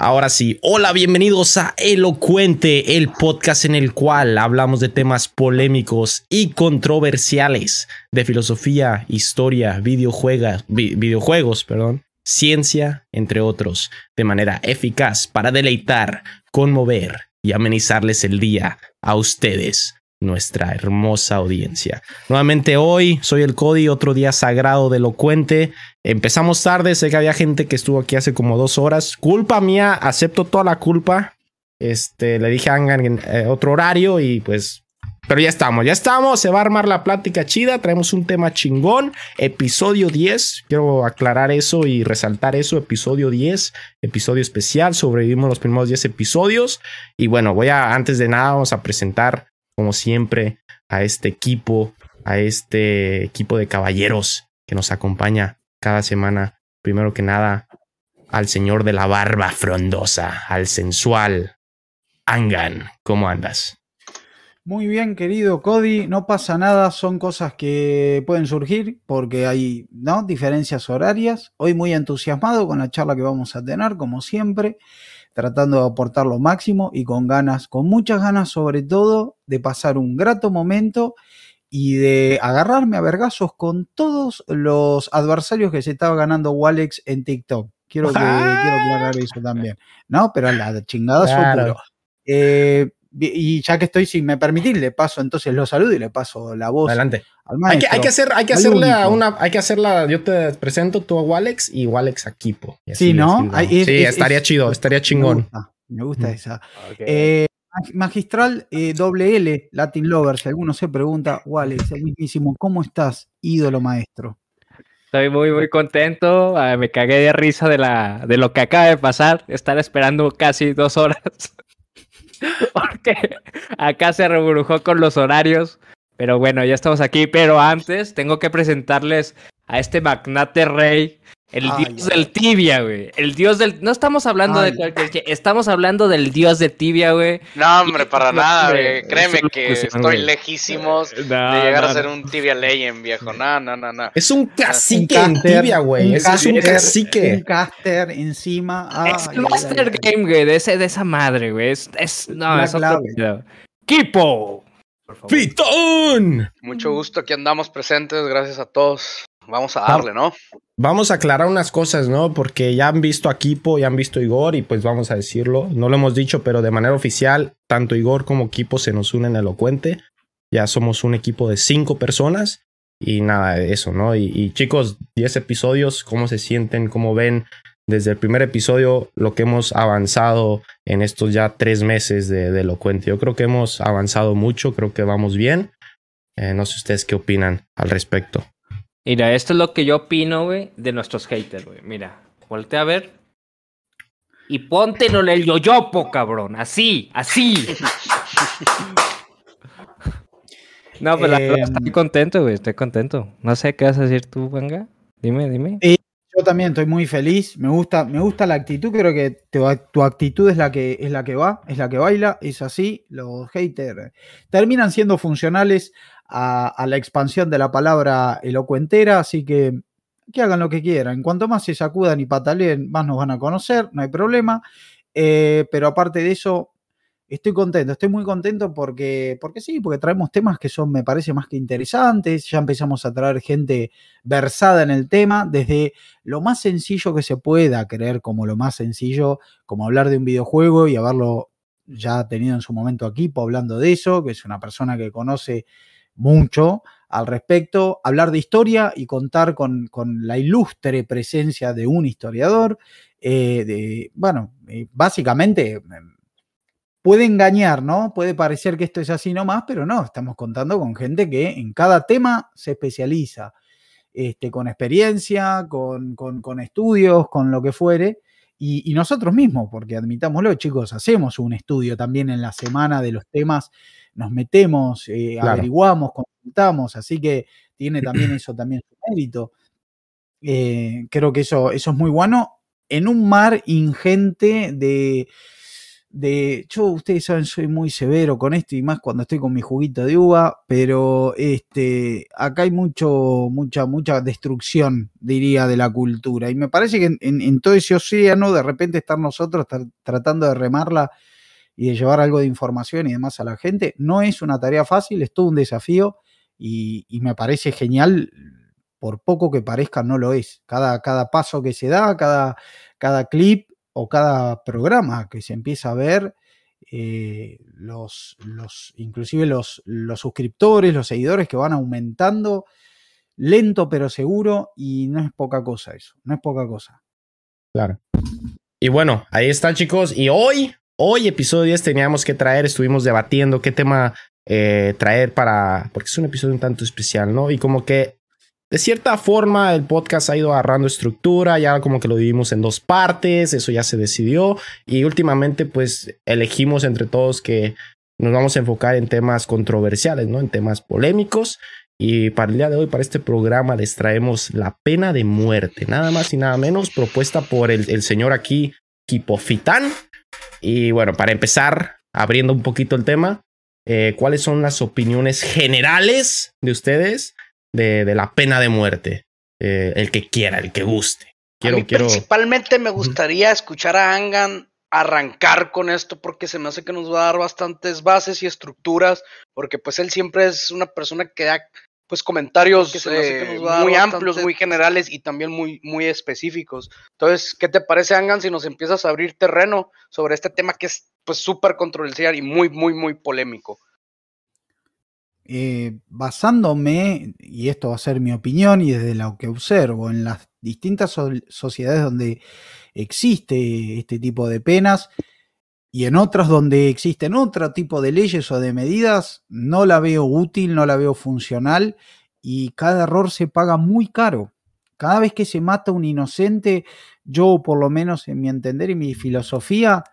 Ahora sí, hola, bienvenidos a Elocuente, el podcast en el cual hablamos de temas polémicos y controversiales de filosofía, historia, videojuegos, videojuegos, perdón, ciencia, entre otros, de manera eficaz para deleitar, conmover y amenizarles el día a ustedes, nuestra hermosa audiencia. Nuevamente hoy soy el Cody, otro día sagrado de elocuente. Empezamos tarde, sé que había gente que estuvo aquí hace como dos horas. Culpa mía, acepto toda la culpa. Este, le dije a Angan eh, otro horario y pues... Pero ya estamos, ya estamos, se va a armar la plática chida, traemos un tema chingón, episodio 10, quiero aclarar eso y resaltar eso, episodio 10, episodio especial, sobrevivimos los primeros 10 episodios y bueno, voy a, antes de nada, vamos a presentar como siempre, a este equipo, a este equipo de caballeros que nos acompaña cada semana. Primero que nada, al señor de la barba frondosa, al sensual Angan. ¿Cómo andas? Muy bien, querido Cody, no pasa nada, son cosas que pueden surgir porque hay ¿no? diferencias horarias. Hoy muy entusiasmado con la charla que vamos a tener, como siempre tratando de aportar lo máximo y con ganas, con muchas ganas sobre todo de pasar un grato momento y de agarrarme a vergazos con todos los adversarios que se estaba ganando Walex en TikTok. Quiero, que, quiero aclarar eso también. ¿No? Pero la chingada claro. Eh, y ya que estoy, si me permitís, le paso entonces los saludo y le paso la voz. Adelante. hay, que, hay que, hacer, hay que hacerle a una, hay que hacerla, yo te presento tú a Walex y Walex a Kipo. sí, ¿no? sí, estaría chido, estaría chingón. Me gusta, esa. Eh, magistral eh, doble L, Latin Lover, si alguno se pregunta, Walex, el mismísimo, ¿cómo estás, ídolo maestro? Estoy muy, muy contento. Ah, me cagué de risa de, la, de lo que acaba de pasar. Estar esperando casi dos horas porque acá se reburujó con los horarios. Pero bueno, ya estamos aquí. Pero antes tengo que presentarles a este magnate rey, el dios del tibia, güey. El dios del. No estamos hablando de cualquier. Estamos hablando del dios de tibia, güey. No, hombre, para nada, güey. Créeme que estoy lejísimos de llegar a ser un tibia legend, viejo. No, no, no, no. Es un cacique en tibia, güey. Es, un cacique. Un caster encima. es el Master Game, güey, de, ese, de esa madre, güey. Es, es, no, es otro ¡Kipo! ¡Pitón! Mucho gusto, aquí andamos presentes, gracias a todos. Vamos a darle, ¿no? Vamos a aclarar unas cosas, ¿no? Porque ya han visto a Kipo, ya han visto a Igor y pues vamos a decirlo. No lo hemos dicho, pero de manera oficial, tanto Igor como Kipo se nos unen a Elocuente. Ya somos un equipo de cinco personas y nada de eso, ¿no? Y, chicos, 10 episodios, ¿cómo se sienten? ¿Cómo ven desde el primer episodio lo que hemos avanzado en estos ya tres meses de, Elocuente? Yo creo que hemos avanzado mucho, creo que vamos bien. Eh, no sé ustedes qué opinan al respecto. Mira, esto es lo que yo opino, güey, de nuestros haters, güey. Mira, voltea a ver. Y póntelo el yoyopo, cabrón. Así, así. no, pero eh, estoy contento, güey. Estoy contento. No sé qué vas a decir tú, venga. Dime, dime. yo también estoy muy feliz. Me gusta, me gusta la actitud. Creo que tu, actitud es la que, es la que va, es la que baila. Es así. Los haters terminan siendo funcionales a, la expansión de la palabra elocuentera, así que que hagan lo que quieran. Cuanto más se sacudan y pataleen, más nos van a conocer, no hay problema. Eh, pero aparte de eso, estoy contento, estoy muy contento porque, porque sí, porque traemos temas que son, me parece, más que interesantes. Ya empezamos a traer gente versada en el tema, desde lo más sencillo que se pueda creer como lo más sencillo, como hablar de un videojuego y haberlo ya tenido en su momento aquí, hablando de eso, que es una persona que conoce mucho al respecto, hablar de historia y contar con, la ilustre presencia de un historiador. Eh, de, bueno, eh, básicamente em, puede engañar, ¿no? Puede parecer que esto es así nomás, pero no, estamos contando con gente que en cada tema se especializa, este, con experiencia, con, con, estudios, con lo que fuere. Y, y, nosotros mismos, porque admitámoslo, chicos, hacemos un estudio también en la semana de los temas nos metemos, eh, averiguamos, consultamos, así que tiene también eso también su mérito. Eh, creo que eso, eso es muy bueno en un mar ingente de, de, yo, ustedes saben, soy muy severo con esto y más cuando estoy con mi juguito de uva, pero este, acá hay mucho, mucha, mucha destrucción, diría, de la cultura. Y me parece que en, todo ese océano, de repente estar nosotros tratando de remarla y de llevar algo de información y demás a la gente, no es una tarea fácil, es todo un desafío y, me parece genial, por poco que parezca, no lo es. Cada, cada paso que se da, cada, cada clip o cada programa que se empieza a ver, eh, los, los, inclusive los, los suscriptores, los seguidores que van aumentando, lento pero seguro, y no es poca cosa eso, no es poca cosa. Claro. Y bueno, ahí está chicos, y hoy, hoy episodio 10 teníamos que traer, estuvimos debatiendo qué tema eh, traer para, porque es un episodio un tanto especial, ¿no? Y como que de cierta forma, el podcast ha ido agarrando estructura, ya como que lo dividimos en dos partes, eso ya se decidió y últimamente pues elegimos entre todos que nos vamos a enfocar en temas controversiales, ¿no? En temas polémicos y para el día de hoy, para este programa, les traemos la pena de muerte, nada más y nada menos, propuesta por el, señor aquí, Kipofitán. Y bueno, para empezar, abriendo un poquito el tema, eh, ¿cuáles son las opiniones generales de ustedes de, la pena de muerte. Eh, el que quiera, el que guste. Quiero, quiero... Principalmente me gustaría escuchar a Angan arrancar con esto porque se me hace que nos va a dar bastantes bases y estructuras porque pues él siempre es una persona que da pues comentarios eh, muy amplios, muy generales y también muy, muy específicos. Entonces, ¿qué te parece, Angan, si nos empiezas a abrir terreno sobre este tema que es pues súper controversial y muy, muy, muy polémico? Eh, basándome, y esto va a ser mi opinión y desde lo que observo en las distintas sociedades donde existe este tipo de penas y en otras donde existen otro tipo de leyes o de medidas, no la veo útil, no la veo funcional y cada error se paga muy caro. Cada vez que se mata un inocente, yo por lo menos en mi entender y mi filosofía,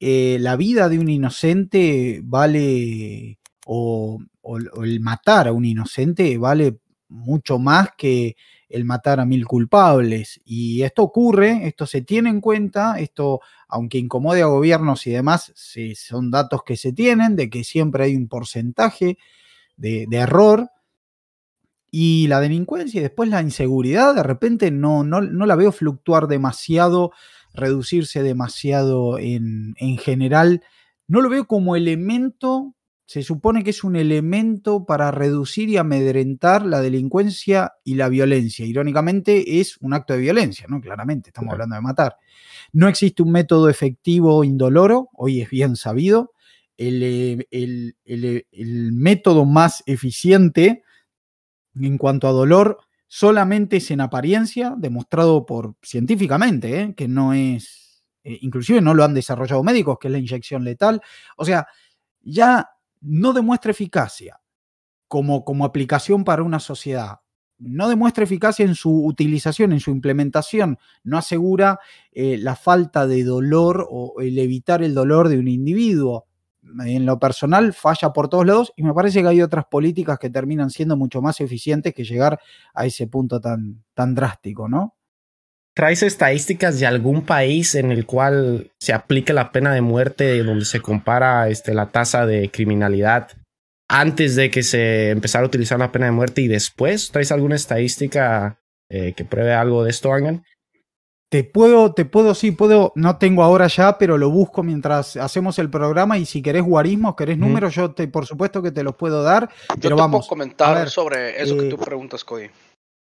eh, la vida de un inocente vale o, el matar a un inocente vale mucho más que el matar a mil culpables. Y esto ocurre, esto se tiene en cuenta, esto, aunque incomode a gobiernos y demás, son datos que se tienen, de que siempre hay un porcentaje de, error. Y la delincuencia y después la inseguridad, de repente no, no, no la veo fluctuar demasiado, reducirse demasiado en, en general. No lo veo como elemento se supone que es un elemento para reducir y amedrentar la delincuencia y la violencia. Irónicamente, es un acto de violencia, ¿no? Claramente, estamos hablando de matar. No existe un método efectivo indoloro, hoy es bien sabido. El, eh, el, método más eficiente en cuanto a dolor solamente es en apariencia, demostrado por científicamente, ¿eh? que no es, eh, inclusive no lo han desarrollado médicos, que es la inyección letal. O sea, ya no demuestra eficacia como, como aplicación para una sociedad, no demuestra eficacia en su utilización, en su implementación, no asegura eh, la falta de dolor o el evitar el dolor de un individuo. En lo personal falla por todos lados y me parece que hay otras políticas que terminan siendo mucho más eficientes que llegar a ese punto tan, tan drástico, ¿no? ¿Traes estadísticas de algún país en el cual se aplique la pena de muerte, donde se compara este, la tasa de criminalidad antes de que se empezara a utilizar la pena de muerte y después? ¿Traes alguna estadística eh, que pruebe algo de esto, Angan? Te puedo, te puedo, sí, puedo, no tengo ahora ya, pero lo busco mientras hacemos el programa y si querés guarismos, querés números, yo te, por supuesto que te los puedo dar. Yo pero te vamos, puedo comentar sobre eso que tú eh, preguntas, Cody.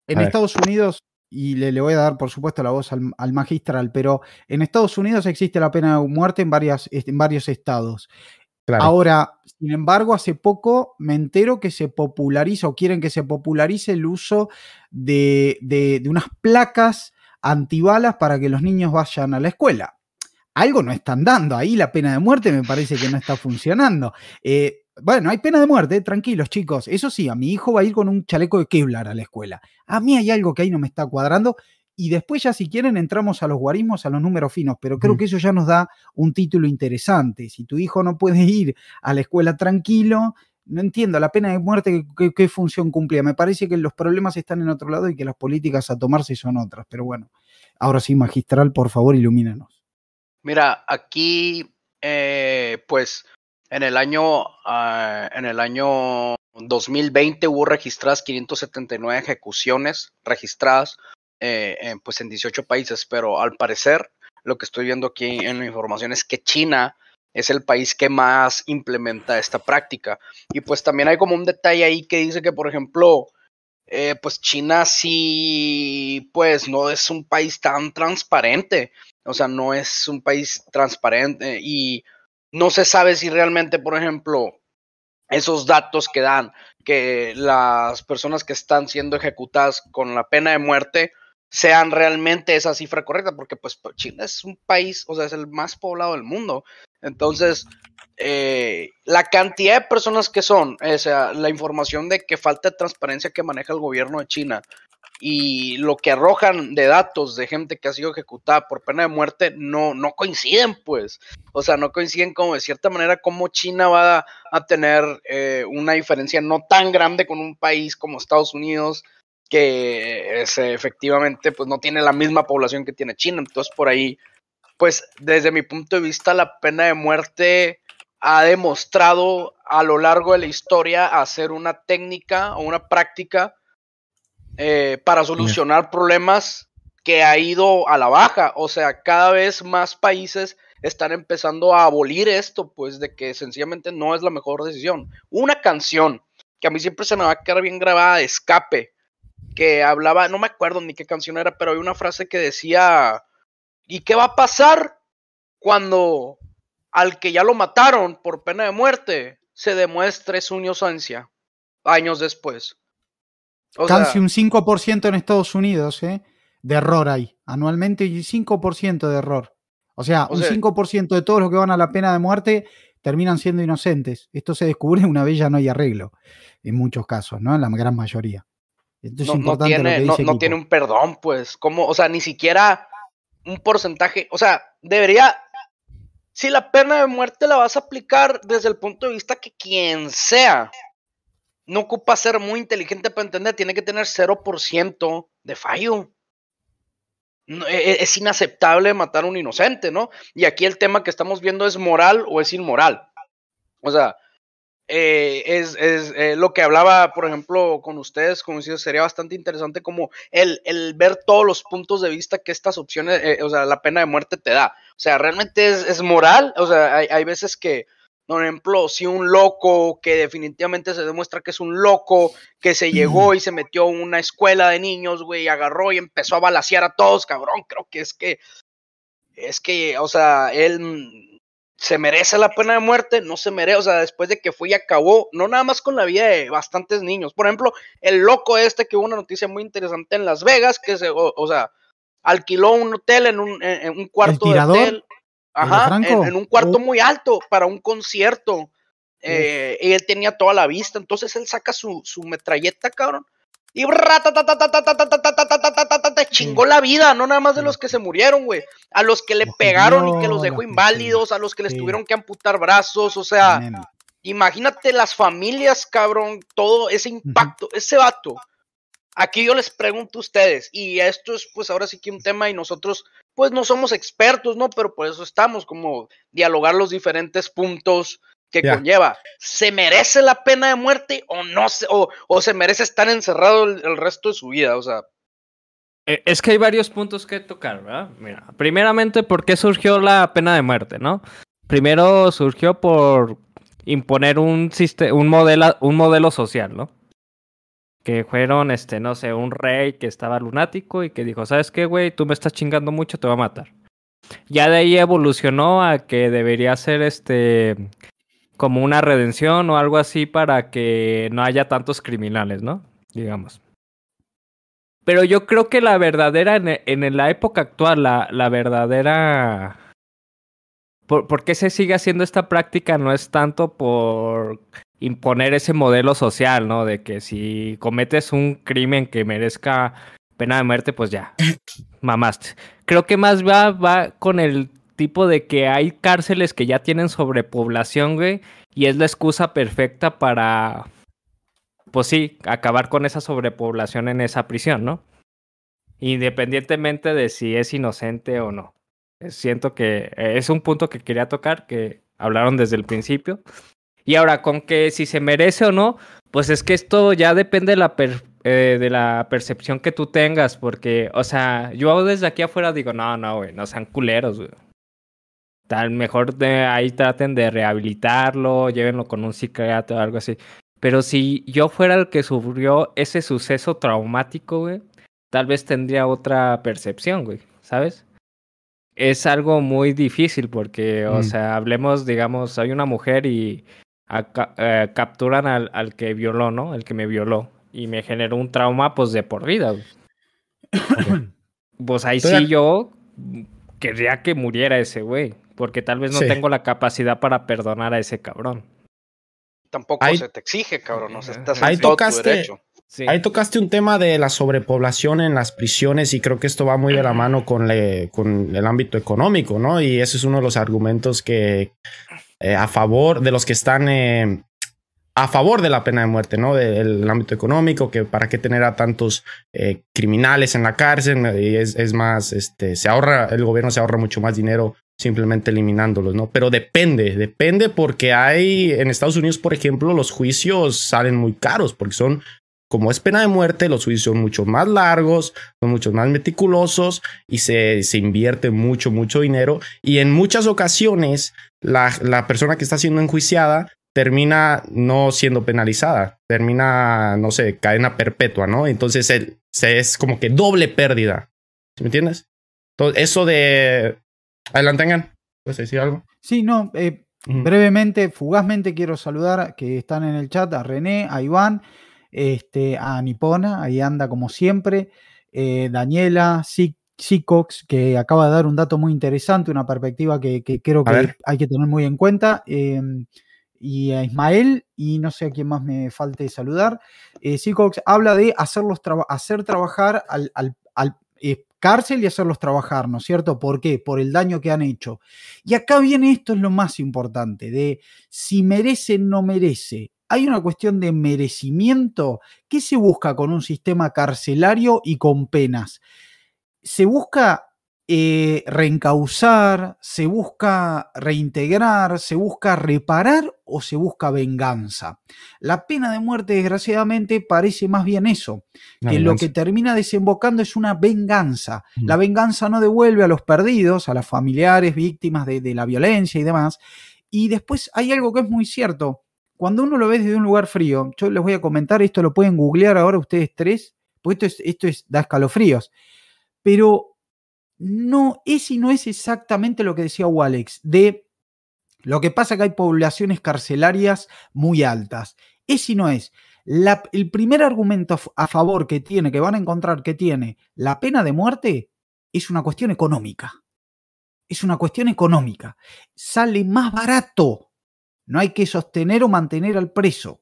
En Estados Unidos y le, voy a dar, por supuesto, la voz al, magistral, pero en Estados Unidos existe la pena de muerte en, varias, en varios estados. Ahora, sin embargo, hace poco me entero que se populariza o quieren que se popularice el uso de, de, unas placas antibalas para que los niños vayan a la escuela. Algo no están dando. Ahí la pena de muerte me parece que no está funcionando. Eh, bueno, hay pena de muerte, tranquilos chicos. Eso sí, a mi hijo va a ir con un chaleco de Kevlar a la escuela. A mí hay algo que ahí no me está cuadrando. Y después ya si quieren entramos a los guarismos, a los números finos, pero creo que eso ya nos da un título interesante. Si tu hijo no puede ir a la escuela tranquilo, no entiendo, la pena de muerte, ¿qué, qué función cumplía? Me parece que los problemas están en otro lado y que las políticas a tomarse son otras. Pero bueno, ahora sí, magistral, por favor, ilumínanos. Mira, aquí eh, pues en el año, ah, en el año 2020 hubo registradas 579 ejecuciones registradas eh, en, pues en 18 países, pero al parecer lo que estoy viendo aquí en la información es que China es el país que más implementa esta práctica. Y pues también hay como un detalle ahí que dice que, por ejemplo, eh, pues China sí, pues no es un país tan transparente, o sea, no es un país transparente y no se sabe si realmente, por ejemplo, esos datos que dan que las personas que están siendo ejecutadas con la pena de muerte sean realmente esa cifra correcta, porque pues China es un país, o sea, es el más poblado del mundo. Entonces, eh, la cantidad de personas que son, o sea, la información de que falta de transparencia que maneja el gobierno de China y lo que arrojan de datos de gente que ha sido ejecutada por pena de muerte no, no coinciden, pues. O sea, no coinciden como de cierta manera como China va a, tener eh, una diferencia no tan grande con un país como Estados Unidos, que es, efectivamente pues no tiene la misma población que tiene China. Entonces, por ahí, pues desde mi punto de vista, la pena de muerte ha demostrado a lo largo de la historia hacer una técnica o una práctica eh, para solucionar problemas que ha ido a la baja. O sea, cada vez más países están empezando a abolir esto, pues de que sencillamente no es la mejor decisión. Una canción que a mí siempre se me va a quedar bien grabada de escape, que hablaba, no me acuerdo ni qué canción era, pero hay una frase que decía, ¿y qué va a pasar cuando al que ya lo mataron por pena de muerte se demuestre su inocencia años después? Casi un 5% en Estados Unidos, ¿eh? De error hay. Anualmente y 5% de error. O sea, un 5% de todos los que van a la pena de muerte terminan siendo inocentes. Esto se descubre una vez ya no hay arreglo. En muchos casos, ¿no? En la gran mayoría. Esto no, tiene, no, tiene un perdón, pues. como O sea, ni siquiera un porcentaje. O sea, debería. Si la pena de muerte la vas a aplicar desde el punto de vista que quien sea no ocupa ser muy inteligente para entender, tiene que tener 0% de fallo. E, e, es inaceptable matar a un inocente, ¿no? Y aquí el tema que estamos viendo es moral o es inmoral. O sea, eh, es, eh, lo que hablaba, por ejemplo, con ustedes, como decía, sería bastante interesante como el, ver todos los puntos de vista que estas opciones, eh, o sea, la pena de muerte te da. O sea, realmente es, moral, o sea, hay veces que, por ejemplo, si un loco que definitivamente se demuestra que es un loco, que se llegó y se metió en una escuela de niños, güey, agarró y empezó a balasear a todos, cabrón, creo que es que, es que, o sea, él se merece la pena de muerte, no se merece, o sea, después de que fue y acabó, no nada más con la vida de bastantes niños. Por ejemplo, el loco este que hubo una noticia muy interesante en Las Vegas, que se, o, sea, alquiló un hotel en un, en un cuarto de hotel. Ajá, en, un cuarto muy alto para un concierto. Eh, y él tenía toda la vista. Entonces él saca su, su metralleta, cabrón. Y chingó la vida, no nada más de los que se murieron, güey. A los que le pegaron y que los dejó inválidos, a los que les tuvieron que amputar brazos, o sea, imagínate las familias, cabrón, todo ese impacto, ese vato. Aquí yo les pregunto a ustedes, y esto es pues ahora sí que un tema y nosotros pues no somos expertos, ¿no? Pero por eso estamos, como dialogar los diferentes puntos que conlleva. ¿Se merece la pena de muerte o no se, o, se merece estar encerrado el, resto de su vida? O sea. Eh, es que hay varios puntos que tocar, ¿verdad? Mira, primeramente, ¿por qué surgió la pena de muerte, no? Primero surgió por imponer un, un, modelo, un modelo social, ¿no? Que fueron, este, no sé, un rey que estaba lunático y que dijo, ¿sabes qué, güey? Tú me estás chingando mucho, te voy a matar. Ya de ahí evolucionó a que debería ser, este, como una redención o algo así para que no haya tantos criminales, ¿no? Digamos. Pero yo creo que la verdadera, en, la época actual, la, la verdadera... ¿Por, ¿Por qué se sigue haciendo esta práctica? No es tanto por imponer ese modelo social, ¿no? De que si cometes un crimen que merezca pena de muerte, pues ya, mamaste. Creo que más va, va con el tipo de que hay cárceles que ya tienen sobrepoblación, güey, y es la excusa perfecta para, pues sí, acabar con esa sobrepoblación en esa prisión, ¿no? Independientemente de si es inocente o no. Siento que es un punto que quería tocar, que hablaron desde el principio. Y ahora, con que si se merece o no, pues es que esto ya depende de la, eh, de la percepción que tú tengas, porque, o sea, yo desde aquí afuera digo, no, no, güey, no sean culeros, güey. Tal, mejor de ahí traten de rehabilitarlo, llévenlo con un psiquiatra o algo así. Pero si yo fuera el que sufrió ese suceso traumático, güey, tal vez tendría otra percepción, güey, ¿sabes? Es algo muy difícil porque, o Mm. sea, hablemos, digamos, hay una mujer y acá- eh, capturan al, al que violó, ¿no? El que me violó. Y me generó un trauma, pues, de por vida. Pues ahí Estoy sí yo querría que muriera ese güey. Porque tal vez no Sí. tengo la capacidad para perdonar a ese cabrón. Tampoco Ahí- se te exige, cabrón. O sea, estás Ahí en todo tu tocaste- derecho. Sí. Ahí tocaste un tema de la sobrepoblación en las prisiones y creo que esto va muy de la mano con, le- con el ámbito económico, ¿no? Y ese es uno de los argumentos que eh, a favor de los que están eh, a favor de la pena de muerte, ¿no? Del ámbito económico, que para qué tener a tantos eh, criminales en la cárcel y es, es más, este, se ahorra, el gobierno se ahorra mucho más dinero simplemente eliminándolos, ¿no? Pero depende, depende porque hay en Estados Unidos, por ejemplo, los juicios salen muy caros porque son como es pena de muerte, los juicios son mucho más largos, son mucho más meticulosos y se, se invierte mucho, mucho dinero. Y en muchas ocasiones, la, la persona que está siendo enjuiciada termina no siendo penalizada, termina, no sé, cadena perpetua, ¿no? Entonces el- se, es como que doble pérdida. ¿Sí me entiendes? Entonces, eso de. Adelante, Angan. ¿Puedes decir algo? Sí, no, eh, Ujú. brevemente, fugazmente quiero saludar que están en el chat a René, a Iván, este, a Nipona, ahí anda como siempre, eh, Daniela, Si- Sicox, que acaba de dar un dato muy interesante, una perspectiva que, que creo que hay que tener muy en cuenta. eh, y a Ismael, y no sé a quién más me falte saludar. Eh, Sicox habla de hacerlos traba- hacer trabajar al, al- al, eh, cárcel y hacerlos trabajar, ¿no es cierto? ¿Por qué? Por el daño que han hecho. Y acá viene esto es lo más importante, de si merece no merece. Hay una cuestión de merecimiento. ¿Qué se busca con un sistema carcelario y con penas? Se busca eh, reencauzar, se busca reintegrar, se busca reparar o se busca venganza. La pena de muerte, desgraciadamente, parece más bien eso, La que lo que termina desembocando es una venganza. Ujú. La venganza no devuelve a los perdidos, a las familiares víctimas de, de la violencia y demás. Y después hay algo que es muy cierto. Cuando uno lo ve desde un lugar frío, yo les voy a comentar, esto lo pueden googlear ahora ustedes tres, porque esto es, esto es da escalofríos. Pero no es y no es exactamente lo que decía Walex, de lo que pasa que hay poblaciones carcelarias muy altas. Es y no es. El primer argumento a favor que tiene, que van a encontrar que tiene la pena de muerte, es una cuestión económica. Es una cuestión económica. Sale más barato. No hay que sostener o mantener al preso.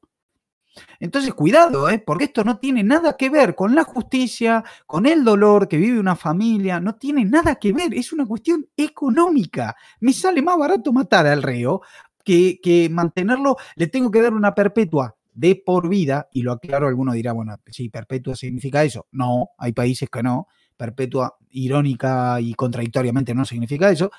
Entonces, cuidado, ¿eh? porque esto no tiene nada que ver con la justicia, con el dolor que vive una familia, no tiene nada que ver, es una cuestión económica. Me sale más barato matar al reo que, que mantenerlo, le tengo que dar una perpetua de por vida, y lo aclaro, alguno dirá, bueno, sí, perpetua significa eso. No, hay países que no, perpetua irónica y contradictoriamente no significa eso.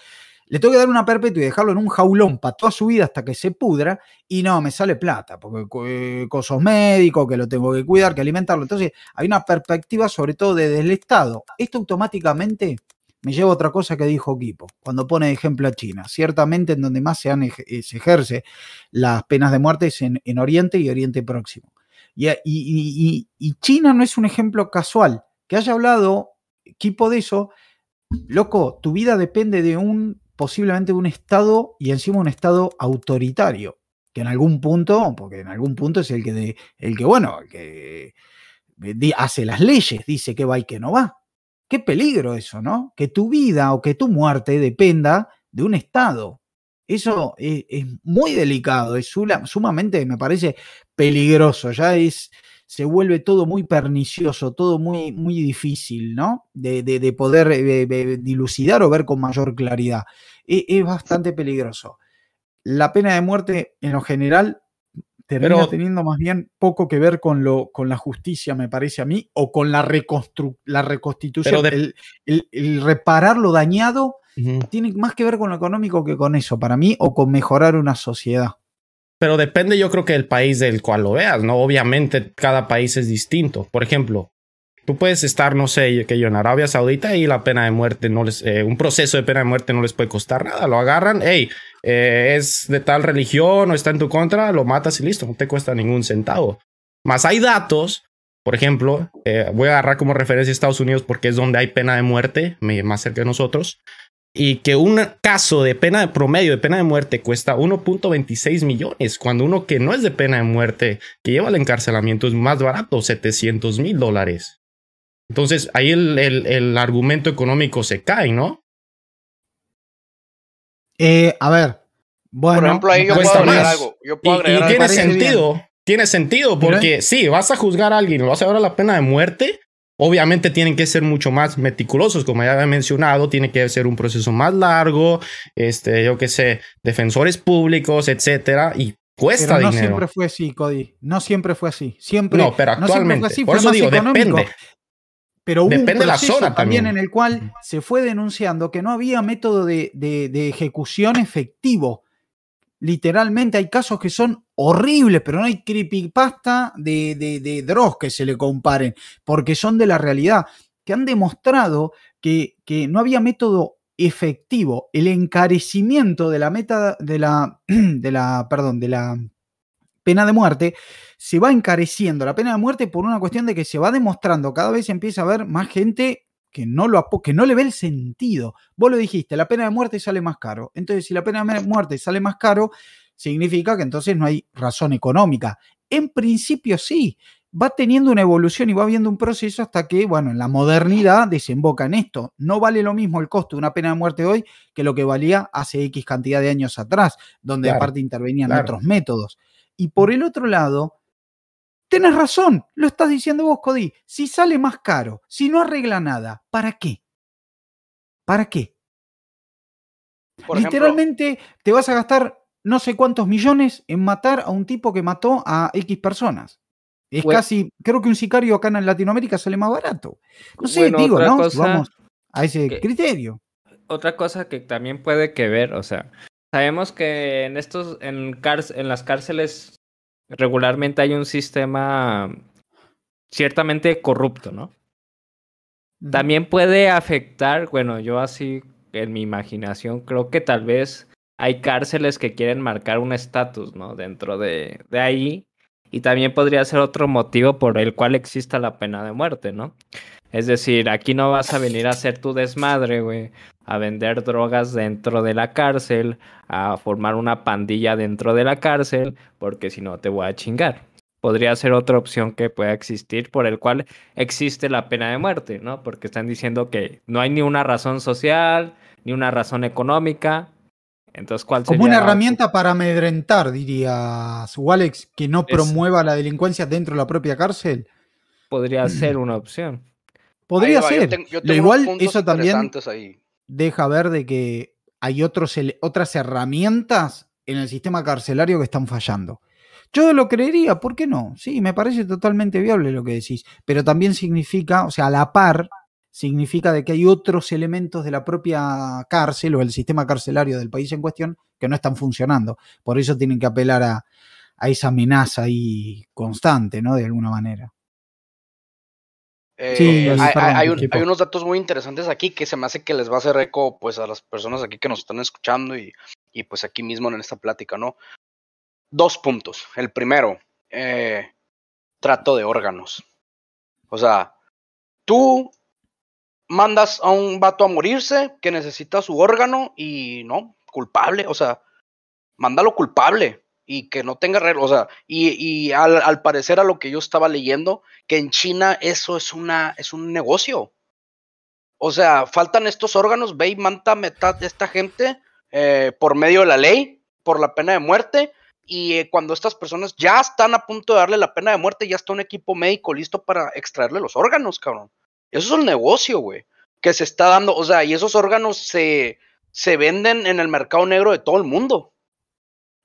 Le tengo que dar una perpetua y dejarlo en un jaulón para toda su vida hasta que se pudra y no, me sale plata, porque eh, cosas médicos, que lo tengo que cuidar, que alimentarlo. Entonces, hay una perspectiva sobre todo desde el Estado. Esto automáticamente me lleva a otra cosa que dijo Kipo, cuando pone de ejemplo a China. Ciertamente en donde más se, han, eh, se ejerce las penas de muerte es en, en Oriente y Oriente Próximo. Y- y- y China no es un ejemplo casual. Que haya hablado Kipo de eso, loco, tu vida depende de un, posiblemente un Estado y encima un Estado autoritario, que en algún punto, porque en algún punto es el que, el que bueno, que di- hace las leyes, dice que va y que no va. Qué peligro eso, ¿no? Que tu vida o que tu muerte dependa de un Estado. Eso es, es muy delicado, es sumamente, me parece, peligroso. Ya es, se vuelve todo muy pernicioso, todo muy, muy difícil, ¿no? De, de- de poder eh, dilucidar o ver con mayor claridad. E- Es, bastante peligroso. La pena de muerte, en lo general, termina Pero- teniendo más bien poco que ver con, lo, con la justicia, me parece a mí, o con la, reconstru- la reconstitución. El, el- el reparar lo dañado tiene más que ver con lo económico que con eso, para mí, o con mejorar una sociedad. Pero depende, yo creo que del país del cual lo veas, ¿no? Obviamente, cada país es distinto. Por ejemplo, tú puedes estar, no sé, que yo en Arabia Saudita y la pena de muerte no les, eh, un proceso de pena de muerte no les puede costar nada. Lo agarran, hey, eh, es de tal religión o está en tu contra, lo matas y listo, no te cuesta ningún centavo. Más hay datos, por ejemplo, eh, voy a agarrar como referencia a Estados Unidos porque es donde hay pena de muerte, más cerca de nosotros. Y que un caso de pena de promedio de pena de muerte cuesta 1.26 millones, cuando uno que no es de pena de muerte, que lleva el encarcelamiento, es más barato, 700 mil dólares. Entonces ahí el, el- el argumento económico se cae, ¿no? Eh, a ver, bueno. Por ejemplo, ahí yo cuesta puedo agregar más. algo. Yo Y, puedo y agregar algo. tiene sentido, tiene sentido, porque sí, vas a juzgar a alguien, lo vas a dar a la pena de muerte. Obviamente tienen que ser mucho más meticulosos, como ya había mencionado, tiene que ser un proceso más largo, este, yo qué sé, defensores públicos, etcétera, y cuesta Pero no dinero. siempre fue así, Cody. No siempre fue así. Siempre. No, pero no actualmente. así, por eso digo, económico. depende. Pero hubo Depende de la zona también, también. en el cual se fue denunciando que no había método de, de- de ejecución efectivo. Literalmente hay casos que son horribles, pero no hay creepypasta de, de, de que se le comparen, porque son de la realidad, que han demostrado que, que no había método efectivo. El encarecimiento de la meta de la, de la, perdón, de la pena de muerte se va encareciendo la pena de muerte por una cuestión de que se va demostrando, cada vez empieza a haber más gente que no, lo, que no le ve el sentido. Vos lo dijiste, la pena de muerte sale más caro. Entonces, si la pena de muerte sale más caro, significa que entonces no hay razón económica. En principio sí, va teniendo una evolución y va viendo un proceso hasta que, bueno, en la modernidad desemboca en esto. No vale lo mismo el costo de una pena de muerte hoy que lo que valía hace X cantidad de años atrás, donde Claro, aparte intervenían claro. otros métodos. Y por el otro lado, tenés razón, lo estás diciendo vos, Cody. Si sale más caro, si no arregla nada, ¿para qué? ¿Para qué? Por ejemplo, Literalmente te vas a gastar no sé cuántos millones en matar a un tipo que mató a X personas. Es Bueno. casi, creo que un sicario acá en Latinoamérica sale más barato. No sé, Bueno, digo, ¿no? cosa Vamos a ese que- criterio. Otra cosa que también puede que ver, o sea, sabemos que en estos, en las cárceles regularmente hay un sistema ciertamente corrupto, ¿no? También puede afectar, bueno, yo así en mi imaginación creo que tal vez hay cárceles que quieren marcar un estatus, ¿no? Dentro de, de ahí. Y también podría ser otro motivo por el cual exista la pena de muerte, ¿no? Es decir, aquí no vas a venir a hacer tu desmadre, güey, a vender drogas dentro de la cárcel, a formar una pandilla dentro de la cárcel, porque si no te voy a chingar. Podría ser otra opción que pueda existir por el cual existe la pena de muerte, ¿no? Porque están diciendo que no hay ni una razón social, ni una razón económica. Entonces, ¿cuál Como sería una la- herramienta para amedrentar, dirías, Walex, que no Es- promueva la delincuencia dentro de la propia cárcel. Podría ser una opción. Podría yo ser. tengo- yo tengo igual, eso también ahí. deja ver de que hay otros, otras herramientas en el sistema carcelario que están fallando. Yo lo creería, ¿por qué no? Sí, me parece totalmente viable lo que decís, pero también significa, o sea, a la par, significa de que hay otros elementos de la propia cárcel o el sistema carcelario del país en cuestión que no están funcionando. Por eso tienen que apelar a, a esa amenaza ahí constante, ¿no? De alguna manera. Eh, Sí, hay, perdón, hay- hay un- equipo. hay unos datos muy interesantes aquí que se me hace que les va a hacer eco pues a las personas aquí que nos están escuchando y, y, pues aquí mismo en esta plática, ¿no? Dos puntos. El primero, eh, trato de órganos. O sea, tú mandas a un vato a morirse que necesita su órgano y no, culpable, o sea, mándalo culpable y que no tenga regla, o sea, y, al, parecer a lo que yo estaba leyendo, que en China eso es una, es un negocio. O sea, faltan estos órganos, ve y manta metad de esta gente eh, por medio de la ley, por la pena de muerte, y eh, cuando estas personas ya están a punto de darle la pena de muerte, ya está un equipo médico listo para extraerle los órganos, cabrón. Eso es el negocio, güey, que se está dando, o sea, y esos órganos se, se venden en el mercado negro de todo el mundo.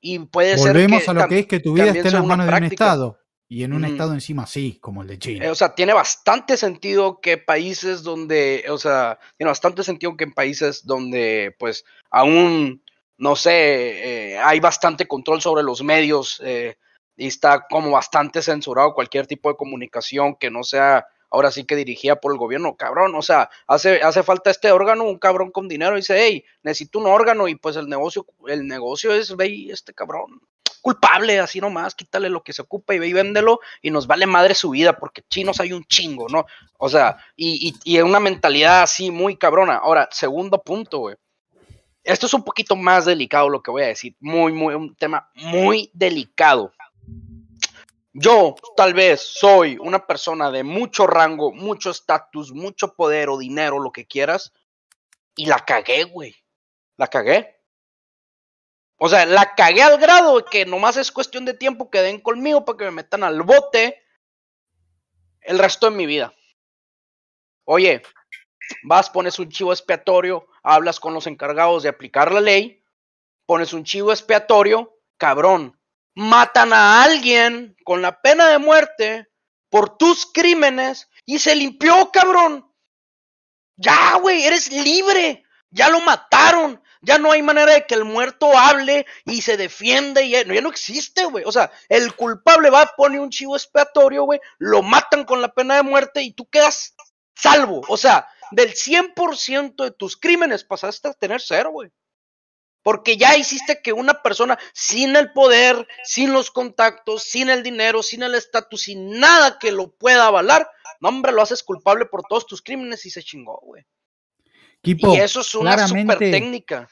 Y puede ser Volvemos que a lo que es que tu vida esté en las manos de un. Estado. Y en un Mm. estado encima sí, como el de Eh, China. o sea, tiene bastante sentido que países donde, o sea, tiene bastante sentido que en países donde, pues, aún, no sé, eh, hay bastante control sobre los medios eh, y está como bastante censurado cualquier tipo de comunicación que no sea ahora sí que dirigida por el gobierno, cabrón, o sea, hace, hace falta este órgano, un cabrón con dinero dice, hey, necesito un órgano y pues el negocio, el negocio es, ve, este cabrón, culpable, así nomás, quítale lo que se ocupa y ve véndelo y nos vale madre su vida porque chinos hay un chingo, ¿no? O sea, y, y, y una mentalidad así muy cabrona. Ahora, segundo punto, güey. Esto es un poquito más delicado lo que voy a decir, muy, muy, un tema muy delicado. Yo tal vez soy una persona de mucho rango, mucho estatus, mucho poder o dinero, lo que quieras, y la cagué, güey. La cagué. O sea, la cagué al grado de que nomás es cuestión de tiempo que den conmigo para que me metan al bote el resto de mi vida. Oye, vas, pones un chivo expiatorio, hablas con los encargados de aplicar la ley, pones un chivo expiatorio, cabrón, matan a alguien con la pena de muerte por tus crímenes y se limpió, cabrón. Ya, güey, eres libre. Ya lo mataron. Ya no hay manera de que el muerto hable y se defienda. Y ya, ya no existe, güey. O sea, el culpable va, pone un chivo expiatorio, güey. Lo matan con la pena de muerte y tú quedas salvo. O sea, del 100% de tus crímenes pasaste a tener cero, güey. Porque ya hiciste que una persona sin el poder, sin los contactos, sin el dinero, sin el estatus, sin nada que lo pueda avalar, no, hombre, lo haces culpable por todos tus crímenes y se chingó, güey. Kipo, Y eso es una super técnica.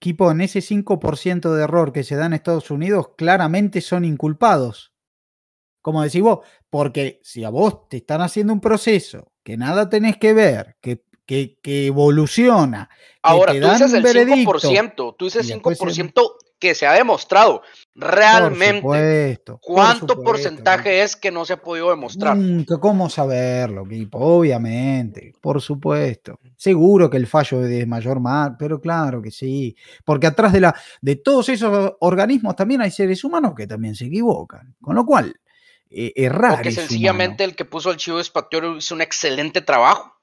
Kipo, en ese 5% de error que se da en Estados Unidos, claramente son inculpados. Como decís vos, porque si a vos te están haciendo un proceso que nada tenés que ver, que, que, que evoluciona, Ahora, tú dices el veredicto. 5%, tú dices y después se- 5% que se ha demostrado. Realmente, por supuesto, por ¿cuánto supuesto, porcentaje es que no se ha podido demostrar? ¿cómo saberlo? Obviamente, por supuesto. Seguro que el fallo es mayor más, pero claro que sí. Porque atrás de, la, de todos esos organismos también hay seres humanos que también se equivocan. Con lo cual, eh, errar Porque es sencillamente el que puso el chivo expiatorio hizo un excelente trabajo.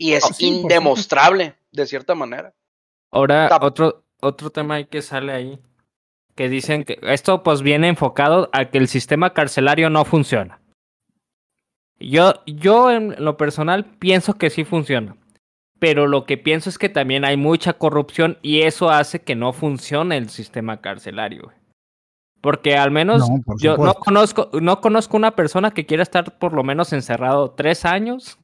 Y es sí, por indemostrable, de cierta manera. Ahora, Tap. otro, otro tema ahí que sale ahí, que dicen que esto pues viene enfocado a que el sistema carcelario no funciona. Yo, yo en lo personal pienso que sí funciona, pero lo que pienso es que también hay mucha corrupción y eso hace que no funcione el sistema carcelario. Porque al menos No, por yo no conozco, no conozco una persona que quiera estar por lo menos encerrado tres años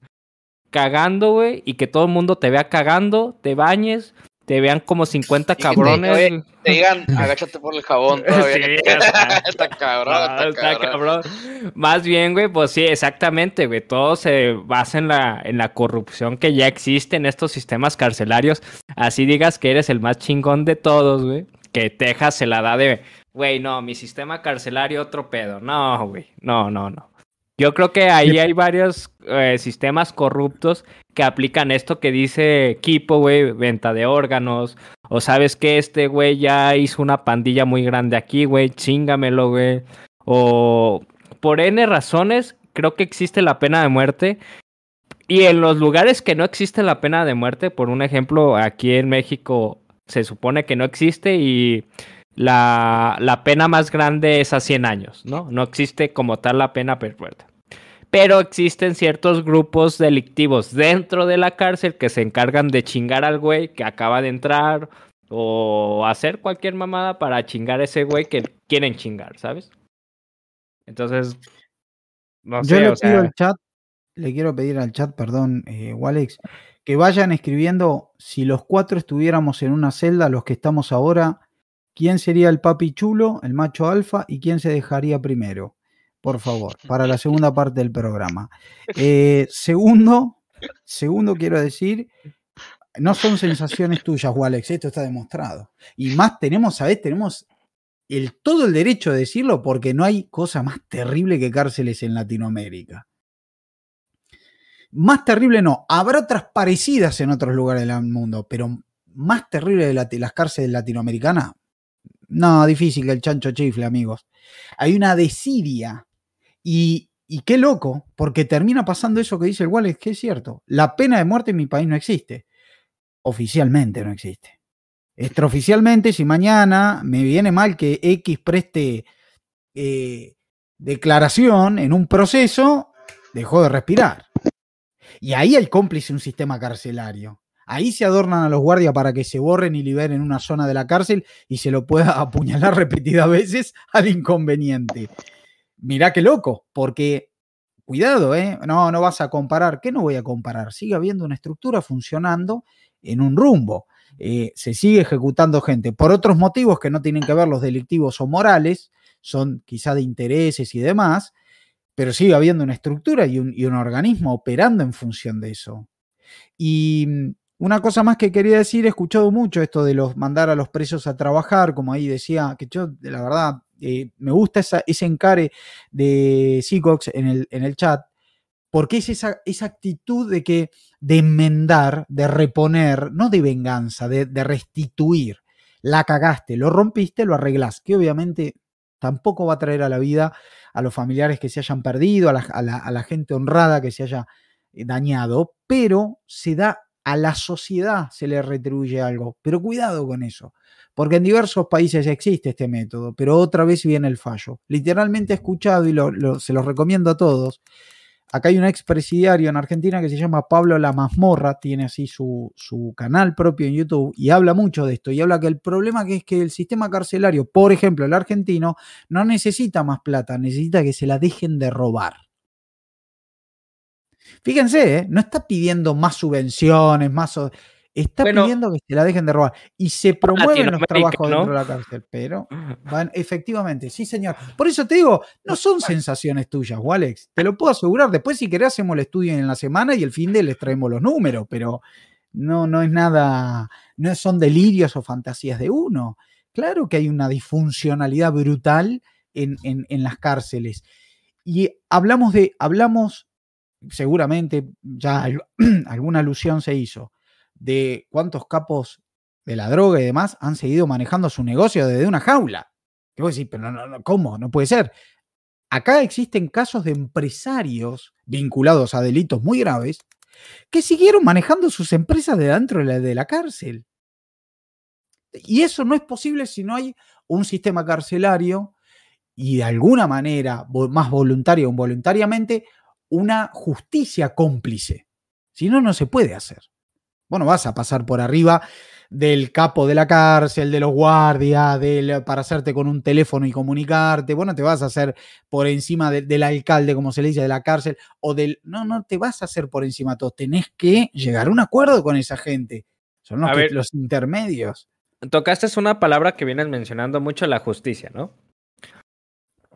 cagando, güey, y que todo el mundo te vea cagando, te bañes, te vean como 50 Y que te- cabrones. güey. Te digan, agáchate por el jabón todavía. Sí, que- está- está cabrón, está está cabrón. cabrón. Más bien, güey, pues sí, exactamente, güey. Todo se basa en la, en la corrupción que ya existe en estos sistemas carcelarios. Así digas que eres el más chingón de todos, güey. Que Texas se la da de, güey, no, mi sistema carcelario otro pedo. No, güey, no, no, no. Yo creo que ahí hay varios eh, sistemas corruptos que aplican esto que dice Kipo, güey, venta de órganos. O sabes que este güey ya hizo una pandilla muy grande aquí, güey, chingamelo, güey. O por N razones, creo que existe la pena de muerte. Y en los lugares que no existe la pena de muerte, por un ejemplo, aquí en México se supone que no existe y la, la pena más grande es a 100 años, ¿no? No existe como tal la pena perpetua. Pero existen ciertos grupos delictivos dentro de la cárcel que se encargan de chingar al güey que acaba de entrar o hacer cualquier mamada para chingar a ese güey que quieren chingar, ¿sabes? Entonces, no Yo sé, le o pido al chat, le quiero pedir al chat, perdón, eh, Walex, que vayan escribiendo si los cuatro estuviéramos en una celda, los que estamos ahora, quién sería el papi chulo, el macho alfa y quién se dejaría primero. Por favor, para la segunda parte del programa. Eh, segundo, segundo quiero decir, no son sensaciones tuyas, Walex, esto está demostrado. Y más tenemos, ¿sabes? Tenemos el, todo el derecho de decirlo porque no hay cosa más terrible que cárceles en Latinoamérica. Más terrible no, habrá otras parecidas en otros lugares del mundo, pero más terrible de la- las cárceles latinoamericanas, No, difícil que el chancho chifle, amigos. Hay una desidia. Y, y qué loco, porque termina pasando eso que dice el Wallace, que es cierto. La pena de muerte en mi país no existe. Oficialmente no existe. Extraoficialmente, si mañana me viene mal que X preste eh, declaración en un proceso, dejó de respirar. Y ahí hay cómplice un sistema carcelario. Ahí se adornan a los guardias para que se borren y liberen una zona de la cárcel y se lo pueda apuñalar repetidas veces al inconveniente. Mirá qué loco, porque cuidado, ¿eh? No, no vas a comparar. ¿Qué no voy a comparar? Sigue habiendo una estructura funcionando en un rumbo. Eh, se sigue ejecutando gente por otros motivos que no tienen que ver los delictivos o morales, son quizá de intereses y demás, pero sigue habiendo una estructura y un, y un organismo operando en función de eso. Y una cosa más que quería decir, he escuchado mucho esto de los mandar a los presos a trabajar, como ahí decía, que yo, la verdad, eh, me gusta esa, ese encare de Seacox en el, en el chat, porque es esa, esa actitud de que de enmendar, de reponer, no de venganza, de, restituir. La cagaste, lo rompiste, lo arreglás, que obviamente tampoco va a traer a la vida a los familiares que se hayan perdido, a la, a la, a la gente honrada que se haya eh, dañado, pero se da a la sociedad, se le retribuye algo. Pero cuidado con eso, porque en diversos países existe este método, pero otra vez viene el fallo. Literalmente he escuchado y lo, lo, se los recomiendo a todos. Acá hay un expresidiario en Argentina que se llama Pablo La Mazmorra, tiene así su, su, canal propio en YouTube y habla mucho de esto. Y habla que el problema que es que el sistema carcelario, por ejemplo, el argentino, no necesita más plata, necesita que se la dejen de robar. Fíjense, ¿eh? no está pidiendo más subvenciones, más. Está bueno, pidiendo que se la dejen de robar. Y se promueven los trabajos ¿no? dentro de la cárcel. Pero van, efectivamente, sí, señor. Por eso te digo, no son sensaciones tuyas, Walex. Te lo puedo asegurar. Después, si querés, hacemos el estudio en la semana y el fin de les traemos los números. Pero no, no es nada. No son delirios o fantasías de uno. Claro que hay una disfuncionalidad brutal en, en, en las cárceles. Y hablamos de. Hablamos seguramente ya alguna alusión se hizo de cuántos capos de la droga y demás han seguido manejando su negocio desde una jaula. ¿Qué voy a decir? Pero no, no, ¿cómo? No puede ser. Acá existen casos de empresarios vinculados a delitos muy graves que siguieron manejando sus empresas de dentro de la, de la cárcel. Y eso no es posible si no hay un sistema carcelario y de alguna manera, más voluntaria o involuntariamente, una justicia cómplice. Si no, no se puede hacer. Bueno, vas a pasar por arriba del capo de la cárcel, de los guardias, del, para hacerte con un teléfono y comunicarte. Bueno, te vas a hacer por encima de, del alcalde, como se le dice, de la cárcel, o del. No, no te vas a hacer por encima de todos. Tenés que llegar a un acuerdo con esa gente. Son los, que, ver, los intermedios. Tocaste una palabra que vienes mencionando mucho, la justicia, ¿no?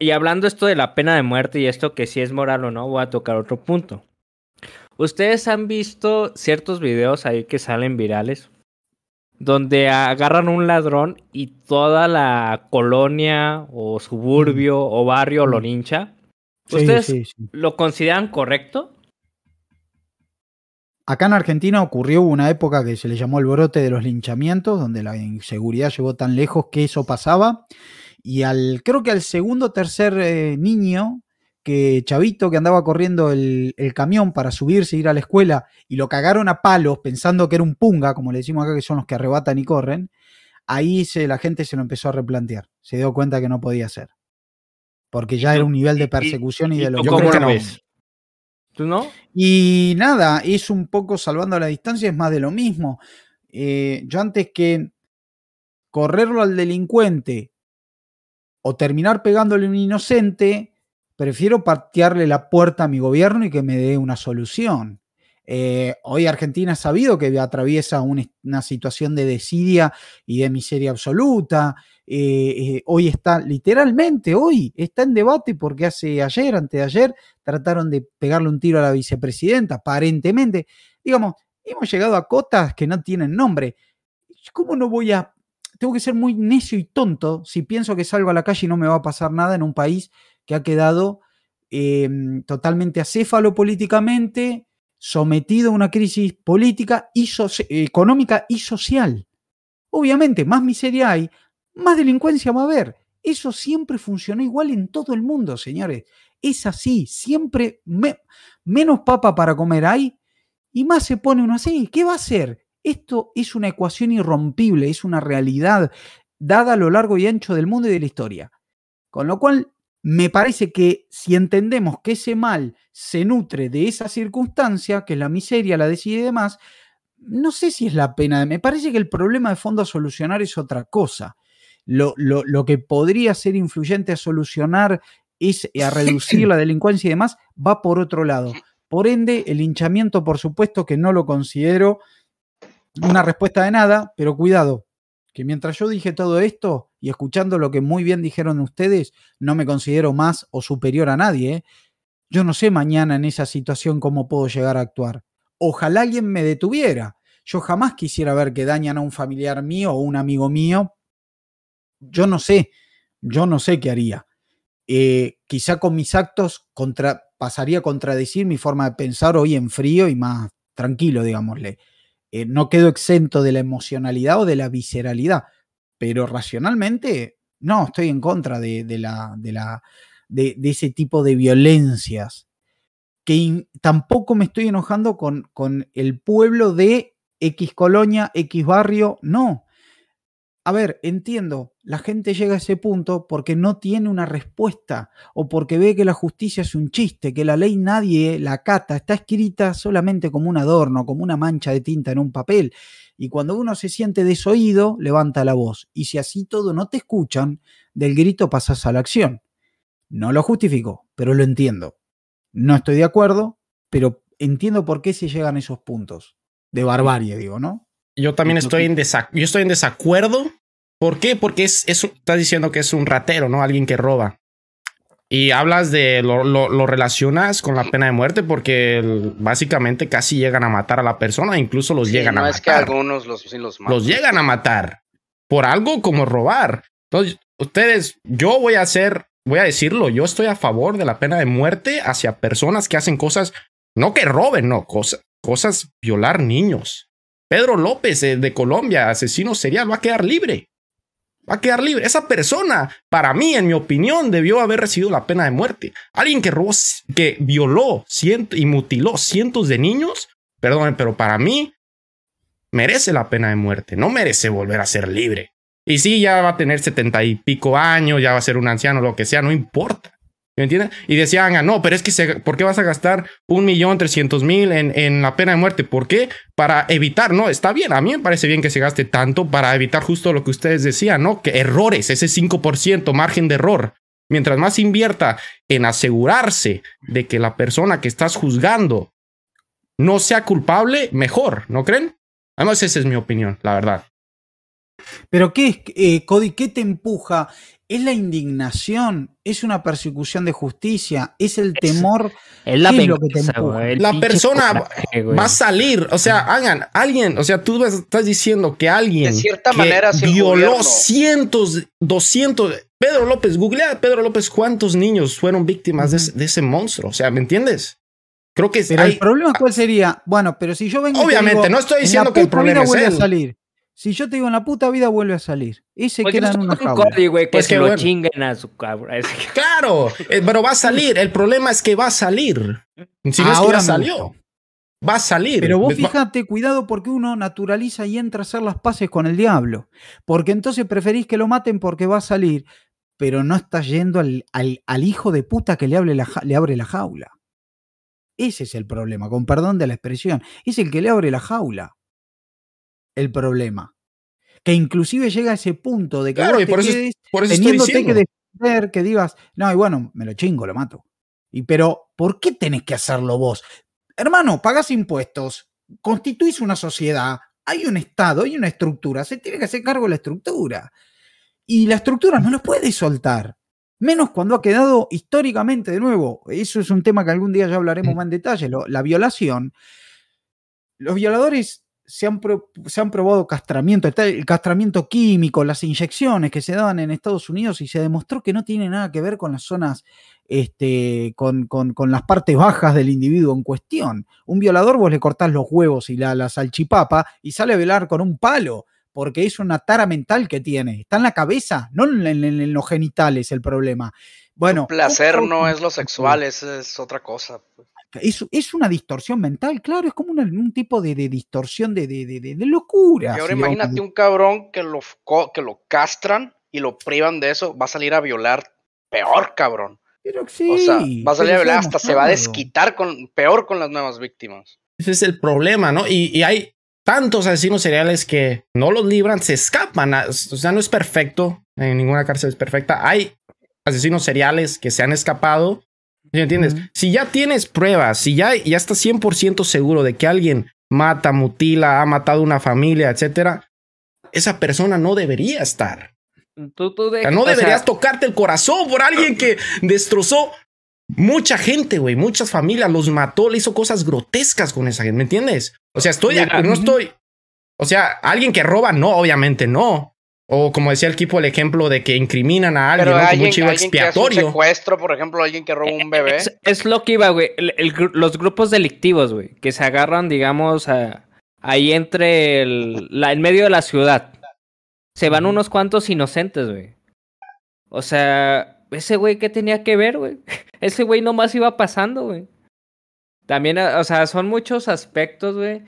Y hablando esto de la pena de muerte y esto que si es moral o no, voy a tocar otro punto. Ustedes han visto ciertos videos ahí que salen virales donde agarran un ladrón y toda la colonia o suburbio mm. o barrio lo lincha. ¿Ustedes sí, sí, sí. lo consideran correcto? Acá en Argentina ocurrió una época que se le llamó el brote de los linchamientos, donde la inseguridad llegó tan lejos que eso pasaba. Y al, creo que al segundo o tercer eh, niño que Chavito que andaba corriendo el, el, camión para subirse e ir a la escuela y lo cagaron a palos pensando que era un punga, como le decimos acá que son los que arrebatan y corren, ahí se, la gente se lo empezó a replantear, se dio cuenta que no podía ser. Porque ya era un nivel de persecución y, y, y de lo que no ves? ¿Tú no? Y nada, es un poco salvando la distancia, es más de lo mismo. Eh, yo antes que correrlo al delincuente o terminar pegándole un inocente, prefiero patearle la puerta a mi gobierno y que me dé una solución. Eh, hoy Argentina ha sabido que atraviesa un, una situación de desidia y de miseria absoluta. Eh, eh, hoy está, literalmente, hoy está en debate porque hace ayer, antes de ayer, trataron de pegarle un tiro a la vicepresidenta, aparentemente. Digamos, hemos llegado a cotas que no tienen nombre. ¿Cómo no voy a... Tengo que ser muy necio y tonto si pienso que salgo a la calle y no me va a pasar nada en un país que ha quedado eh, totalmente acéfalo políticamente, sometido a una crisis política y económica y social. Obviamente, más miseria hay, más delincuencia va a haber. Eso siempre funcionó igual en todo el mundo, señores. Es así, siempre menos papa para comer hay y más se pone uno así. ¿Qué va a hacer? Esto es una ecuación irrompible, es una realidad dada a lo largo y ancho del mundo y de la historia. Con lo cual, me parece que si entendemos que ese mal se nutre de esa circunstancia, que es la miseria, la decide y demás, no sé si es la pena. Me parece que el problema de fondo a solucionar es otra cosa. Lo, lo que podría ser influyente a solucionar es a reducir la delincuencia y demás, va por otro lado. Por ende, el hinchamiento, por supuesto que no lo considero una respuesta de nada, pero cuidado, que mientras yo dije todo esto y escuchando lo que muy bien dijeron ustedes, no me considero más o superior a nadie. ¿eh? Yo no sé mañana en esa situación cómo puedo llegar a actuar. Ojalá alguien me detuviera. Yo jamás quisiera ver que dañan a un familiar mío o un amigo mío. Yo no sé, yo no sé qué haría. Eh, quizá con mis actos pasaría a contradecir mi forma de pensar hoy en frío y más tranquilo, digámosle. Eh, no quedo exento de la emocionalidad o de la visceralidad, pero racionalmente no, estoy en contra de, la, de, la, de, ese tipo de violencias. Que tampoco me estoy enojando con, con el pueblo de X colonia, X barrio, no. A ver, entiendo, la gente llega a ese punto porque no tiene una respuesta o porque ve que la justicia es un chiste, que la ley nadie la cata, está escrita solamente como un adorno, como una mancha de tinta en un papel. Y cuando uno se siente desoído, levanta la voz. Y si así todo no te escuchan, del grito pasas a la acción. No lo justifico, pero lo entiendo. No estoy de acuerdo, pero entiendo por qué se llegan a esos puntos. De barbarie, digo, ¿no? Yo también estoy en, yo estoy en desacuerdo. ¿Por qué? Porque es, estás diciendo que es un ratero, ¿no? Alguien que roba. Y hablas de, lo, lo, relacionas con la pena de muerte porque básicamente casi llegan a matar a la persona, incluso los llegan a matar. No es que algunos los, los Los llegan a matar por algo como robar. Entonces, ustedes, yo voy a hacer, voy a decirlo, yo estoy a favor de la pena de muerte hacia personas que hacen cosas, no que roben, no, cosas, cosas violar niños. Pedro López eh, de Colombia, asesino serial, va a quedar libre. Va a quedar libre. Esa persona, para mí, en mi opinión, debió haber recibido la pena de muerte. Alguien que robó, que violó y mutiló cientos de niños, perdón, pero para mí, merece la pena de muerte. No merece volver a ser libre. Y sí, ya va a tener setenta y pico años, ya va a ser un anciano, lo que sea, no importa. ¿Me entiendes? Y decían, ah, no, pero es que, ¿por qué vas a gastar un millón trescientos mil en, en la pena de muerte? ¿Por qué? Para evitar, no, está bien, a mí me parece bien que se gaste tanto para evitar justo lo que ustedes decían, ¿no? Que errores, ese 5% margen de error. Mientras más invierta en asegurarse de que la persona que estás juzgando no sea culpable, mejor, ¿no creen? Además, esa es mi opinión, la verdad. Pero ¿qué es, eh, Cody, qué te empuja es la indignación, es una persecución de justicia, es el temor. Es, la, lo que te la persona va a salir, o sea, hagan, alguien, o sea, tú estás diciendo que alguien de cierta manera violó cientos, doscientos. Pedro López, googlea Pedro López cuántos niños fueron víctimas de, ese monstruo, o sea, ¿me entiendes? Creo que pero el problema cuál sería, bueno, pero si yo vengo Obviamente, no estoy diciendo que el problema es él. salir. Si yo te digo en la puta vida vuelve a salir. Ese queda en una jaula. que pues que lo chinguen a su cabra. Claro, eh, pero va a salir. El problema es que va a salir. Si no es que ya salió. Va a salir. Pero vos fíjate, cuidado porque uno naturaliza y entra a hacer las paces con el diablo. Porque entonces preferís que lo maten porque va a salir, pero no estás yendo al, al, hijo de puta que le, abre la, le abre la jaula. Ese es el problema, con perdón de la expresión. Es el que le abre la jaula el problema. Que inclusive llega a ese punto de que claro, por eso, por eso teniéndote que defender, que digas, no, y bueno, me lo chingo, lo mato. Y pero, ¿por qué tenés que hacerlo vos? Hermano, pagas impuestos, constituís una sociedad, hay un Estado, hay una estructura, se tiene que hacer cargo de la estructura. Y la estructura no lo puede soltar. Menos cuando ha quedado históricamente, de nuevo, eso es un tema que algún día ya hablaremos mm. más en detalle, la violación. Los violadores se han, se han probado castramiento, está el castramiento químico, las inyecciones que se daban en Estados Unidos y se demostró que no tiene nada que ver con las zonas, este, con, las partes bajas del individuo en cuestión. Un violador vos le cortás los huevos y la, la salchipapa y sale a velar con un palo. porque es una tara mental que tiene. Está en la cabeza, no en, en- en los genitales el problema. Bueno, placer ¿cómo- no es lo sexual, es, es otra cosa. pues. Es, es una distorsión mental, claro, es como una- un tipo de, de distorsión de, de, de- locura. Y ahora si imagínate un cabrón que lo, que lo castran y lo privan de eso, va a salir a violar peor, cabrón. Pero sí, o sea, va a salir a violar, hasta se va a desquitar con peor con las nuevas víctimas. Ese es el problema, ¿no? Y, y hay tantos asesinos seriales que no los libran, se escapan. a- O sea, no es perfecto. En ninguna cárcel es perfecta. Hay asesinos seriales que se han escapado. ¿Sí me entiendes? Si ya tienes pruebas, si ya, ya estás 100% seguro de que alguien mata, mutila, ha matado una familia, etcétera, esa persona no debería estar. Tú, tú O sea, no o sea, deberías tocarte el corazón por alguien que destrozó mucha gente, güey, muchas familias, los mató, le hizo cosas grotescas con esa gente, ¿me entiendes? O sea, estoy, Mira, no estoy, o sea, alguien que roba, no, obviamente no. O como decía el equipo, el ejemplo de que incriminan a alguien, Pero ¿no? como un chivo alguien que hace un expiatorio. secuestro, por ejemplo, alguien que roba un bebé. Es, es lo que iba, güey. El- el los grupos delictivos, güey, que se agarran, digamos, a- ahí entre el, la, en medio de la ciudad. Se van unos cuantos inocentes, güey. O sea, ese güey, ¿qué tenía que ver, güey? Ese güey nomás iba pasando, güey. También, eh, o sea, son muchos aspectos, güey.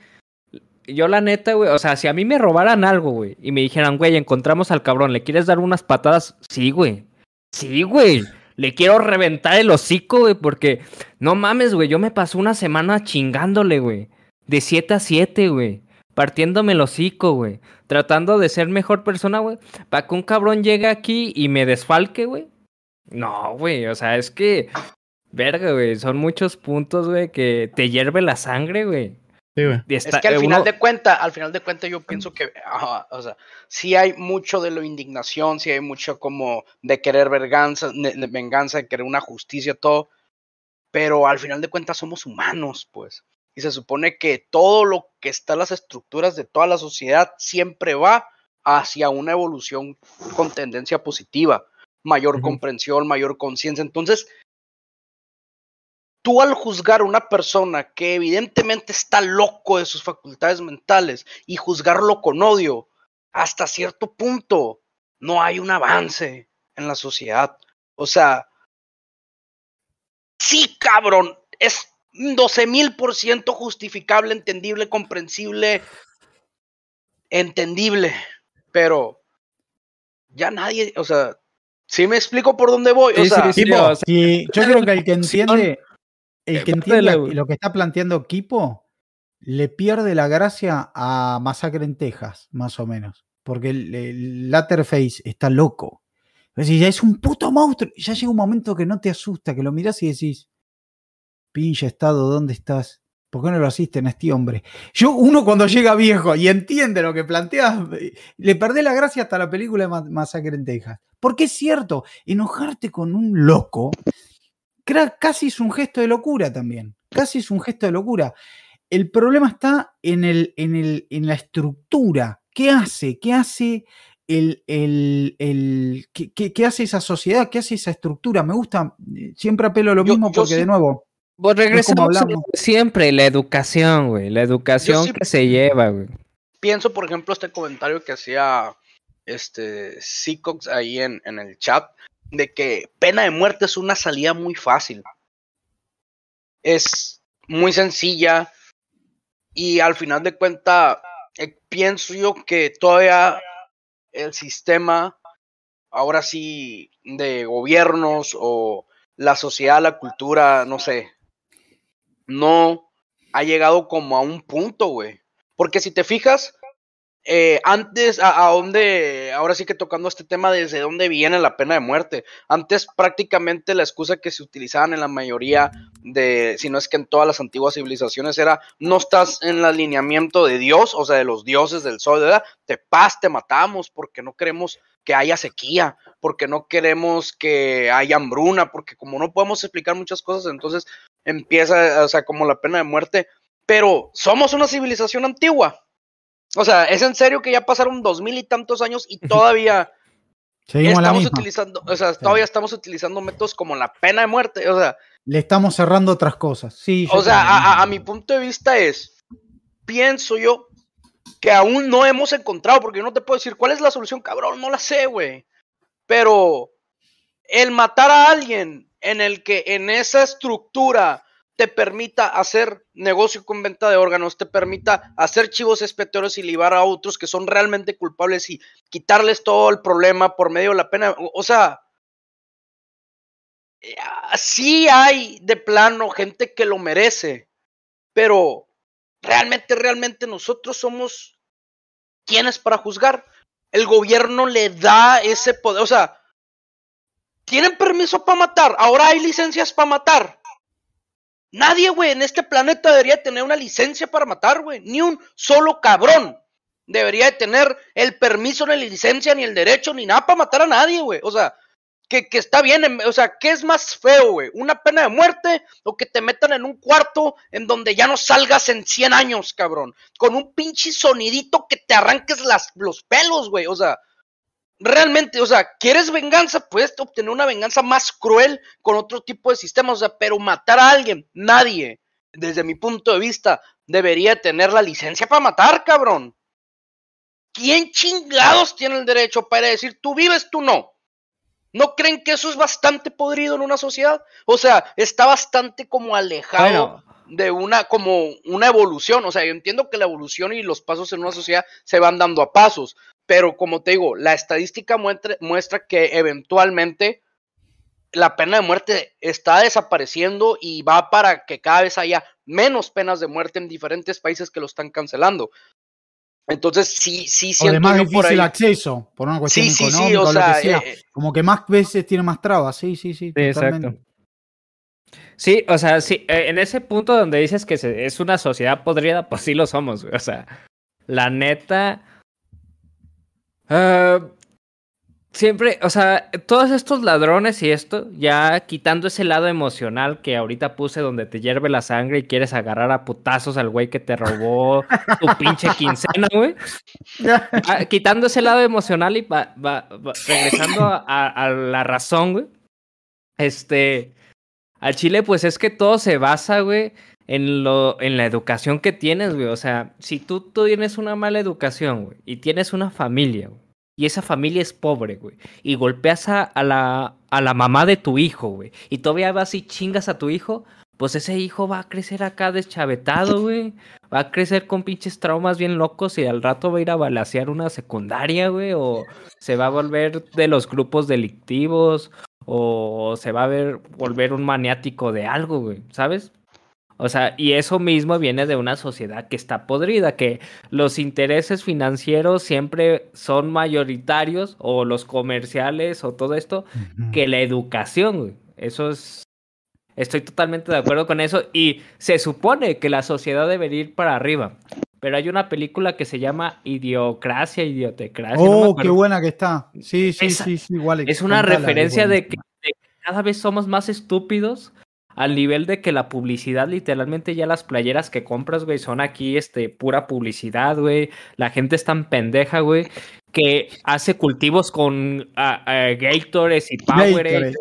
Yo la neta, güey, o sea, si a mí me robaran algo, güey, y me dijeran, güey, encontramos al cabrón, ¿le quieres dar unas patadas? Sí, güey. Sí, güey. Le quiero reventar el hocico, güey, porque no mames, güey, yo me pasé una semana chingándole, güey. De 7 a 7, güey. Partiéndome el hocico, güey. Tratando de ser mejor persona, güey. Para que un cabrón llegue aquí y me desfalque, güey. No, güey, o sea, es que... Verga, güey, son muchos puntos, güey, que te hierve la sangre, güey. Sí, güey. Es que al eh, final uno- de cuenta, al final de cuenta yo pienso que, ajá, o sea, sí hay mucho de la indignación, sí hay mucho como de querer venganza, de, de venganza, de querer una justicia, todo, pero al final de cuentas somos humanos, pues, y se supone que todo lo que está en las estructuras de toda la sociedad siempre va hacia una evolución con tendencia positiva, mayor comprensión, mayor conciencia, entonces tú al juzgar a una persona que evidentemente está loco de sus facultades mentales y juzgarlo con odio, hasta cierto punto no hay un avance en la sociedad. O sea, sí, cabrón, es 12 mil por ciento justificable, entendible, comprensible, entendible, pero ya nadie, o sea, sí me explico por dónde voy, o Sí, sea, sí, tipo, yo creo que el que entiende, el que entiende la- lo que está planteando Kipo, le pierde la gracia a Masacre en Texas, más o menos. Porque el, el Latterface está loco. Es decir, ya es un puto monstruo. Ya llega un momento que no te asusta, que lo mirás y decís, pinche estado, ¿dónde estás? ¿Por qué no lo asisten a este hombre? Yo, uno cuando llega viejo y entiende lo que planteas, eh, le perdé la gracia hasta la película de Ma- Masacre en Texas. Porque es cierto, enojarte con un loco casi es un gesto de locura también. Casi es un gesto de locura. El problema está en, el, en, el, en la estructura. ¿Qué hace? ¿Qué hace el, el, el- qué, qué- qué hace esa sociedad? ¿Qué hace esa estructura? Me gusta, siempre apelo a lo Yo- mismo yo porque de nuevo, Pues regresamos siempre, la educación, güey. La educación que se lleva, güey. pienso, por ejemplo, este comentario que hacía este Seacox ahí en, en el chat, de que pena de muerte es una salida muy fácil. Es muy sencilla y al final de cuentas pienso yo que todavía el sistema, ahora sí, de gobiernos o la sociedad, la cultura, no sé, no ha llegado como a un punto, güey. Porque si te fijas, eh, antes, a, a dónde, ahora sí que tocando este tema, desde dónde viene la pena de muerte. Antes prácticamente la excusa que se utilizaban en la mayoría de, si no es que en todas las antiguas civilizaciones era, no estás en el alineamiento de Dios, o sea, de los dioses del sol, ¿verdad? Te paz, te matamos porque no queremos que haya sequía, porque no queremos que haya hambruna, porque como no podemos explicar muchas cosas, entonces empieza, o sea, como la pena de muerte. Pero somos una civilización antigua. O sea, es en serio que ya pasaron dos mil y tantos años y todavía seguimos la estamos misma. utilizando, o sea, todavía estamos utilizando métodos como la pena de muerte. O sea, Le estamos cerrando otras cosas. Sí, o sea, también. a, a- a mi punto de vista es, pienso yo que aún no hemos encontrado, porque yo no te puedo decir cuál es la solución, cabrón, no la sé, güey. Pero el matar a alguien en el que en esa estructura te permita hacer negocio con venta de órganos, te permita hacer chivos expiatorios y libar a otros que son realmente culpables y quitarles todo el problema por medio de la pena. O, sea, eh, sí hay de plano gente que lo merece, pero realmente, realmente nosotros somos quienes para juzgar. El gobierno le da ese poder, o sea, tienen permiso para matar, ahora hay licencias para matar. Nadie, güey, en este planeta debería tener una licencia para matar, güey. Ni un solo cabrón debería tener el permiso, ni la licencia, ni el derecho, ni nada para matar a nadie, güey. O sea, que, está bien, o sea, ¿qué es más feo, güey? ¿Una pena de muerte o que te metan en un cuarto en donde ya no salgas en 100 años, cabrón? Con un pinche sonidito que te arranques las, los pelos, güey. O sea, realmente, o sea, ¿quieres venganza? Puedes obtener una venganza más cruel con otro tipo de sistemas, o sea, pero matar a alguien, nadie, desde mi punto de vista, debería tener la licencia para matar, cabrón. ¿Quién chingados tiene el derecho para decir tú vives, tú no? ¿No creen que eso es bastante podrido en una sociedad? O sea, está bastante como alejado de una, como una evolución. O sea, yo entiendo que la evolución y los pasos en una sociedad se van dando a pasos, pero como te digo, la estadística muestra, muestra que eventualmente la pena de muerte está desapareciendo y va para que cada vez haya menos penas de muerte en diferentes países que lo están cancelando. Entonces sí, sí siento o de más difícil acceso, por una cuestión sí, sí, sí, o, sea, eh, como que más veces tiene más trabas, sí, sí, sí. Exacto. Sí, o sea, sí, eh, en ese punto donde dices que es una sociedad podrida, pues sí lo somos, o sea, la neta, Uh, siempre, o sea, todos estos ladrones y esto, ya quitando ese lado emocional que ahorita puse donde te hierve la sangre y quieres agarrar a putazos al güey que te robó tu pinche quincena, güey. Ah, quitando ese lado emocional y va, regresando a, a, la razón, güey. Este, al Chile, pues es que todo se basa, güey, en, lo, en la educación que tienes, güey. O sea, si tú, tú tienes una mala educación, güey, y tienes una familia, güey, y esa familia es pobre, güey, y golpeas a, la, a la mamá de tu hijo, güey, y todavía vas y chingas a tu hijo, pues ese hijo va a crecer acá deschavetado, güey. Va a crecer con pinches traumas bien locos y al rato va a ir a balasear una secundaria, güey. O se va a volver de los grupos delictivos. O se va a ver, volver un maniático de algo, güey. ¿Sabes? O sea, y eso mismo viene de una sociedad que está podrida, que los intereses financieros siempre son mayoritarios, o los comerciales, o todo esto, que la educación, güey. Eso es. Estoy totalmente de acuerdo con eso. Y se supone que la sociedad debería ir para arriba. Pero hay una película que se llama Idiocracia, Idiotecracia. Oh, qué buena que está. Sí, sí, sí, sí, igual. Es una referencia de que cada vez somos más estúpidos al nivel de que la publicidad, literalmente ya las playeras que compras, güey, son aquí, este, pura publicidad, güey. La gente es tan pendeja, güey, que hace cultivos con uh, Gators y Powerade.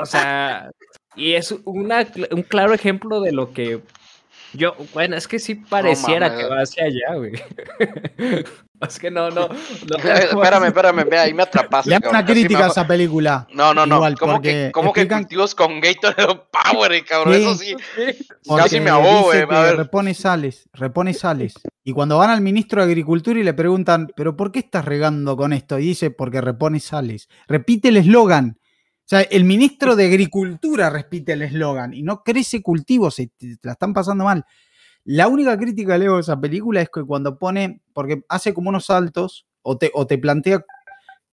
O sea, y es una, un claro ejemplo de lo que yo, bueno, es que sí pareciera que va hacia allá, güey. es que no, no. espérame, espérame, ve, ahí me atrapaste. Le una crítica a esa película. No, no, no. ¿Cómo que, cómo que cultivos con Gatorade Power, cabrón? Eso sí. Casi me ahogo, güey. Repone sales, repone sales. Y cuando van al ministro de Agricultura y le preguntan, ¿pero por qué estás regando con esto? Y dice, porque repone sales. Repite el eslogan. O sea, el ministro de Agricultura repite el eslogan y no crece cultivo, se la están pasando mal. La única crítica que leo de esa película es que cuando pone, porque hace como unos saltos, o te, o te plantea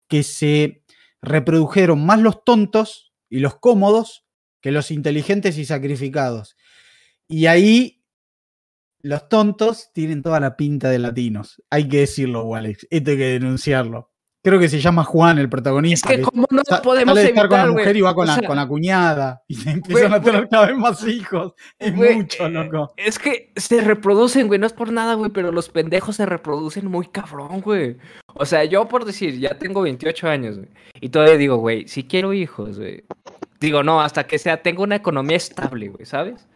que se reprodujeron más los tontos y los cómodos que los inteligentes y sacrificados. Y ahí los tontos tienen toda la pinta de latinos. Hay que decirlo, Alex. Esto hay que denunciarlo. Creo que se llama Juan, el protagonista. Es que, ¿cómo no podemos sale estar con la mujer y va con, la, con la cuñada. Y empiezan a tener cada vez más hijos. Es mucho, loco. Es que se reproducen, güey. No es por nada, güey, pero los pendejos se reproducen muy cabrón, güey. O sea, yo por decir, ya tengo 28 años, güey. Y todavía digo, güey, si quiero hijos, güey. Digo, no, hasta que sea, tengo una economía estable, güey, ¿sabes?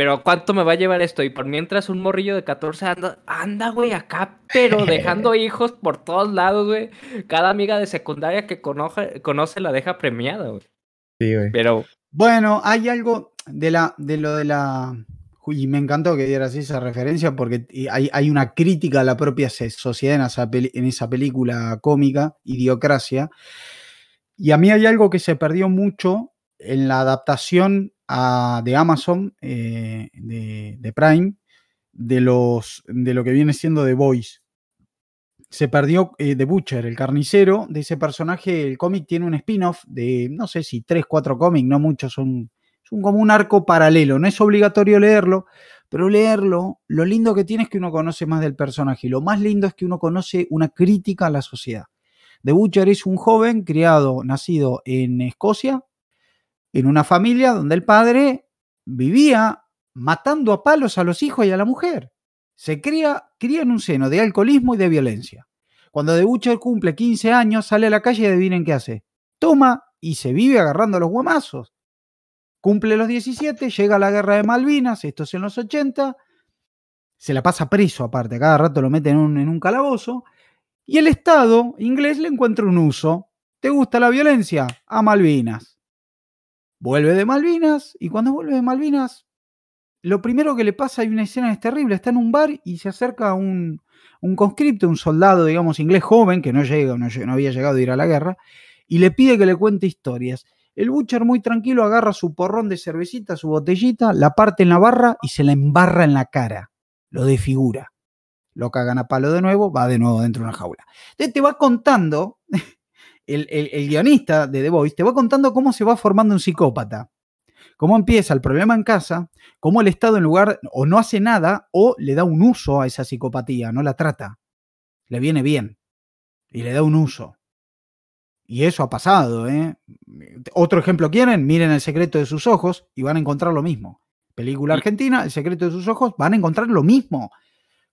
Pero ¿cuánto me va a llevar esto? Y por mientras un morrillo de 14 anda, anda, güey, acá, pero dejando hijos por todos lados, güey. Cada amiga de secundaria que conoce, conoce la deja premiada, güey. Sí, güey. Pero Bueno, hay algo de, la, de lo de la... Y me encantó que dieras esa referencia porque hay, hay una crítica a la propia sociedad en esa, peli- en esa película cómica, Idiocracia. Y a mí hay algo que se perdió mucho en la adaptación de Amazon, eh, de, Prime, de, los, de lo que viene siendo The Voice. Se perdió eh, The Butcher, el carnicero. De ese personaje, el cómic tiene un spin-off de, no sé si tres, cuatro cómics, no muchos, son, como un arco paralelo. No es obligatorio leerlo, pero leerlo, lo lindo que tiene es que uno conoce más del personaje. Lo más lindo es que uno conoce una crítica a la sociedad. The Butcher es un joven criado, nacido en Escocia, en una familia donde el padre vivía matando a palos a los hijos y a la mujer. Se cría, cría en un seno de alcoholismo y de violencia. Cuando The Butcher cumple 15 años, sale a la calle y adivinen qué hace. Toma y se vive agarrando a los guamazos. Cumple los 17, llega a la guerra de Malvinas, esto es en los 80, se la pasa preso aparte, cada rato lo meten en un, en un calabozo, y el Estado inglés le encuentra un uso. ¿Te gusta la violencia? A Malvinas. Vuelve de Malvinas, y cuando vuelve de Malvinas, lo primero que le pasa, hay una escena es terrible, está en un bar y se acerca un, un conscripto, un soldado, digamos, inglés joven, que no llega, no, no había llegado a ir a la guerra, y le pide que le cuente historias. El Butcher muy tranquilo agarra su porrón de cervecita, su botellita, la parte en la barra y se la embarra en la cara. Lo desfigura. Lo cagan a palo de nuevo, va de nuevo dentro de una jaula. Entonces te va contando, el, el- el guionista de The Voice, te va contando cómo se va formando un psicópata. Cómo empieza el problema en casa, cómo el Estado en lugar o no hace nada o le da un uso a esa psicopatía, no la trata. Le viene bien y le da un uso. Y eso ha pasado, ¿eh? Otro ejemplo quieren, miren El secreto de sus ojos y van a encontrar lo mismo. Película argentina, El secreto de sus ojos, van a encontrar lo mismo.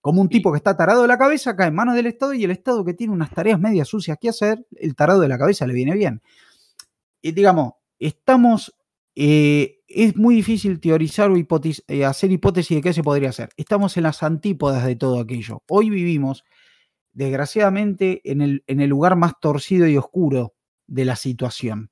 Como un tipo que está tarado de la cabeza cae en manos del Estado y el Estado que tiene unas tareas medias sucias que hacer, el tarado de la cabeza le viene bien. Y digamos, estamos, eh, es muy difícil teorizar o eh, hacer hipótesis de qué se podría hacer. Estamos en las antípodas de todo aquello. Hoy vivimos, desgraciadamente, en el, en el lugar más torcido y oscuro de la situación.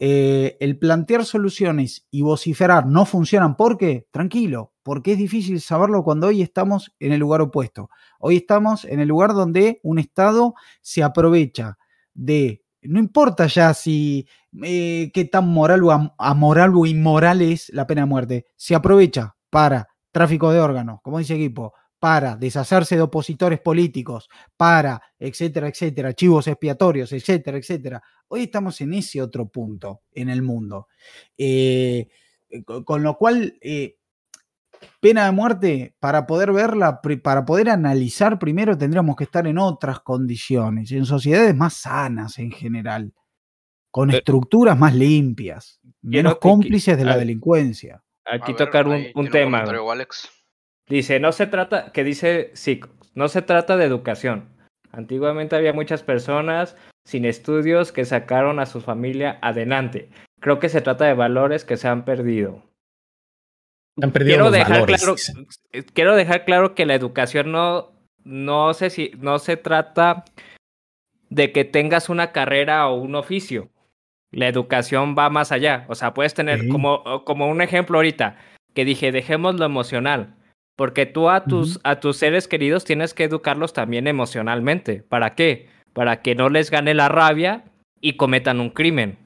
Eh, el plantear soluciones y vociferar no funcionan. ¿Por qué? Tranquilo, porque es difícil saberlo cuando hoy estamos en el lugar opuesto. Hoy estamos en el lugar donde un Estado se aprovecha de, no importa ya si eh, qué tan moral o am- amoral o inmoral es la pena de muerte, se aprovecha para tráfico de órganos, como dice equipo, para deshacerse de opositores políticos, para, etcétera, etcétera, chivos expiatorios, etcétera, etcétera. Hoy estamos en ese otro punto en el mundo. Eh, con, con lo cual, eh, pena de muerte, para poder verla, para poder analizar primero, tendríamos que estar en otras condiciones, en sociedades más sanas en general, con Pero- estructuras más limpias, menos que- cómplices de la a delincuencia. aquí A ver, tocar un, tema. Alex. Dice, no se trata, que dice, sí, no se trata de educación. Antiguamente había muchas personas sin estudios que sacaron a su familia adelante. Creo que se trata de valores que se han perdido. Han perdido Quiero los dejar, valores. claro, eh, quiero dejar claro que la educación no, no sé si, no se trata de que tengas una carrera o un oficio. La educación va más allá. O sea, puedes tener como, como un ejemplo ahorita, que dije, dejemos lo emocional. Porque tú a tus, a tus seres queridos tienes que educarlos también emocionalmente. ¿Para qué? Para que no les gane la rabia y cometan un crimen.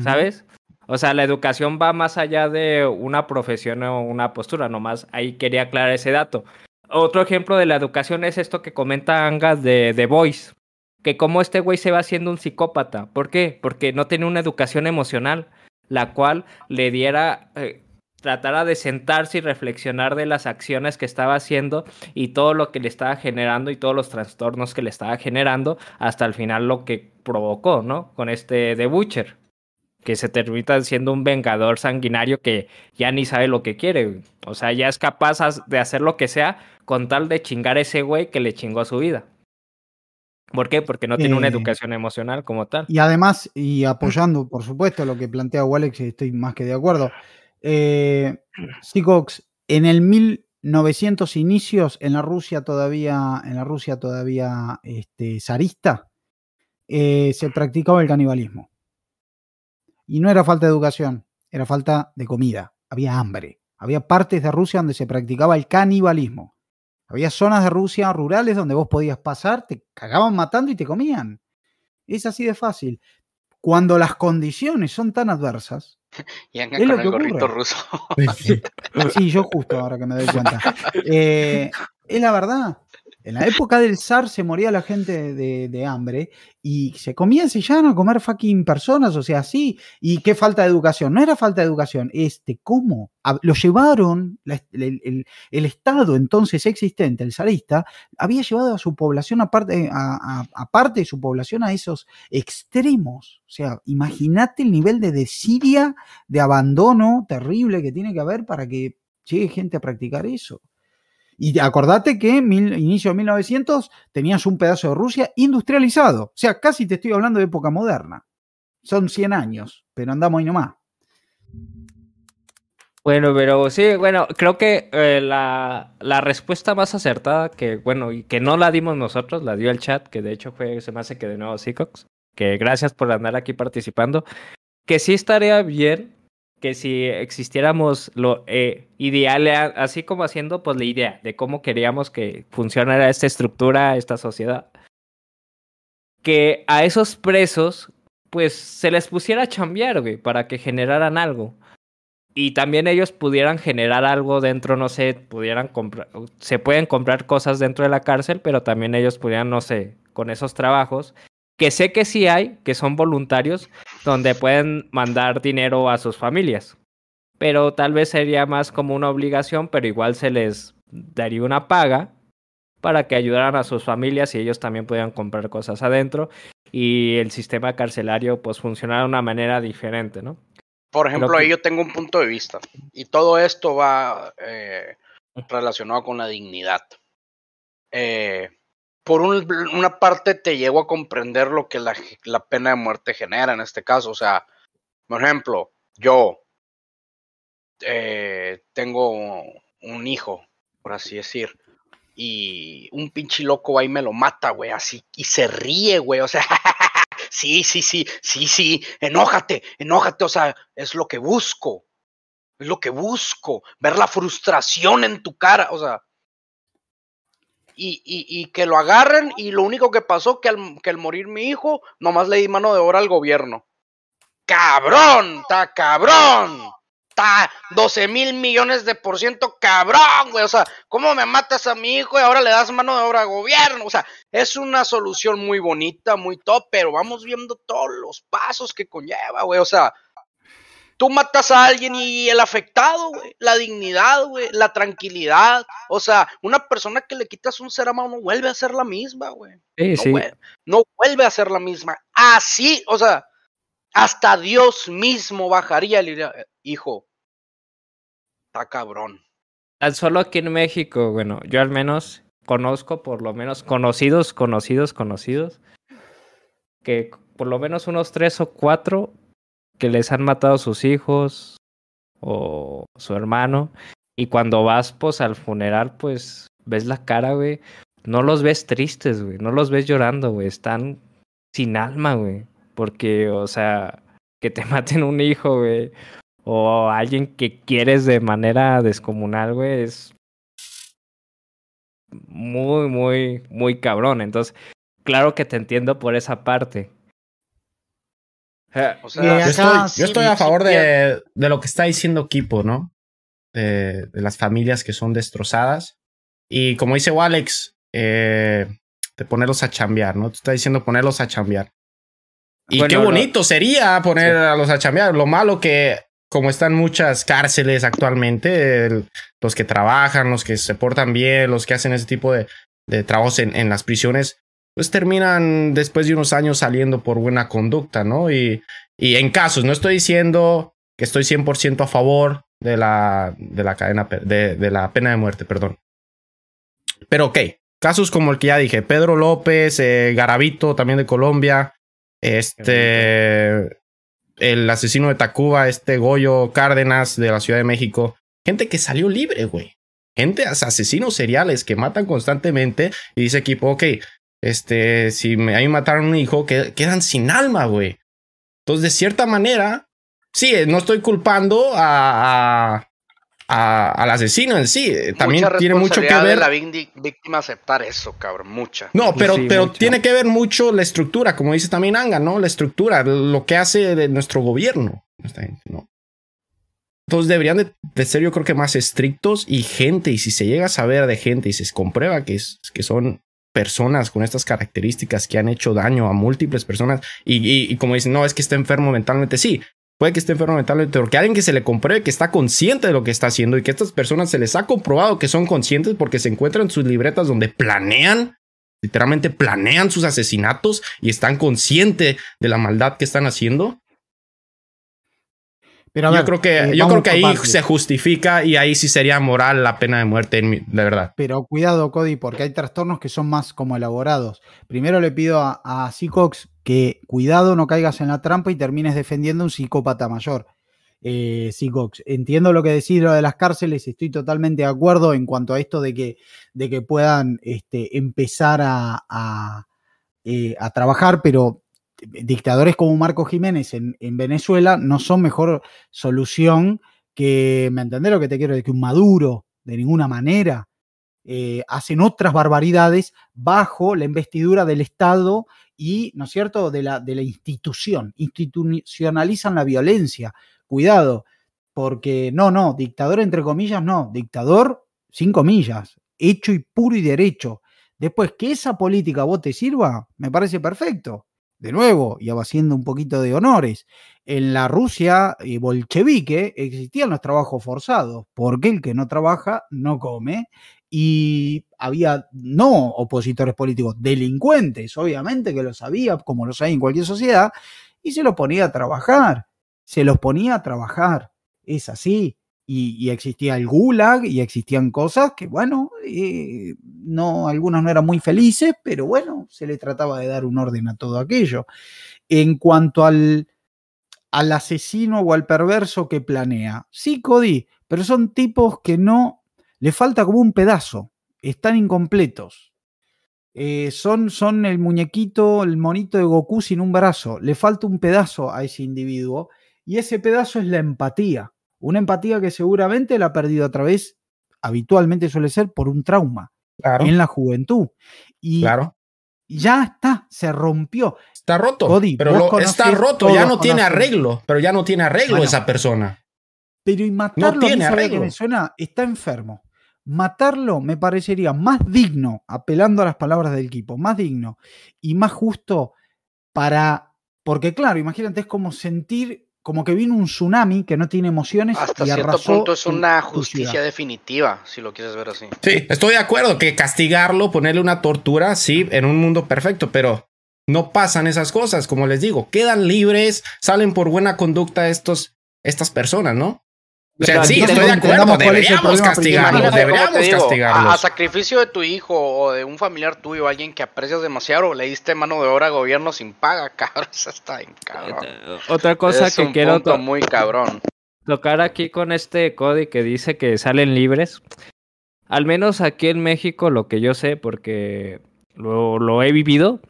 ¿sabes? O sea, la educación va más allá de una profesión o una postura, nomás ahí quería aclarar ese dato. Otro ejemplo de la educación es esto que comenta Angas de The Voice, que como este güey se va haciendo un psicópata. ¿Por qué? Porque no tiene una educación emocional, la cual le diera, eh, tratara de sentarse y reflexionar de las acciones que estaba haciendo y todo lo que le estaba generando y todos los trastornos que le estaba generando hasta el final lo que provocó, ¿no? Con este The Butcher que se termina siendo un vengador sanguinario que ya ni sabe lo que quiere. O sea, ya es capaz de hacer lo que sea con tal de chingar a ese güey que le chingó su vida. ¿Por qué? Porque no tiene una Eh, educación emocional como tal. Y además, y apoyando, por supuesto, lo que plantea Walex, estoy más que de acuerdo. Eh, Seacox, en el 1900 inicios, en la Rusia todavía, en la Rusia todavía este, zarista, eh, se practicaba el canibalismo. Y no era falta de educación, era falta de comida, había hambre. Había partes de Rusia donde se practicaba el canibalismo. Había zonas de Rusia rurales donde vos podías pasar, te cagaban matando y te comían. Es así de fácil. Cuando las condiciones son tan adversas, Y lo con el que ocurre. gorrito ruso. Sí, yo justo ahora que me doy cuenta. Eh, es la verdad. En la época del zar se moría la gente de, hambre y se llegaban a comer fucking personas, o sea, sí. Y qué falta de educación. No era falta de educación, este, ¿cómo? Lo llevaron, el, Estado entonces existente, el zarista, había llevado a su población, aparte, a, a- aparte de su población, a esos extremos. O sea, imagínate el nivel de desidia de abandono terrible que tiene que haber para que llegue gente a practicar eso. Y acordate que mil, inicio de 1900 tenías un pedazo de Rusia industrializado. O sea, casi te estoy hablando de época moderna. Son 100 años, pero andamos ahí nomás. Bueno, pero sí, bueno, creo que eh, la, la respuesta más acertada que, bueno, y que no la dimos nosotros, la dio el chat, que de hecho fue, se me hace que de nuevo Seacox, que gracias por andar aquí participando, que sí estaría bien que si existiéramos lo eh, ideal, a- así como haciendo pues la idea de cómo queríamos que funcionara esta estructura, esta sociedad, que a esos presos pues se les pusiera a chambear, para que generaran algo. Y también ellos pudieran generar algo dentro, no sé, pudieran comprar, se pueden comprar cosas dentro de la cárcel, pero también ellos pudieran, no sé, con esos trabajos, que sé que sí hay, que son voluntarios, donde pueden mandar dinero a sus familias. Pero tal vez sería más como una obligación, pero igual se les daría una paga para que ayudaran a sus familias y ellos también pudieran comprar cosas adentro y el sistema carcelario pues funcionara de una manera diferente, ¿no? Por ejemplo, que- ahí yo tengo un punto de vista. Y todo esto va eh, relacionado con la dignidad. Eh, por un- una parte te llego a comprender lo que la, pena de muerte genera en este caso. O sea, por ejemplo, yo eh, tengo un hijo, por así decir, y un pinche loco y me lo mata, güey, así, y se ríe, güey, o sea, sí, sí, sí, sí, sí, enójate, enójate, o sea, es lo que busco, es lo que busco, ver la frustración en tu cara, o sea, y, y, y que lo agarren y lo único que pasó que al, que al morir mi hijo, nomás le di mano de obra al gobierno. Cabrón, está cabrón. Está 12 mil millones de por ciento cabrón, güey. O sea, ¿cómo me matas a mi hijo y ahora le das mano de obra al gobierno? O sea, es una solución muy bonita, muy top, pero vamos viendo todos los pasos que conlleva, güey. O sea, tú matas a alguien y el afectado, güey, la dignidad, güey, la tranquilidad. O sea, una persona que le quitas un ser amado no vuelve a ser la misma, güey. Sí, No, sí. vuel- no vuelve a ser la misma. Así, o sea, hasta Dios mismo bajaría y diría, hijo, está cabrón. Tan solo aquí en México, bueno, yo al menos conozco, por lo menos conocidos, conocidos, conocidos, que por lo menos unos tres o cuatro que les han matado sus hijos o su hermano. Y cuando vas, pues, al funeral, pues, ves la cara, güey. No los ves tristes, güey. No los ves llorando, güey. Están sin alma, güey. Porque, o sea, que te maten un hijo, güey. O alguien que quieres de manera descomunal, güey. Es muy, muy, muy cabrón. Entonces, claro que te entiendo por esa parte. O Y sea, Yo estoy, yo estoy a favor de, de lo que está diciendo Kipo, ¿no? De, de las familias que son destrozadas. Y como dice Alex, eh, de ponerlos a chambear, ¿no? Tú estás diciendo ponerlos a chambear. Y Bueno, qué lo- bonito sería poner Sí. a los a chambear. Lo malo que, como están muchas cárceles actualmente, el- los que trabajan, los que se portan bien, los que hacen ese tipo de, de trabajos en, en las prisiones, pues terminan después de unos años saliendo por buena conducta, ¿no? Y, y en casos, no estoy diciendo que estoy 100% a favor de la, de la cadena, de, de la pena de muerte, perdón. Pero ok, casos como el que ya dije, Pedro López, eh, Garavito, también de Colombia, este, el asesino de Tacuba, este Goyo Cárdenas de la Ciudad de México, gente que salió libre, güey. Gente, asesinos seriales que matan constantemente y dice equipo, ok, este, si me, a mí mataron un hijo, que, quedan sin alma, güey. Entonces, de cierta manera, sí, no estoy culpando a, a, al asesino en sí. También tiene mucho que ver. la víctima aceptar eso, cabrón, mucha. No, pero, pero tiene que ver mucho la estructura, como dice también Anga, ¿no? La estructura, lo que hace de nuestro gobierno. ¿no? Entonces deberían de, ser yo creo que más estrictos y gente, y si se llega a saber de gente y se comprueba que, es, que son personas con estas características que han hecho daño a múltiples personas y, como dicen, no, es que está enfermo mentalmente, sí, puede que esté enfermo mentalmente, pero que alguien que se le compruebe que está consciente de lo que está haciendo y que estas personas se les ha comprobado que son conscientes porque se encuentran sus libretas donde planean, literalmente planean sus asesinatos y están conscientes de la maldad que están haciendo, yo creo que, eh, yo creo que ahí se justifica y ahí sí sería moral la pena de muerte, de verdad. Pero cuidado, Cody, porque hay trastornos que son más como elaborados. Primero le pido a, a que cuidado, no caigas en la trampa y termines defendiendo a un psicópata mayor. Eh, entiendo lo que decís lo de las cárceles, estoy totalmente de acuerdo en cuanto a esto de que, de que puedan este, empezar a, a, eh, a trabajar, pero dictadores como Marco Jiménez en, Venezuela no son mejor solución que, ¿me entendés lo que te quiero decir? Que un Maduro, de ninguna manera. Eh, hacen otras barbaridades bajo la investidura del Estado y, ¿no es cierto?, de la, de la institución. Institucionalizan la violencia. Cuidado, porque no, no, dictador entre comillas, no, dictador sin comillas, hecho y puro y derecho. Después, que esa política a vos te sirva, me parece perfecto de nuevo, y haciendo un poquito de honores, en la Rusia eh, bolchevique existían los trabajos forzados, porque el que no trabaja no come, y había no opositores políticos, delincuentes, obviamente que lo sabía, como los hay en cualquier sociedad, y se los ponía a trabajar, se los ponía a trabajar, es así y, existía el gulag y existían cosas que, bueno, eh, no, algunas no eran muy felices, pero bueno, se le trataba de dar un orden a todo aquello. En cuanto al, al asesino o al perverso que planea, sí, Cody, pero son tipos que no, le falta como un pedazo, están incompletos. Eh, son, son el muñequito, el monito de Goku sin un brazo, le falta un pedazo a ese individuo y ese pedazo es la empatía una empatía que seguramente la ha perdido a través, habitualmente suele ser por un trauma en la juventud. Y claro. ya está, se rompió. Está roto. pero está roto, ya no tiene arreglo, pero ya no tiene arreglo esa persona. Pero y matarlo no tiene arreglo. me suena, está enfermo. Matarlo me parecería más digno, apelando a las palabras del equipo, más digno y más justo para. Porque, claro, imagínate, es como sentir como que vino un tsunami que no tiene emociones. Hasta cierto punto es una justicia definitiva, si lo quieres ver así. Sí, estoy de acuerdo que castigarlo, ponerle una tortura, sí, en un mundo perfecto, pero no pasan esas cosas, como les digo, quedan libres, salen por buena conducta estos, estas personas, ¿no? O sea, sí, estoy de acuerdo, deberíamos castigarlos, deberíamos castigarlos. A, sacrificio de tu hijo o de un familiar tuyo, alguien que aprecias demasiado, le diste mano de obra al gobierno sin paga, cabrón, eso está bien cabrón. Eh, otra cosa que quiero muy cabrón. tocar aquí con este Cody que dice que salen libres. Al menos aquí en México, lo que yo sé, porque lo, lo he vivido,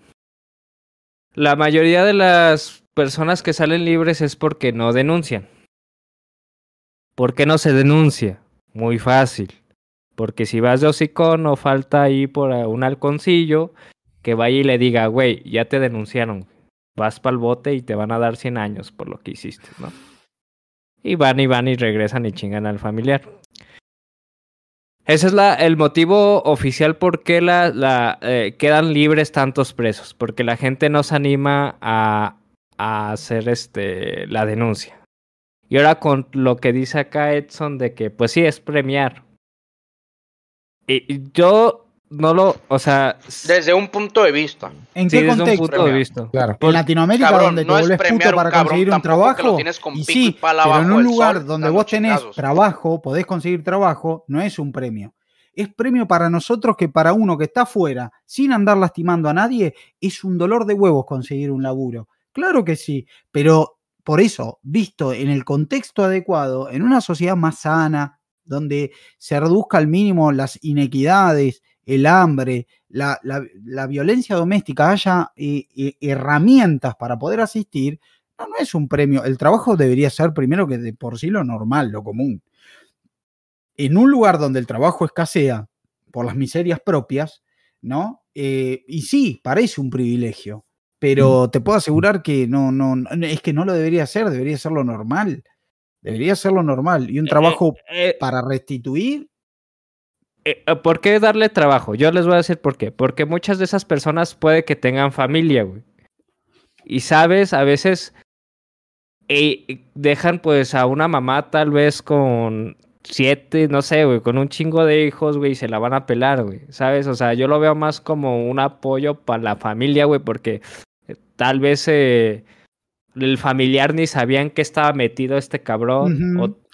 la mayoría de las personas que salen libres es porque no denuncian. ¿Por qué no se denuncia? Muy fácil. Porque si vas de hocicón o falta ahí por un halconcillo que vaya y le diga, güey, ya te denunciaron. Vas para el bote y te van a dar 100 años por lo que hiciste, ¿no? Y van y van y regresan y chingan al familiar. Ese es el motivo oficial por qué eh, quedan libres tantos presos. Porque la gente no se anima a, a hacer este, la denuncia. Y ahora con lo que dice acá Edson de que pues sí es premiar. Y yo no lo, o sea, desde un punto de vista. ¿En qué contexto? Desde un punto de vista. Claro. En Latinoamérica donde te vuelves puto para conseguir un trabajo y sí, pero en un lugar donde vos tenés trabajo, podés conseguir trabajo, no es un premio. Es premio para nosotros que para uno que está afuera, sin andar lastimando a nadie, es un dolor de huevos conseguir un laburo. Claro que sí, pero por eso, visto en el contexto adecuado, en una sociedad más sana, donde se reduzca al mínimo las inequidades, el hambre, la, violencia doméstica, haya eh, eh, herramientas para poder asistir, no, es un premio. El trabajo debería ser primero que de por sí lo normal, lo común. En un lugar donde el trabajo escasea por las miserias propias, ¿no? Eh, y sí, parece un privilegio, pero te puedo asegurar que no, no, es que no lo debería ser, debería ser lo normal. Debería ser lo normal. Y un trabajo para restituir eh, eh, ¿Por qué darle trabajo? Yo les voy a decir por qué. Porque muchas de esas personas puede que tengan familia, güey. Y sabes, a veces eh, dejan pues a una mamá tal vez con siete, no sé, güey, con un chingo de hijos, güey, se la van a pelar, güey. ¿Sabes? O sea, yo lo veo más como un apoyo para la familia, güey, porque tal vez el familiar ni sabían que estaba metido este cabrón. o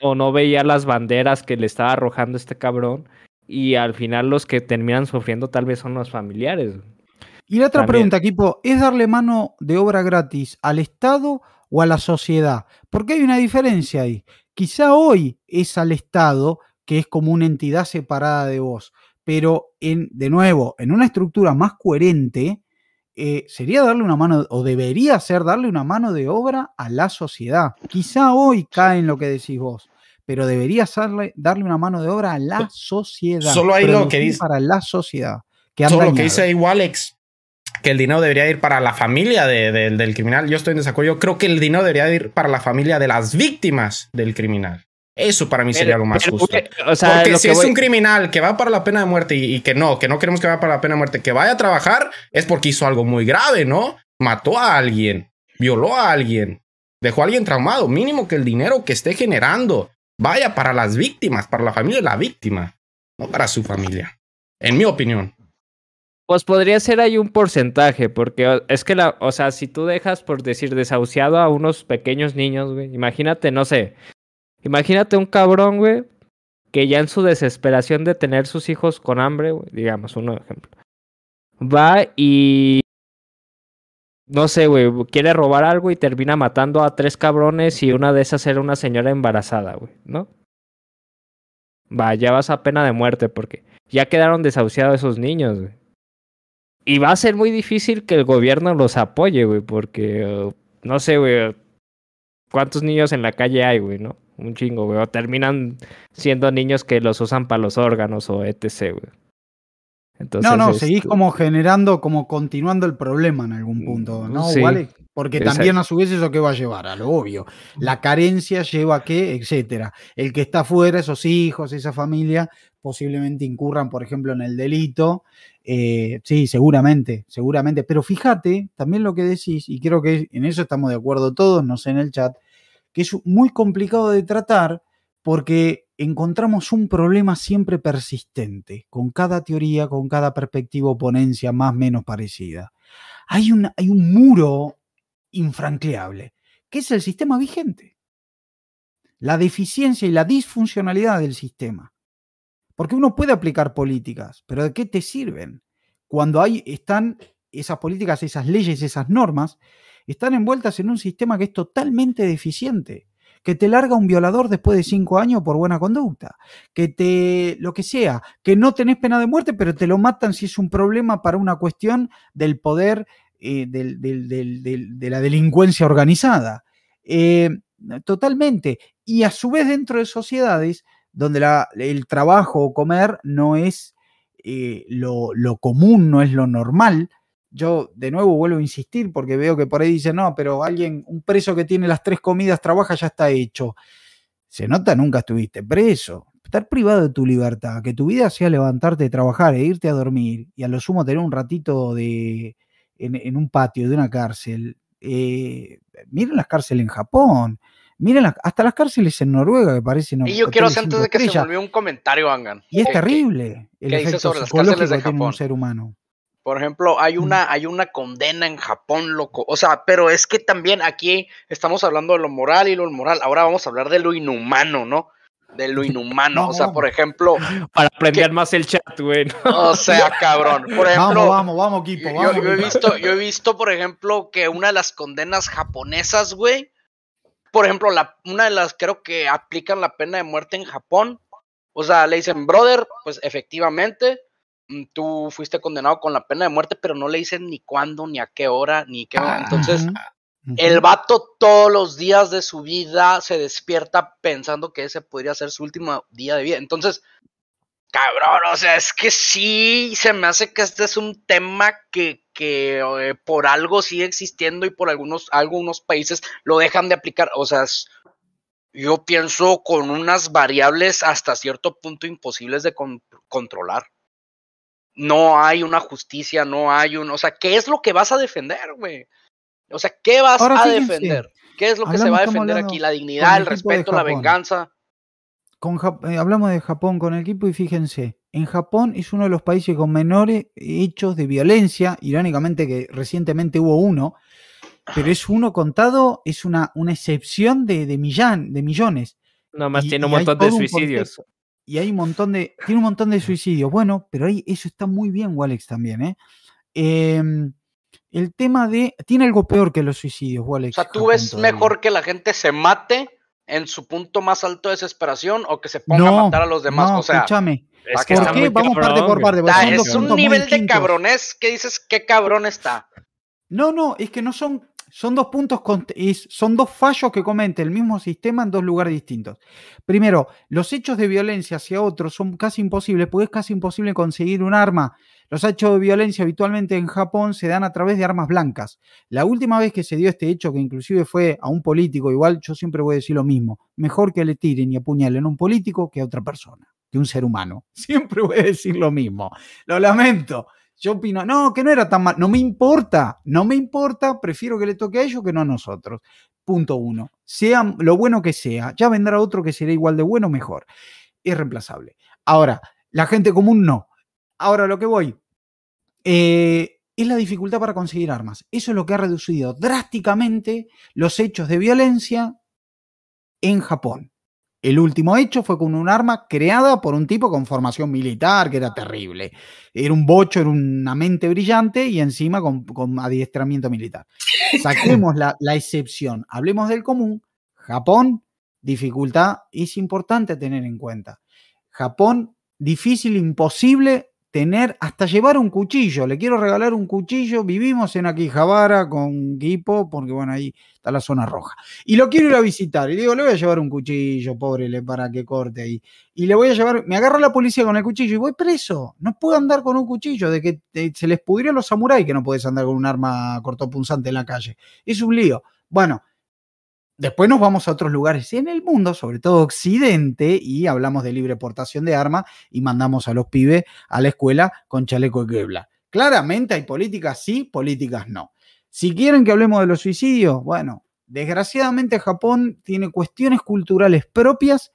o, no veía las banderas que le estaba arrojando este cabrón. Y al final los que terminan sufriendo tal vez son los familiares. Y la otra pregunta, equipo, ¿es darle mano de obra gratis al Estado o a la sociedad? Porque hay una diferencia ahí. Quizá hoy es al Estado, que es como una entidad separada de vos, pero en, de nuevo, en una estructura más coherente, eh, sería darle una mano, o debería ser darle una mano de obra a la sociedad. Quizá hoy cae en lo que decís vos, pero debería darle, darle una mano de obra a la sociedad. Solo hay lo que dice. Para la sociedad. Que Solo lo que dice igual, ex, que el dinero debería ir para la familia del criminal. Yo estoy en desacuerdo. Yo creo que el dinero debería ir para la familia de las víctimas del criminal. Eso para mí sería lo más justo. Porque si es un criminal que va para la pena de muerte y, que no, que no queremos que vaya para la pena de muerte, que vaya a trabajar, es porque hizo algo muy grave, ¿no? Mató a alguien, violó a alguien, dejó a alguien traumado. Mínimo que el dinero que esté generando vaya para las víctimas, para la familia de la víctima, no para su familia. En mi opinión. Pues podría ser ahí un porcentaje, porque es que la, o sea, si tú dejas, por decir, desahuciado a unos pequeños niños, güey, imagínate, no sé, Imagínate un cabrón, güey, que ya en su desesperación de tener sus hijos con hambre, güey, digamos, un ejemplo, va y no sé, güey, quiere robar algo y termina matando a tres cabrones y una de esas era una señora embarazada, güey, ¿no? Va, ya vas a pena de muerte porque ya quedaron desahuciados esos niños, güey. Y va a ser muy difícil que el gobierno los apoye, güey, porque, no sé, güey, ¿cuántos niños en la calle hay, güey, no? un chingo, güey. O terminan siendo niños que los usan para los órganos o etc, güey. Entonces, no, no, seguís como generando, como continuando el problema en algún mm, punto, ¿no? ¿Vale? Porque también a su vez eso que va a llevar, a lo obvio. La carencia lleva a qué, etcétera. El que está afuera, esos hijos, esa familia, posiblemente incurran, por ejemplo, en el delito. Eh, sí, seguramente, seguramente. Pero fíjate también lo que decís, y creo que en eso estamos de acuerdo todos, no sé en el chat, que es muy complicado de tratar porque encontramos un problema siempre persistente, con cada teoría, con cada perspectiva o ponencia más o menos parecida. Hay, hay un muro infranqueable, que es el sistema vigente. La deficiencia y la disfuncionalidad del sistema. Porque uno puede aplicar políticas, pero ¿de qué te sirven? Cuando hay, están esas políticas, esas leyes, esas normas están envueltas en un sistema que es totalmente deficiente, que te larga un violador después de cinco años por buena conducta, que te, lo que sea, que no tenés pena de muerte, pero te lo matan si es un problema para una cuestión del poder eh, de la delincuencia organizada. Eh, totalmente. Y a su vez dentro de sociedades donde el trabajo o comer no es eh, lo, lo común, no es lo normal, yo de nuevo vuelvo a insistir porque veo que por ahí dicen, no, pero alguien, un preso que tiene las tres comidas, trabaja, ya está hecho. Se nota, nunca estuviste preso. Estar privado de tu libertad, que tu vida sea levantarte, trabajar e irte a dormir y a lo sumo tener un ratito de, en, un patio de una cárcel. Eh, miren las cárceles en Japón, miren hasta las cárceles en Noruega que parecen. Y yo quiero hacer antes de que se volvió un comentario, Angan. Y es terrible el efecto sobre las cárceles de Japón? un ser humano. Por ejemplo, hay una, hay una condena en Japón, loco. O sea, pero es que también aquí estamos hablando de lo moral y lo inmoral. Ahora vamos a hablar de lo inhumano, ¿no? De lo inhumano. O sea, por ejemplo. Para aprender más el chat, güey. O sea, cabrón. Por ejemplo. Vamos, vamos, vamos, equipo. yo, he visto, yo he visto, por ejemplo, que una de las condenas japonesas, güey, por ejemplo, la, una de las creo que aplican la pena de muerte en Japón. O sea, le dicen, brother, pues efectivamente, tú fuiste condenado con la pena de muerte, pero no le dicen ni cuándo, ni a qué hora, ni qué. Ah, Entonces, el vato todos los días de su vida se despierta pensando que ese podría ser su último día de vida. Entonces, cabrón, o sea, es que sí, se me hace que este es un tema que, que eh, por algo sigue existiendo y por algunos, algunos países lo dejan de aplicar. O sea, es- yo pienso con unas variables hasta cierto punto imposibles de con- controlar. No hay una justicia, no hay un... O sea, ¿qué es lo que vas a defender, güey? O sea, ¿qué vas Ahora, a fíjense, defender? ¿Qué es lo que se va a defender aquí? La dignidad, el respeto, la venganza. Con eh, hablamos de Japón con el equipo y fíjense, en Japón es uno de los países con menores hechos de violencia, irónicamente que recientemente hubo uno, pero es uno contado, es una, una excepción de, de, millán- de millones. Nomás Y- tiene un montón de un suicidios. Y hay un montón de, tiene un montón de suicidios. Bueno, pero ahí eso está muy bien, Walex, también, ¿eh? Em, el tema de, tiene algo peor que los suicidios, O Walex. sea, ¿tú ves mejor que la gente se mate en su punto más alto de desesperación o que se ponga a matar a los demás? no, o sea, escúchame. Es que ¿Por qué? Vamos parte cabrón, por parte. son dos es un nivel de cabrones que dices, ¿qué cabrón está? No, no, es que no son, son dos puntos, son dos fallos que comete el mismo sistema en dos lugares distintos. Primero, los hechos de violencia hacia otros son casi imposibles, porque es casi imposible conseguir un arma. Los hechos de violencia habitualmente en Japón se dan a través de armas blancas. La última vez que se dio este hecho, que inclusive fue a un político, igual yo siempre voy a decir lo mismo, mejor que le tiren y apuñalen a un político que a otra persona, que un ser humano. Siempre voy a decir lo mismo. Lo lamento. Yo opino, no, que no era tan mal. No me importa, no me importa. Prefiero que le toque a ellos que no a nosotros. Punto uno. Sea lo bueno que sea, ya vendrá otro que será igual de bueno o mejor. Es reemplazable. Ahora, la gente común no. Ahora lo que voy. eh, es la dificultad para conseguir armas. Eso es lo que ha reducido drásticamente los hechos de violencia en Japón. El último hecho fue con un arma creada por un tipo con formación militar, que era terrible. Era un bocho, era una mente brillante y encima con, con adiestramiento militar. Saquemos la, la excepción, hablemos del común. Japón, dificultad, es importante tener en cuenta. Japón, difícil, imposible tener, hasta llevar un cuchillo. Le quiero regalar un cuchillo. Vivimos en Akihabara con Gipo, porque bueno, ahí está la zona roja. Y lo quiero ir a visitar. Y digo, le voy a llevar un cuchillo, pobre, para que corte ahí. Y le voy a llevar, me agarra la policía con el cuchillo y voy preso. No puedo andar con un cuchillo, de que se les pudrió a los samuráis que no puedes andar con un arma cortopunzante en la calle. Es un lío. Bueno, Después nos vamos a otros lugares en el mundo, sobre todo Occidente, y hablamos de libre portación de armas y mandamos a los pibes a la escuela con chaleco de Kevlar. Claramente hay políticas sí, políticas no. Si quieren que hablemos de los suicidios, bueno, desgraciadamente Japón tiene cuestiones culturales propias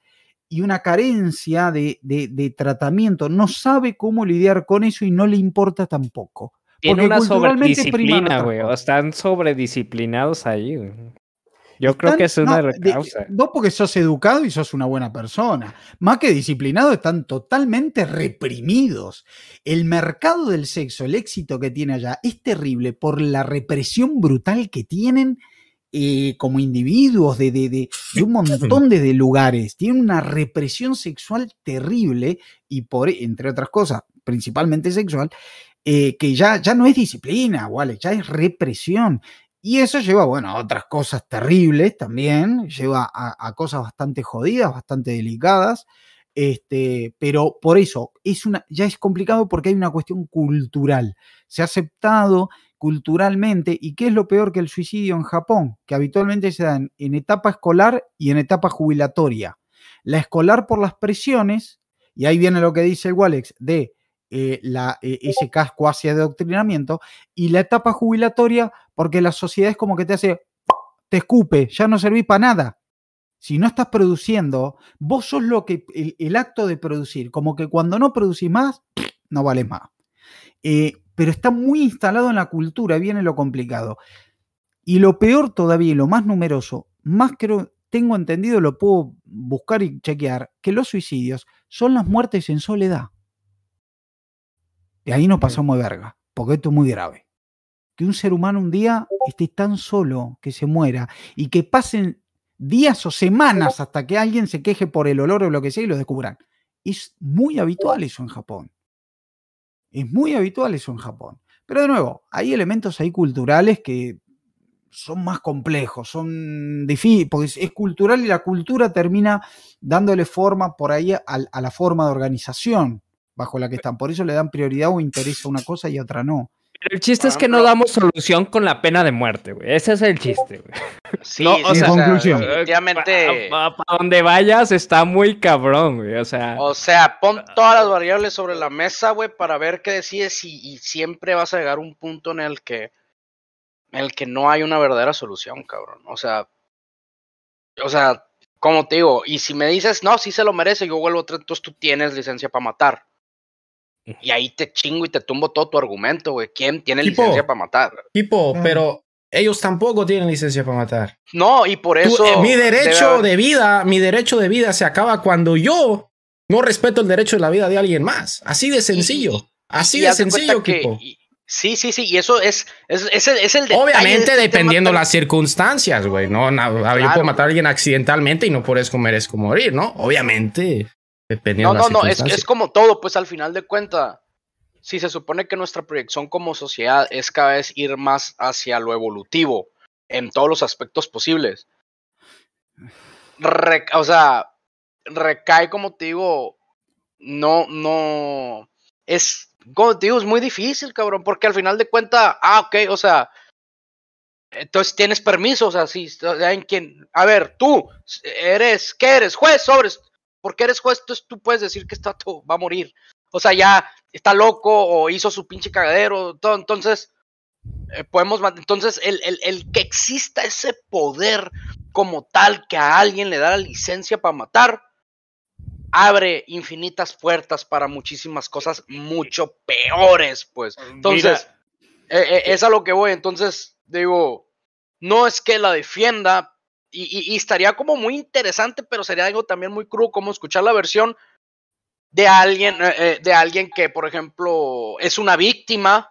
y una carencia de, de- de tratamiento. No sabe cómo lidiar con eso y no le importa tampoco. Tiene Porque una sobredisciplina, güey. Están sobredisciplinados ahí. Yo creo que es una no, de las de- causas. Vos porque sos educado y sos una buena persona. Más que disciplinado, están totalmente reprimidos. El mercado del sexo, el éxito que tiene allá, es terrible por la represión brutal que tienen eh, como individuos de, de- de- de un montón de, lugares. Tienen una represión sexual terrible y por, entre otras cosas, principalmente sexual, eh, que ya, ya no es disciplina, ¿vale? Ya es represión. Y eso lleva, bueno, a otras cosas terribles también, lleva a, cosas bastante jodidas, bastante delicadas, este, pero por eso es una, ya es complicado porque hay una cuestión cultural. Se ha aceptado culturalmente, ¿y qué es lo peor que el suicidio en Japón? Que habitualmente se dan en etapa escolar y en etapa jubilatoria. La escolar por las presiones, y ahí viene lo que dice el Walex, de eh, la, eh, ese casco hacia adoctrinamiento, y la etapa jubilatoria porque la sociedad es como que te hace, te escupe, ya no servís para nada. Si no estás produciendo, vos sos lo que, el, el acto de producir, como que cuando no producís más, no vales más. Eh, pero está muy instalado en la cultura, viene lo complicado. Y lo peor todavía, y lo más numeroso, más creo, tengo entendido, lo puedo buscar y chequear, que los suicidios son las muertes en soledad. Y ahí nos pasamos de verga, porque esto es muy grave que un ser humano un día esté tan solo que se muera y que pasen días o semanas hasta que alguien se queje por el olor o lo que sea y lo descubran. Es muy habitual eso en Japón. Es muy habitual eso en Japón. Pero de nuevo, hay elementos ahí culturales que son más complejos, son difíciles, porque es, cultural y la cultura termina dándole forma por ahí a, a, la forma de organización bajo la que están. Por eso le dan prioridad o interés a una cosa y a otra no. Pero el chiste es que no damos solución con la pena de muerte, güey. Ese es el chiste, güey. Sí, o sea, conclusión. Definitivamente. Para donde vayas está muy cabrón, güey. O sea. O sea, pon todas las variables sobre la mesa, güey, para ver qué decides y, y siempre vas a llegar a un punto en el que. En el que no hay una verdadera solución, cabrón. O sea. O sea, como te digo, y si me dices, no, sí se lo merece, yo vuelvo a entonces tú tienes licencia para matar. Y ahí te chingo y te tumbo todo tu argumento, güey. ¿Quién tiene Tipo, licencia para matar? Tipo, pero ellos tampoco tienen licencia para matar. No, y por Tú, eso. eh, mi derecho debe- de vida, mi derecho de vida se acaba cuando yo no respeto el derecho de la vida de alguien más. Así de sencillo. Así y de sencillo, que- Kipo. y- Sí, sí, sí, y eso es, es, es, el, es el detalle de Obviamente este dependiendo las circunstancias, güey. No, Na- yo Claro. puedo matar a alguien accidentalmente y no por eso merezco morir, ¿no? Obviamente, dependiendo No, no, no, es, como todo, pues al final de cuentas, si se supone que nuestra proyección como sociedad es cada vez ir más hacia lo evolutivo en todos los aspectos posibles, re- o sea, recae como te digo, no, no, es, como te digo, es muy difícil, cabrón, porque al final de cuentas, ah, ok, o sea, entonces tienes permiso, o sea, si, en quien, a ver, tú, eres, ¿qué eres? Juez, sobres, porque eres juez, entonces tú puedes decir que este vato va a morir. O sea, ya está loco o hizo su pinche cagadero. Todo, entonces, eh, podemos. Entonces, el, el, el que exista ese poder como tal que a alguien le da la licencia para matar, abre infinitas puertas para muchísimas cosas mucho peores, pues. Entonces, eh, eh, es a lo que voy. Entonces, digo, no es que la defienda. Y, y- estaría como muy interesante, pero sería algo también muy crudo, como escuchar la versión de alguien, eh, eh, de alguien que, por ejemplo, es una víctima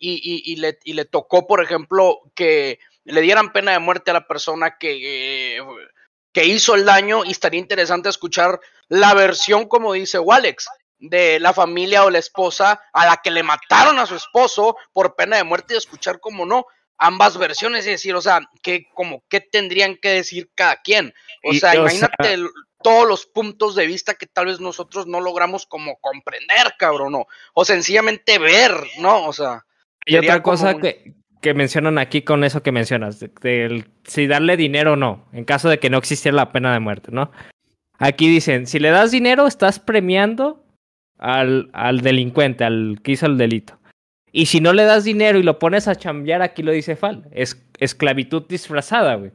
y, le, y le tocó, por ejemplo, que le dieran pena de muerte a la persona que, eh, que hizo el daño. Y estaría interesante escuchar la versión, como dice Walex, de la familia o la esposa a la que le mataron a su esposo por pena de muerte y escuchar como no ambas versiones y decir, o sea, que como qué tendrían que decir cada quien. O Y, sea, o sea- imagínate el- todos los puntos de vista que tal vez nosotros no logramos como comprender, cabrón, o, o sencillamente ver, ¿no? O sea, Y otra cosa un- que, que mencionan aquí con eso que mencionas, de- del si darle dinero o no, en caso de que no existiera la pena de muerte, ¿no? Aquí dicen, si le das dinero, estás premiando al, al delincuente, al que hizo el delito. Y si no le das dinero y lo pones a chambear, aquí lo dice Fal, es esclavitud disfrazada, güey.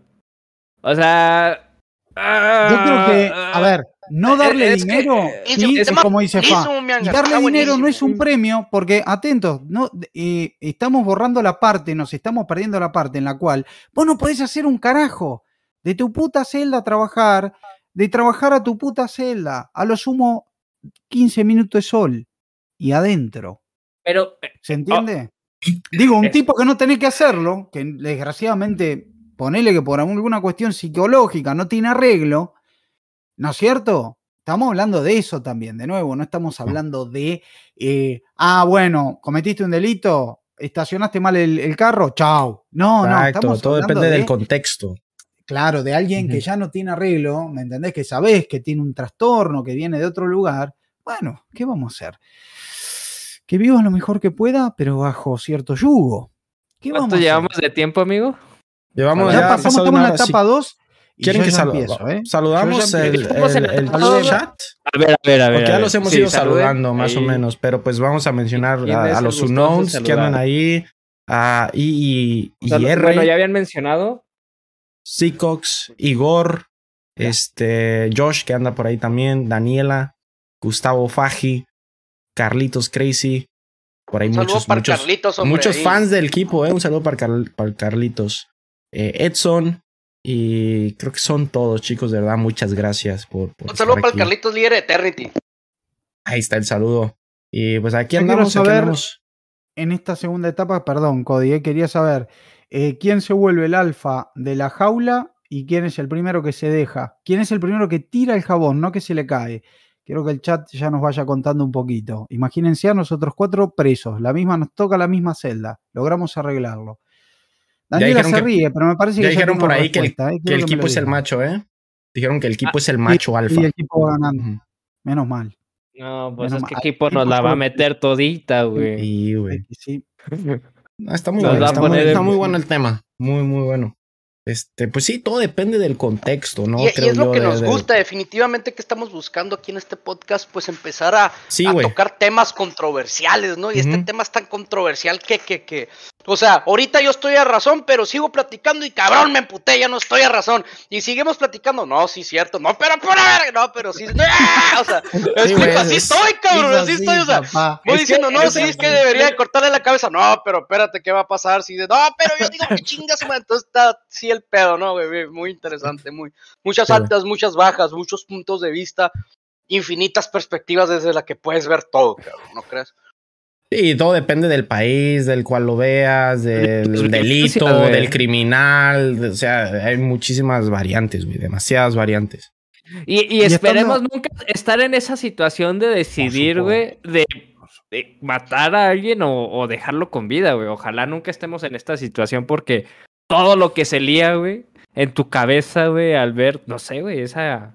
O sea... Yo creo que, a ver, no darle es dinero, sí, es como dice Fa. Y darle dinero no es un premio, porque, atentos, no, eh, estamos borrando la parte, nos estamos perdiendo la parte en la cual vos no podés hacer un carajo de tu puta celda a trabajar, de trabajar a tu puta celda, a lo sumo 15 minutos de sol y adentro. Pero ¿Se entiende? Digo, un tipo que no tenés que hacerlo, que desgraciadamente, ponele que por alguna cuestión psicológica no tiene arreglo, ¿no es cierto? Estamos hablando de eso también, de nuevo, no estamos hablando de, eh, ah, bueno, cometiste un delito, estacionaste mal el, el carro, chao. No, no, Exacto, estamos todo hablando depende de, del contexto. claro, de alguien que ya no tiene arreglo, ¿me entendés? Que sabés que tiene un trastorno, que viene de otro lugar. Bueno, ¿qué vamos a hacer? Que viva lo mejor que pueda, pero bajo cierto yugo. ¿Qué vamos ¿cuánto hacer? llevamos de tiempo, amigo? Llevamos Ya, ya, pasamos, estamos en una la etapa 2. ¿Quieren que ya salu- empiezo, ¿eh? saludamos ya el, chat? A ver, a ver, a ver. Porque ya los hemos Sí, ido saluden. saludando más o menos, pero pues vamos a mencionar ¿Quién a, los unknowns que andan ahí, a I y, y Sal- R, Bueno, ya habían mencionado. Seacox, Igor, este, Josh que anda por ahí también, Daniela, Gustavo Faji, Carlitos Crazy, por ahí Un saludo muchos, para muchos, Carlitos, hombre, muchos ahí. fans del equipo, eh, un saludo para, Carl- para Carlitos, Eh, Edson y creo que son todos chicos, de verdad, muchas gracias por, por Un saludo estar para el. Carlitos líder de Eternity. Ahí está el saludo. Y pues aquí andamos, aquí saber- andamos. En esta segunda etapa, perdón, Cody, eh, quería saber eh, quién se vuelve el alfa de la jaula y quién es el primero que se deja. ¿Quién es el primero que tira el jabón, no que se le cae? Quiero que el chat ya nos vaya contando un poquito. Imagínense a nosotros cuatro presos, la misma nos toca la misma celda, logramos arreglarlo. Daniela se ríe, pero me parece ya que dijeron por ahí que el, ¿eh? que el equipo es el macho, ¿eh? Dijeron que el equipo Ah, es el macho alfa. Y el equipo va ganando. Menos mal. No, pues Menos es que mal. equipo nos la va a meter todita, güey. Sí, güey. Sí. Ah, está muy bueno, está muy, está muy bueno el tema. Muy, muy bueno. Este, pues sí, todo depende del contexto, ¿no? y, y Creo es lo yo, que de- nos de- gusta, definitivamente que estamos buscando aquí en este podcast, pues empezar a, Sí, a tocar temas controversiales, ¿no? Y este tema es tan controversial que, que, que, o sea, ahorita yo estoy a razón, pero sigo platicando y cabrón, me emputé, ya no estoy a razón. Y seguimos platicando, no, sí, cierto, no, pero por no, pero sí, o sea, que así es- estoy, cabrón, así estoy, o sea, papá. Voy Es que- diciendo, no, sí, es que debería de cortarle la cabeza. No, pero espérate, ¿qué va a pasar? Si de, no, pero yo digo que chingas, man. Entonces está sí el pedo, ¿no, güey? Muy interesante, muy. Muchas Sí, altas, muchas bajas, muchos puntos de vista, infinitas perspectivas desde la que puedes ver todo, cabrón, ¿no crees? Sí, todo depende del país, del cual lo veas, del Pues, delito, del criminal. de- O sea, hay muchísimas variantes, güey. Demasiadas variantes. Y, y Y esperemos nunca estar en esa situación de decidir, güey, de, de matar a alguien o, o dejarlo con vida, güey. Ojalá nunca estemos en esta situación porque todo lo que se lía, güey, en tu cabeza, güey, al ver, no sé, güey, esa...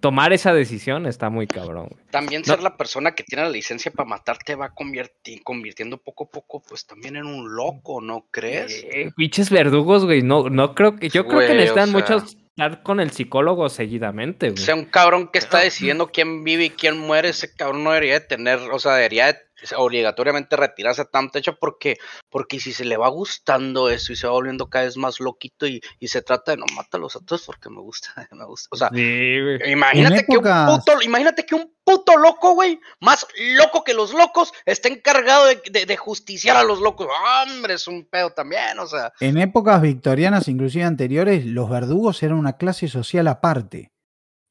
Tomar esa decisión está muy cabrón, güey. También No. ser la persona que tiene la licencia para matar te va converti- convirtiendo poco a poco, pues también en un loco, ¿no crees? Eh, pinches verdugos, güey, no, no creo que... Yo creo que Güey, o necesitan sea- muchos estar con el psicólogo seguidamente, O güey. sea, un cabrón que está decidiendo quién vive y quién muere, ese cabrón no debería de tener, o sea, debería de obligatoriamente retirarse a tan techo porque, porque si se le va gustando eso y se va volviendo cada vez más loquito y, y se trata de no mátalos a todos porque me gusta, me gusta. O sea, Sí, güey. imagínate que un puto, imagínate que un puto loco, güey, más loco que los locos, está encargado de, de- de justiciar a los locos. Hombre, es un pedo también, o sea. En épocas victorianas, inclusive anteriores, los verdugos eran una clase social aparte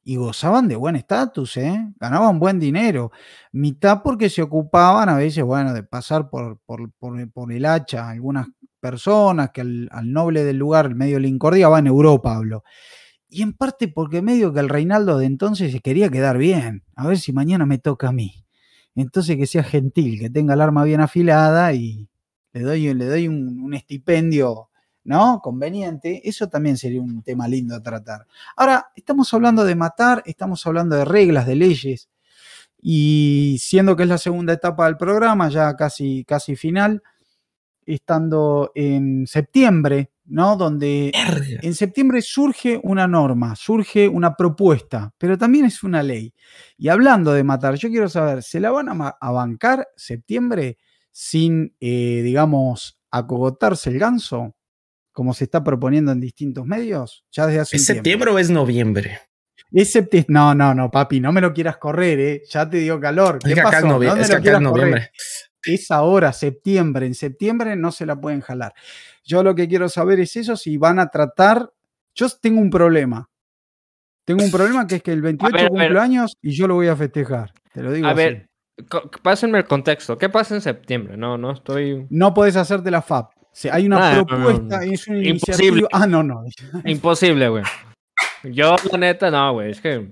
y gozaban de buen estatus, ¿eh? ganaban buen dinero. Mitad porque se ocupaban a veces, bueno, de pasar por, por, por- el hacha algunas personas que al, noble del lugar, medio le incordiaba en Europa, hablo. Y en parte porque medio que el Reinaldo de entonces se quería quedar bien, a ver si mañana me toca a mí. Entonces que sea gentil, que tenga el arma bien afilada y le doy, le doy un estipendio ¿no? Conveniente, eso también sería un tema lindo a tratar. Ahora, estamos hablando de matar, estamos hablando de reglas, de leyes, y siendo que es la segunda etapa del programa, ya casi, casi final, estando en septiembre, ¿no? Donde en septiembre surge una norma, surge una propuesta, pero también es una ley. Y hablando de matar, yo quiero saber, ¿se la van a, bancar septiembre sin, eh, digamos, acogotarse el ganso? Como se está proponiendo en distintos medios, ya desde hace ¿Es un tiempo. septiembre o es noviembre? Es septi- No, no, no, papi, no me lo quieras correr, ¿eh? Ya te dio calor. ¿Qué Es que acá es, pasó? novie- ¿Dónde es que lo acá es quieras correr? noviembre. Es ahora, septiembre. En septiembre no se la pueden jalar. Yo lo que quiero saber es eso, si van a tratar. Yo tengo un problema. Tengo un problema que es que el 28 ver, a cumple ver. años y yo lo voy a festejar. Te lo digo A así. ver, pásenme el contexto. ¿Qué pasa en septiembre? No, no estoy. No podés hacerte la FAP. Sea, hay una Ah, no, no, propuesta, no. es una Imposible. iniciativa. Ah, no, no. Imposible, güey. Yo, la neta, no, güey. Es que.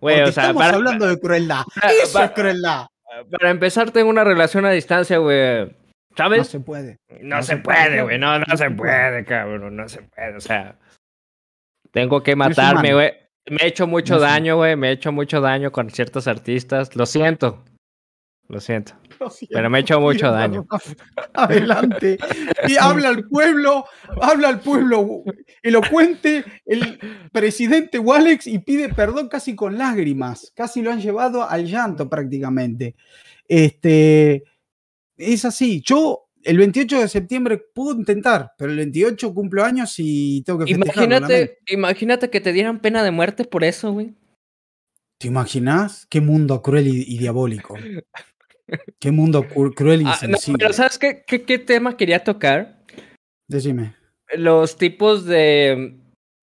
Güey, o sea, estamos para, hablando de crueldad. para- Eso es crueldad. para empezar, tengo una relación a distancia, güey. No ¿Sabes? se puede. No, no se se puede, güey. No, no no se puede. cabrón. No se puede. O sea, tengo que matarme, güey. Me he hecho mucho No daño, güey. Me he hecho mucho daño con ciertos artistas. Lo siento. Lo siento. Lo siento, Pero me ha hecho mucho daño. Adelante. Y habla al pueblo, habla al pueblo elocuente, el presidente Walex y pide perdón casi con lágrimas. Casi lo han llevado al llanto prácticamente. Este, es así. Yo el 28 de septiembre puedo intentar, pero el 28 cumplo años y tengo que. Imagínate, imagínate que te dieran pena de muerte por eso, güey. ¿Te imaginas? Qué mundo cruel y, y diabólico. Qué mundo cru- cruel y Ah, no, pero ¿sabes qué, qué, qué tema quería tocar? Decime. Los tipos de,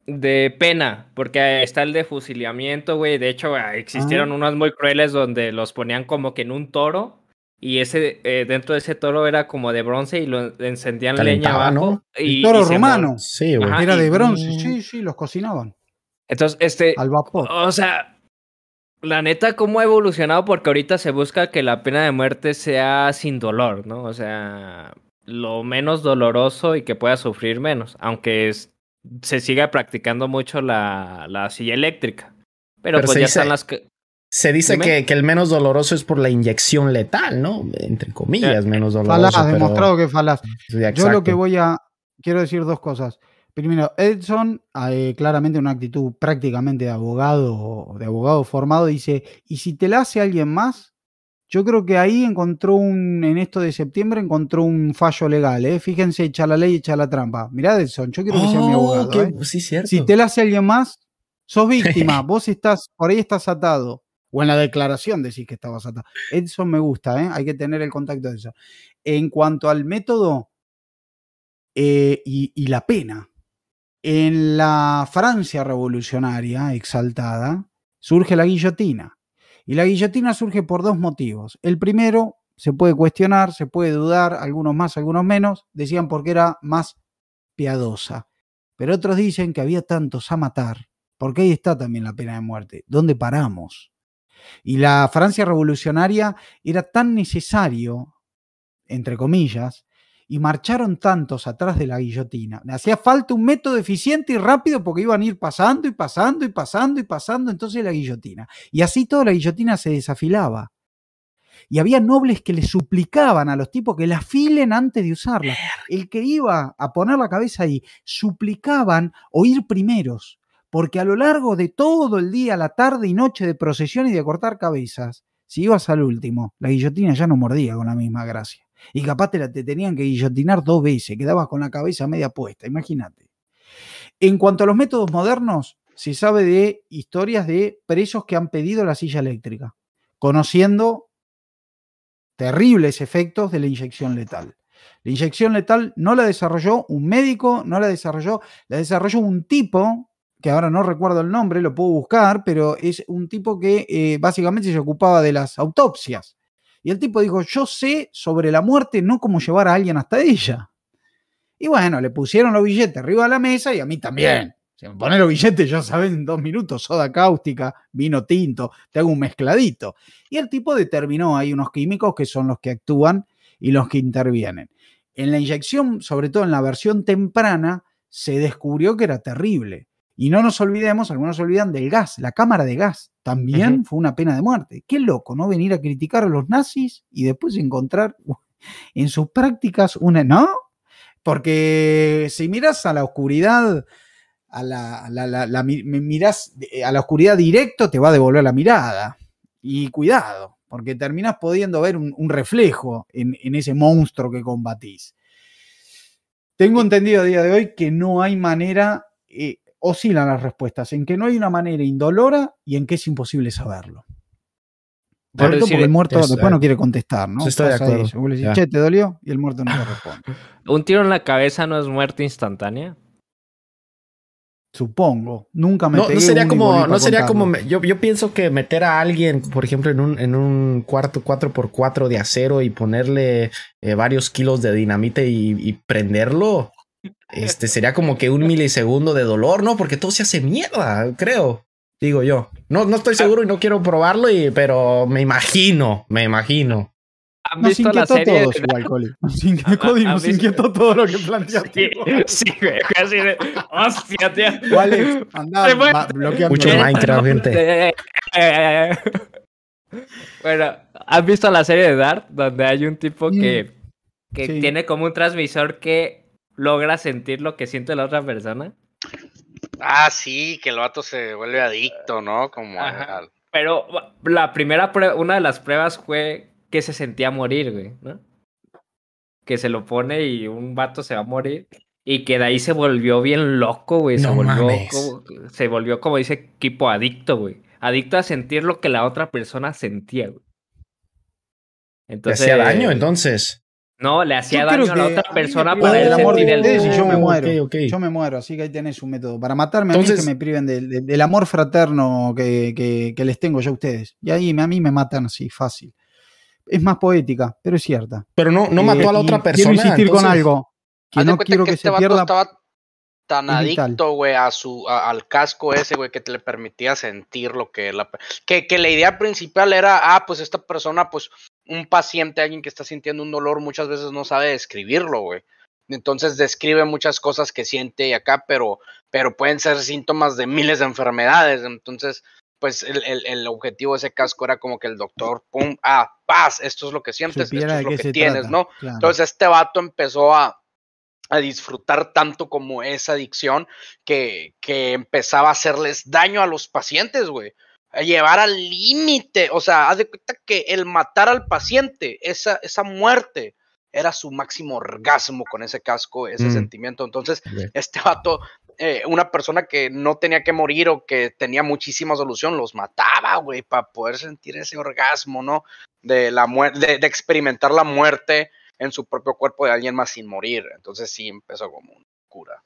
de pena, porque está el de fusilamiento, güey. De hecho, ah, existieron Ah. unos muy crueles donde los ponían como que en un toro y ese eh, dentro de ese toro era como de bronce y lo encendían leña abajo. ¿no? Y, El toro y romano. Sí, güey. Ajá, Era y- de bronce, Mm. sí, sí, los cocinaban. Entonces, este, Al vapor. o sea, la neta, cómo ha evolucionado porque ahorita se busca que la pena de muerte sea sin dolor, ¿no? O sea, lo menos doloroso y que pueda sufrir menos, aunque es- se siga practicando mucho la, la silla eléctrica. Pero, Pero pues ya dice- están las que... Se dice que, que el menos doloroso es por la inyección letal, ¿no? Entre comillas, menos doloroso. Falaz, pero- demostrado que falaz. Sí, Yo lo que voy a. Quiero decir dos cosas. Primero, Edson, eh, claramente una actitud prácticamente de abogado, de abogado formado, dice: ¿y si te la hace alguien más? Yo creo que ahí encontró un, en esto de septiembre, encontró un fallo legal, ¿eh? Fíjense, echa la ley, echa la trampa. Mirá, Edson, yo quiero que sea mi Oh, abogado. qué- ¿eh? Sí, cierto. Si te la hace alguien más, sos víctima, vos estás, por ahí estás atado. O en la declaración decís que estabas atado. Edson me gusta, ¿eh? hay que tener el contacto de eso. En cuanto al método eh, y, y la pena, en la Francia revolucionaria exaltada surge la guillotina. Y la guillotina surge por dos motivos. El primero, se puede cuestionar, se puede dudar, algunos más, algunos menos, decían porque era más piadosa. Pero otros dicen que había tantos a matar, porque ahí está también la pena de muerte. ¿Dónde paramos? Y la Francia revolucionaria era tan necesario, entre comillas, y marcharon tantos atrás de la guillotina. Le hacía falta un método eficiente y rápido porque iban a ir pasando y pasando y pasando y pasando entonces la guillotina. Y así toda la guillotina se desafilaba. Y había nobles que le suplicaban a los tipos que la afilen antes de usarla. El que iba a poner la cabeza ahí, suplicaban o ir primeros, porque a lo largo de todo el día, la tarde y noche de procesión y de cortar cabezas, si ibas al último, la guillotina ya no mordía con la misma gracia. Y capaz te, la, te tenían que guillotinar dos veces, quedabas con la cabeza media puesta, imagínate. En cuanto a los métodos modernos, se sabe de historias de presos que han pedido la silla eléctrica, conociendo terribles efectos de la inyección letal. La inyección letal no la desarrolló un médico, no la desarrolló, la desarrolló un tipo, que ahora no recuerdo el nombre, lo puedo buscar, pero es un tipo que eh, básicamente se ocupaba de las autopsias. Y el tipo dijo, yo sé sobre la muerte, no cómo llevar a alguien hasta ella. Y bueno, le pusieron los billetes arriba de la mesa y a mí también. Si me ponen los billetes, ya saben, en dos minutos, soda cáustica, vino tinto, te hago un mezcladito. Y el tipo determinó, hay unos químicos que son los que actúan y los que intervienen. En la inyección, sobre todo en la versión temprana, se descubrió que era terrible. Y no nos olvidemos, algunos se olvidan del gas, la cámara de gas. También uh -huh. fue una pena de muerte. Qué loco, ¿no? Venir a criticar a los nazis y después encontrar en sus prácticas una. ¿No? Porque si miras a la oscuridad, a la, la, la, la miras a la oscuridad directo, te va a devolver la mirada. Y cuidado, porque terminas pudiendo ver un, un reflejo en, en, ese monstruo que combatís. Tengo entendido a día de hoy que no hay manera, eh, oscilan las respuestas, en que no hay una manera indolora y en que es imposible saberlo. Por eso, porque el muerto es, después no quiere contestar, ¿no? Estoy de acuerdo. Vos le decís, che, ¿te dolió? Y el muerto no te responde. ¿Un tiro en la cabeza no es muerte instantánea? Supongo. Nunca me no, pegué no sería como, no sería contarlo. como yo, yo pienso que meter a alguien, por ejemplo, en un, en un cuarto 4x4 de acero y ponerle eh, varios kilos de dinamita y, y, prenderlo, este sería como que un milisegundo de dolor, ¿no? Porque todo se hace mierda, creo. Digo yo. No, no estoy seguro y no quiero probarlo, y, pero me imagino, me imagino. ¿Han Nos visto la inquietó serie? todos igual, Coli. Nos inquietó, Cody, ¿Han nos visto? inquietó todo lo que planteaste. Sí, sí, güey. Casi de. ¡Hostia, tío! Fue. va- bloqueando. Mucho todo. Minecraft, gente. bueno, ¿has visto la serie de Dart? Donde hay un tipo que, que Sí. tiene como un transmisor que logra sentir lo que siente la otra persona. Ah, sí, que el vato se vuelve adicto, ¿no? Como al- Pero la primera prueba, una de las pruebas fue que se sentía morir, güey, ¿no? Que se lo pone y un vato se va a morir. Y que de ahí se volvió bien loco, güey. Se No volvió mames. como, se volvió, como dice, tipo adicto, güey. Adicto a sentir lo que la otra persona sentía, güey. ¿Te Entonces. hacía daño entonces? No, le hacía daño a la otra me persona para del amor de el. ustedes y yo me muero. ok, ok. Yo me muero, así que ahí tenés un método. Para matarme a mí Entonces- es que me priven del, del- del amor fraterno que, que- que les tengo yo a ustedes. Y ahí a mí me matan así, fácil. es más poética, pero es cierta. Pero no, no mató a la Eh, otra persona. Quiero insistir con entonces- algo. Que no cuenta quiero que que, este se vato pierda. estaba tan adicto, güey, a su, a- al casco ese, güey, que te le permitía sentir lo que la, que, que la idea principal era, ah, pues esta persona, pues, un paciente, alguien que está sintiendo un dolor, muchas veces no sabe describirlo, güey. Entonces describe muchas cosas que siente y acá, pero, pero pueden ser síntomas de miles de enfermedades. Entonces, pues el, el, el objetivo de ese casco era como que el doctor, pum, ah, paz, esto es lo que sientes, esto supiera es de lo que tienes, trata. ¿no? Claro. Entonces este vato empezó a, a disfrutar tanto como esa adicción que, que empezaba a hacerles daño a los pacientes, güey. A llevar al límite. O sea, haz de cuenta que el matar al paciente, esa, esa muerte, era su máximo orgasmo con ese casco, ese Mm. sentimiento. Entonces, este vato, eh, una persona que no tenía que morir o que tenía muchísima solución, los mataba, güey, para poder sentir ese orgasmo, ¿no? De la muerte, de, de experimentar la muerte en su propio cuerpo de alguien más sin morir. Entonces sí empezó como una cura.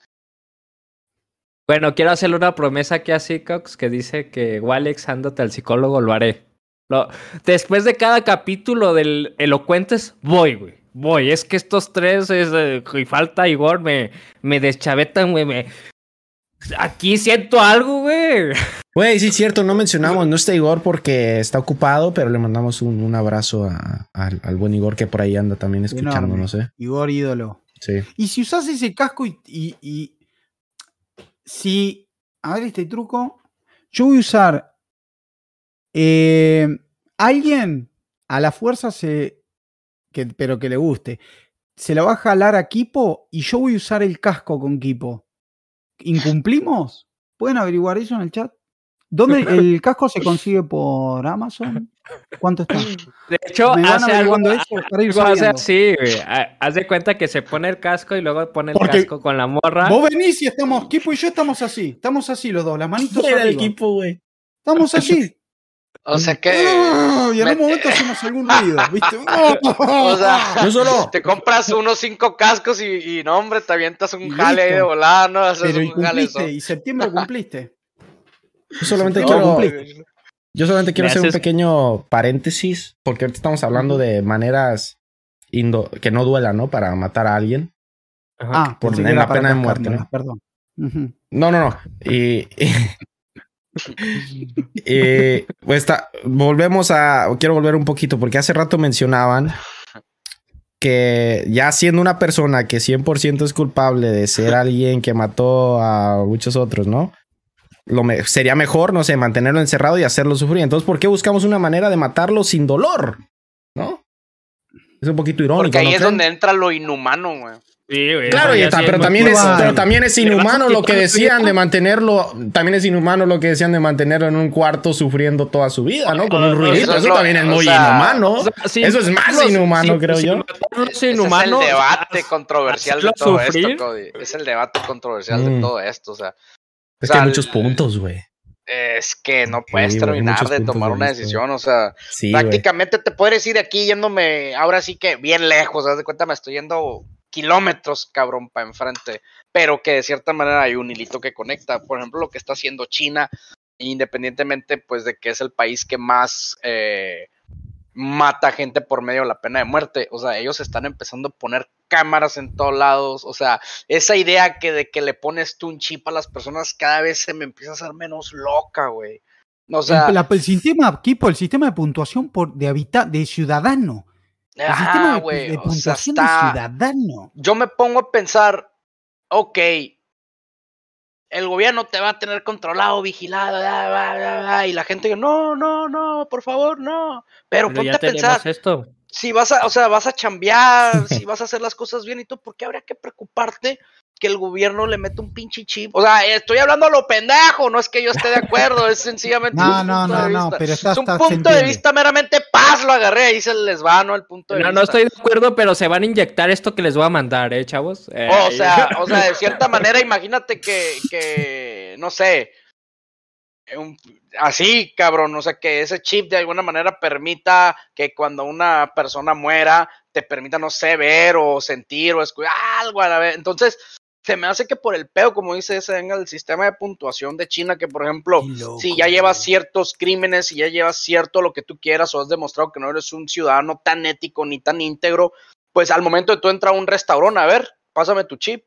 Bueno, quiero hacerle una promesa aquí a Seacox que dice que Walex, ándate al psicólogo, lo haré. Lo- después de cada capítulo del Elocuentes, voy, güey. Voy. Es que estos tres, es, eh, y falta Igor, me, me deschavetan, güey. Me... Aquí siento algo, güey. Güey, sí, es cierto, no mencionamos, no está Igor porque está ocupado, pero le mandamos un, un abrazo a- al, al buen Igor que por ahí anda también no sé. Igor ídolo. Sí. Y si usas ese casco y, y- y- si, a ver este truco, yo voy a usar eh, alguien a la fuerza se, que, pero que le guste, se la va a jalar a Kipo y yo voy a usar el casco con Kipo. ¿Incumplimos? ¿Pueden averiguar eso en el chat? ¿Dónde el casco se consigue por Amazon? ¿Cuánto está? De hecho, Me hace algo, eso hace así, güey. Ha- Haz de cuenta que se pone el casco y luego pone el Porque casco con la morra. Vos venís y estamos, Kipo y yo estamos así, estamos así los dos, las manitos Era el equipo, güey. Estamos así. O sea que. Ah, y en un me- momento hacemos algún ruido, ¿viste? O sea, No solo, te compras unos cinco cascos y, y no, hombre, te avientas un Y jale ahí de volada, ¿no? Haces Pero y un jale. cumpliste, y septiembre cumpliste. yo solamente No, quiero. Yo solamente quiero hacer un pequeño paréntesis, porque ahorita estamos hablando de maneras indo- que no duelan, ¿no? Para matar a alguien. Ajá. Ah, Por- la pena de muerte, ¿no? Perdón. Ujú. No, no, no. Y, y, pues está, volvemos a, quiero volver un poquito, porque hace rato mencionaban que ya siendo una persona que 100% es culpable de ser alguien que mató a muchos otros, ¿no? Lo me- sería mejor, no sé, mantenerlo encerrado y hacerlo sufrir. Entonces, ¿por qué buscamos una manera de matarlo sin dolor? ¿No? Es un poquito irónico. Porque ahí ¿no es creen? donde entra lo inhumano, güey. Sí, güey. Claro, y está, sí pero, también es, pero también es inhumano lo que decían de mantenerlo. También es inhumano lo que decían de mantenerlo en un cuarto sufriendo toda su vida, ¿no? Con un ruidito. Eso lo- también es muy sea, inhumano. O sea, sin Eso es más inhumano, creo yo. Ese inhumano, es el debate controversial de todo sufrir. esto, Cody. Es el debate controversial de Mm. todo esto, o sea. Es o que hay muchos puntos, güey. Es que no puedes Sí, terminar de tomar de una decisión, o sea, Sí, prácticamente te puedes ir de aquí yéndome, ahora sí que bien lejos, haz de cuenta, me estoy yendo kilómetros, cabrón, para enfrente, pero que de cierta manera hay un hilito que conecta, por ejemplo, lo que está haciendo China, independientemente, pues, de que es el país que más eh, mata gente por medio de la pena de muerte, o sea, ellos están empezando a poner cámaras en todos lados, o sea, esa idea que de que le pones tú un chip a las personas cada vez se me empieza a hacer menos loca, güey. O sea, el, la- el sistema, Kipo, el sistema de puntuación por, de habita, de ciudadano. El ajá, sistema de, güey, de o sea, puntuación de ciudadano. yo me pongo a pensar, ok, el gobierno te va a tener controlado, vigilado, bla, bla, bla, bla, y la gente dice, no, no, no, por favor, no. Pero, Pero ponte ya a pensar, tenemos esto. Si vas a, o sea, vas a chambear, si vas a hacer las cosas bien y todo, ¿por qué habría que preocuparte que el gobierno le mete un pinche chip? O sea, estoy hablando a lo pendejo, no es que yo esté de acuerdo, es sencillamente No, un no, punto no, de no, vista. pero está, es un está- punto de vista meramente paz, lo agarré, ahí se les va, ¿no? El punto de No, vista. no estoy de acuerdo, pero se van a inyectar esto que les voy a mandar, ¿eh, chavos? Eh, O sea, o sea, de cierta manera, imagínate que, que no sé, un- así, cabrón, o sea, que ese chip de alguna manera permita que cuando una persona muera, te permita, no sé, ver o sentir o escuchar algo a la vez. Entonces, se me hace que por el pedo, como dice ese, venga el sistema de puntuación de China, que por ejemplo, loco, si ya llevas ciertos crímenes, si ya llevas cierto lo que tú quieras, o has demostrado que no eres un ciudadano tan ético ni tan íntegro, pues al momento de tú entrar a un restaurante, a ver, pásame tu chip.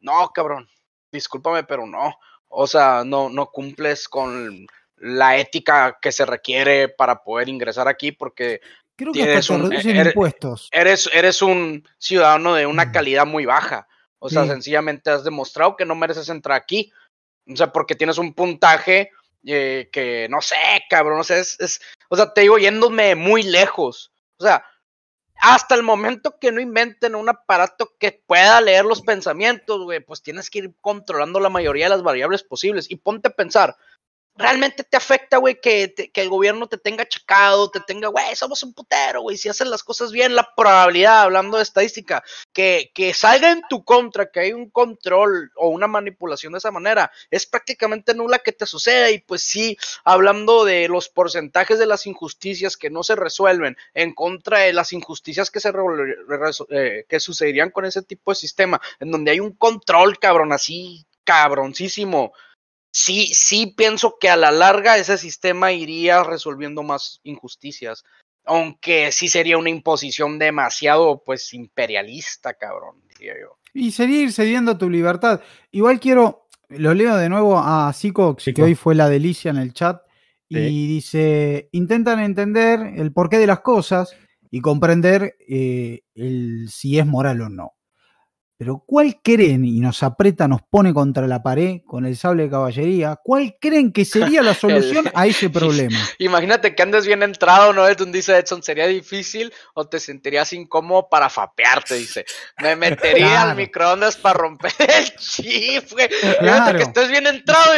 No, cabrón, discúlpame, pero no. O sea, no, no cumples con la ética que se requiere para poder ingresar aquí porque Creo que tienes un- eres- impuestos. eres, eres un ciudadano de una Mm. calidad muy baja. O sea, Sí. sencillamente has demostrado que no mereces entrar aquí. O sea, porque tienes un puntaje eh, que no sé, cabrón. O sea, es, es- o sea, te digo, yéndome muy lejos. O sea, hasta el momento que no inventen un aparato que pueda leer los pensamientos, güey, pues tienes que ir controlando la mayoría de las variables posibles. Y ponte a pensar, ¿realmente te afecta, güey, que, el gobierno te tenga checado, te tenga, güey, somos un putero, güey, si hacen las cosas bien, la probabilidad, hablando de estadística, que, salga en tu contra, que hay un control o una manipulación de esa manera, es prácticamente nula que te suceda. Y pues sí, hablando de los porcentajes de las injusticias que no se resuelven en contra de las injusticias que se eh, que sucederían con ese tipo de sistema, en donde hay un control, cabrón, así, cabroncísimo. Sí, sí pienso que a la larga ese sistema iría resolviendo más injusticias. Aunque sí sería una imposición demasiado, pues, imperialista, cabrón, diría yo. Y seguir cediendo tu libertad. Igual quiero, lo leo de nuevo a Sicox, que hoy fue la delicia en el chat, y Sí. dice, intentan entender el porqué de las cosas y comprender eh, el, si es moral o no. Pero ¿cuál creen, y nos aprieta, nos pone contra la pared con el sable de caballería, cuál creen que sería la solución a ese problema? Imagínate que andes bien entrado, ¿no? Donde dice Edson, ¿sería difícil o te sentirías incómodo para fapearte? Dice, me metería Claro. al microondas para romper el chip, güey. Claro. que estés bien entrado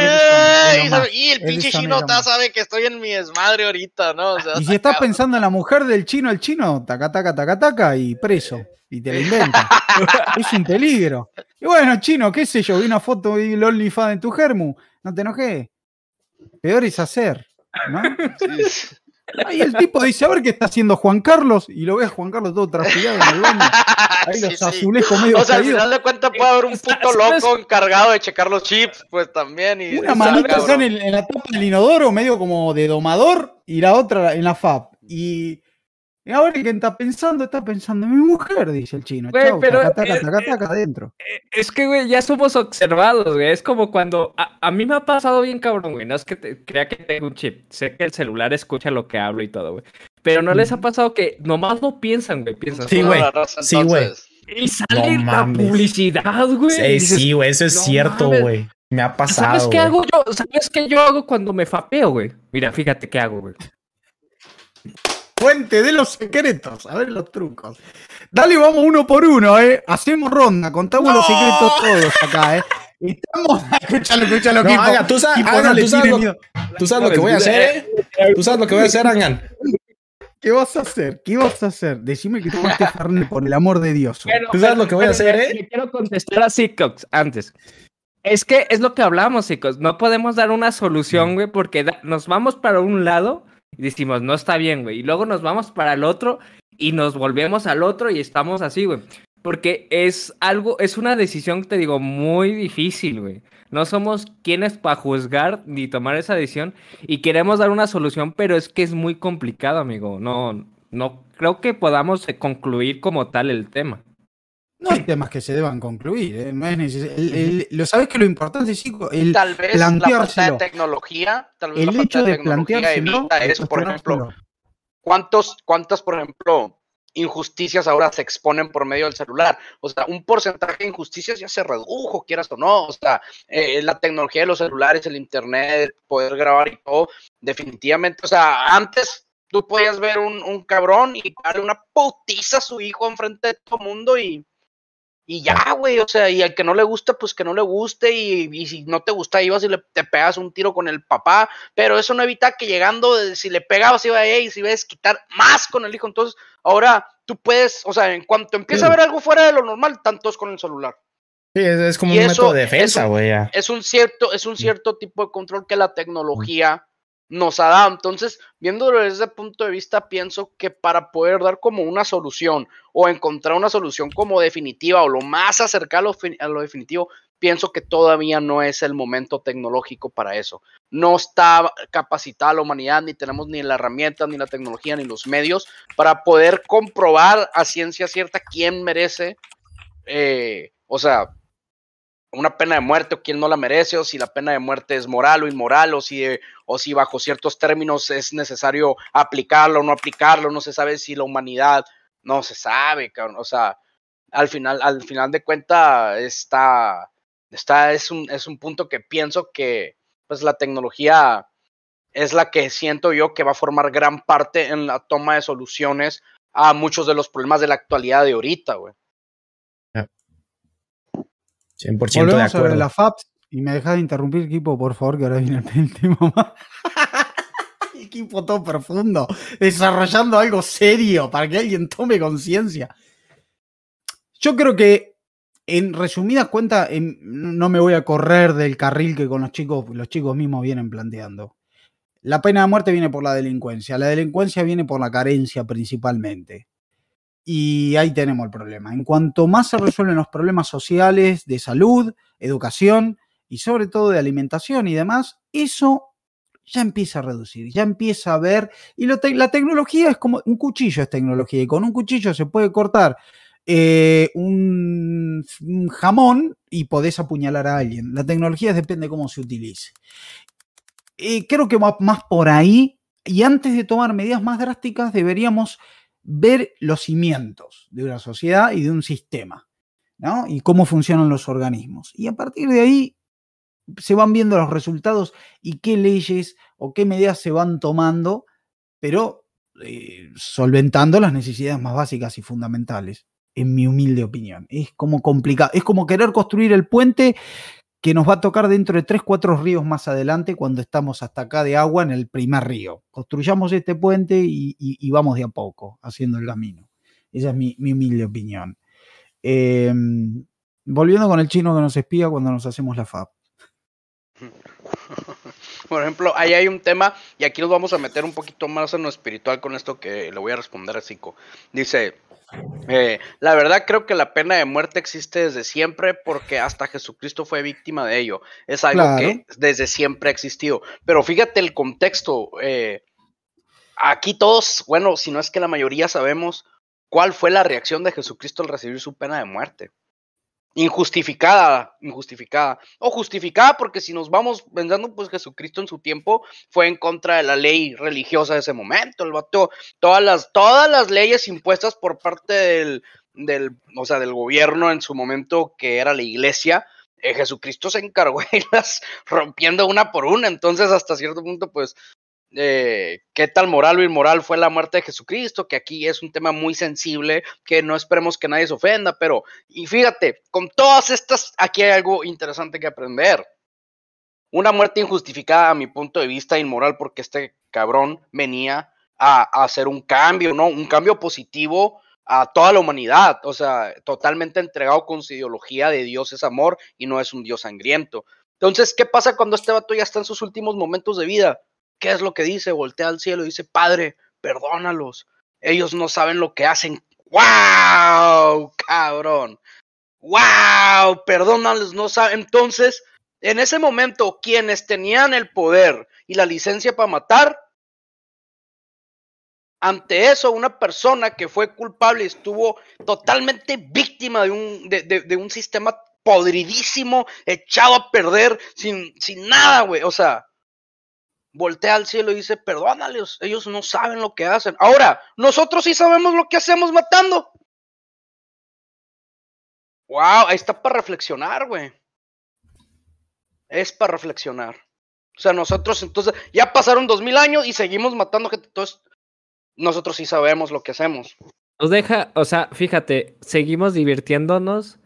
más. y el pinche chino sabe que estoy en mi desmadre ahorita, ¿no? O sea, Y si estás pensando en la mujer del chino, el chino, taca, taca, taca, taca, y preso. Y te la inventa. es un peligro. Y bueno, chino, qué sé yo, vi una foto y el OnlyFans de tu germu. No te enojes. Peor es hacer. ¿no? Ahí el tipo dice, a ver qué está haciendo Juan Carlos. Y lo ve a Juan Carlos todo transpirado en el baño. Ahí Sí, los sí. azulejos medio O sea, al final de cuentas puede haber un puto loco encargado de checar los chips, pues también. Y, Una manita acá en, el- en la tapa del inodoro, medio como de domador, y la otra en la FAP. Y, y ahora quien está pensando, está pensando en mi mujer, dice el chino. Güey, Chau, pero, taca, taca, eh, taca, eh, taca, adentro. Es que, güey, ya somos observados, güey. Es como cuando. A, a mí me ha pasado bien, cabrón, güey. No es que te- crea que tengo un chip. Sé que el celular escucha lo que hablo y todo, güey. Pero no les ha pasado que nomás no piensan, güey. Piensan. Sí, Toda güey. Sí, güey. Y sale No la mames. publicidad, güey. Sí, dices, sí, güey, eso es no cierto, mames. güey. Me ha pasado. ¿Sabes qué güey. hago yo? ¿Sabes qué yo hago cuando me fapeo, güey? Mira, fíjate qué hago, güey. Fuente de los secretos. A ver los trucos. Dale, vamos uno por uno, ¿eh? Hacemos ronda, contamos los secretos todos acá, ¿eh? Estamos. Escúchalo, escúchalo, No, tú sabes, no le tú sabes lo-. ¿Tú sabes lo que voy a hacer, eh? ¿Tú sabes lo que voy a hacer, Angan? ¿Qué vas a hacer? ¿Qué vas a hacer? Decime que tomaste Fernet, por el amor de Dios. ¿Tú sabes lo que voy a hacer, eh? Le quiero contestar a Seacox antes. Es que es lo que hablamos, chicos. No podemos dar una solución, güey, porque nos vamos para un lado decimos, no está bien, güey. Y luego nos vamos para el otro y nos volvemos al otro y estamos así, güey. Porque es algo, es una decisión, te digo, muy difícil, güey. No somos quienes para juzgar ni tomar esa decisión y queremos dar una solución, pero es que es muy complicado, amigo. No, no creo que podamos concluir como tal el tema. No hay temas que se deban concluir, ¿eh? No es necesario. El- el- lo sabes que lo importante es chico, el Tal vez la falta de tecnología, tal vez El la hecho de tecnología planteárselo. evita es, por ejemplo. ¿cuántos, cuántas, por ejemplo, injusticias ahora se exponen por medio del celular? O sea, un porcentaje de injusticias ya se redujo, quieras o no. O sea, eh, la tecnología de los celulares, el internet, poder grabar y todo, definitivamente. O sea, antes tú podías ver un, un cabrón y darle una putiza a su hijo enfrente de todo el mundo y. Y ya, güey, o sea, y al que no le gusta, pues que no le guste, y, y si no te gusta, ibas y le, te pegas un tiro con el papá, pero eso no evita que llegando, eh, si le pegabas, iba a y si ibas a quitar más con el hijo. Entonces, ahora tú puedes, o sea, en cuanto empieza a ver algo fuera de lo normal, tantos con el celular. Sí, es, es como Y un eso- método de defensa, güey. Es un cierto, es un cierto tipo de control que la tecnología nos ha dado. Entonces, viéndolo desde ese punto de vista, pienso que para poder dar como una solución o encontrar una solución como definitiva o lo más acercado a lo, definitivo, pienso que todavía no es el momento tecnológico para eso. No está capacitada la humanidad, ni tenemos ni la herramienta, ni la tecnología, ni los medios para poder comprobar a ciencia cierta quién merece, eh, o sea, una pena de muerte o quién no la merece, o si la pena de muerte es moral o inmoral, o si, o si bajo ciertos términos es necesario aplicarlo o no aplicarlo, no se sabe si la humanidad, no se sabe, o sea, al final, al final de cuentas está, está, es un, es un punto que pienso que pues la tecnología es la que siento yo que va a formar gran parte en la toma de soluciones a muchos de los problemas de la actualidad de ahorita, güey. 100% de acuerdo. sobre la FAPS y me dejas de interrumpir, equipo, por favor, que ahora viene el tema más. equipo todo profundo, desarrollando algo serio para que alguien tome conciencia. Yo creo que, en resumidas cuentas, no me voy a correr del carril que con los chicos, los chicos mismos vienen planteando. La pena de muerte viene por la delincuencia, la delincuencia viene por la carencia principalmente. Y ahí tenemos el problema. En cuanto más se resuelven los problemas sociales, de salud, educación y sobre todo de alimentación y demás, eso ya empieza a reducir, ya empieza a ver. Y la tecnología es como un cuchillo, es tecnología. Y con un cuchillo se puede cortar eh, un, jamón y podés apuñalar a alguien. La tecnología depende de cómo se utilice. Y creo que va más por ahí. Y antes de tomar medidas más drásticas, deberíamos ver los cimientos de una sociedad y de un sistema, ¿no? Y cómo funcionan los organismos. Y a partir de ahí se van viendo los resultados y qué leyes o qué medidas se van tomando, pero eh, solventando las necesidades más básicas y fundamentales, en mi humilde opinión. Es como complicado, es como querer construir el puente que nos va a tocar dentro de tres, cuatro ríos más adelante cuando estamos hasta acá de agua en el primer río. Construyamos este puente y, vamos de a poco haciendo el camino. Esa es mi, humilde opinión. Em, volviendo con el chino que nos espía cuando nos hacemos la FAB. Por ejemplo, ahí hay un tema, y aquí nos vamos a meter un poquito más en lo espiritual con esto que le voy a responder a Zico. Dice, eh, la verdad creo que la pena de muerte existe desde siempre porque hasta Jesucristo fue víctima de ello. Es algo que desde siempre ha existido. Pero fíjate el contexto. Eh, aquí todos, bueno, si no es que la mayoría sabemos cuál fue la reacción de Jesucristo al recibir su pena de muerte. Injustificada, injustificada. O justificada porque si nos vamos pensando, pues Jesucristo en su tiempo fue en contra de la ley religiosa de ese momento. El vato, todas las, todas las leyes impuestas por parte del, del, o sea, del gobierno en su momento, que era la iglesia, eh, Jesucristo se encargó de irlas rompiendo una por una. Entonces, hasta cierto punto, pues qué tal moral o inmoral fue la muerte de Jesucristo, que aquí es un tema muy sensible, que no esperemos que nadie se ofenda, pero, y fíjate, con todas estas, aquí hay algo interesante que aprender. Una muerte injustificada a mi punto de vista inmoral porque este cabrón venía a, a hacer un cambio, ¿no? Un cambio positivo a toda la humanidad, o sea, totalmente entregado con su ideología de Dios es amor y no es un Dios sangriento. Entonces, ¿qué pasa cuando este vato ya está en sus últimos momentos de vida? ¿Qué es lo que dice? Voltea al cielo y dice, Padre, perdónalos. Ellos no saben lo que hacen. ¡Wow! Cabrón. ¡Wow! Perdónalos, no saben. Entonces, en ese momento, quienes tenían el poder y la licencia para matar, ante eso, una persona que fue culpable estuvo totalmente víctima de un, de, un sistema podridísimo, echado a perder, sin, sin nada, güey. O sea, voltea al cielo y dice, perdónales, ellos no saben lo que hacen. Ahora, nosotros sí sabemos lo que hacemos matando. Wow, ahí está para reflexionar, güey. Es para reflexionar. O sea, nosotros entonces, ya pasaron dos mil años y seguimos matando gente. Entonces, nosotros sí sabemos lo que hacemos. Nos deja, o sea, fíjate, seguimos divirtiéndonos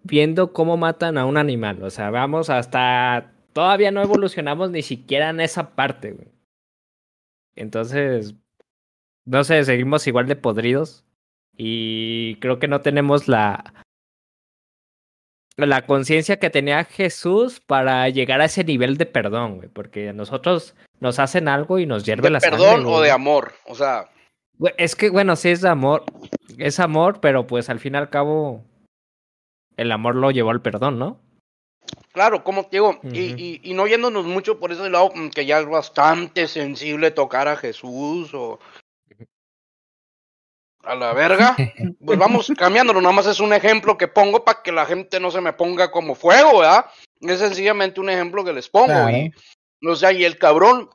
viendo cómo matan a un animal. O sea, vamos hasta todavía no evolucionamos ni siquiera en esa parte, güey. Entonces, no sé, seguimos igual de podridos. Y creo que no tenemos la. la conciencia que tenía Jesús para llegar a ese nivel de perdón, güey. Porque a nosotros nos hacen algo y nos hierve ¿De la sangre. perdón o de amor? O sea, Es que, bueno, sí es de amor. Es amor, pero pues al fin y al cabo. El amor lo llevó al perdón, ¿no? Claro, como te digo, y, Ujú. y- y no yéndonos mucho por ese lado, mm, que ya es bastante sensible tocar a Jesús o a la verga, pues vamos cambiándolo, nada más es un ejemplo que pongo para que la gente no se me ponga como fuego, ¿verdad? Es sencillamente un ejemplo que les pongo. Claro. Y, o sea, y el cabrón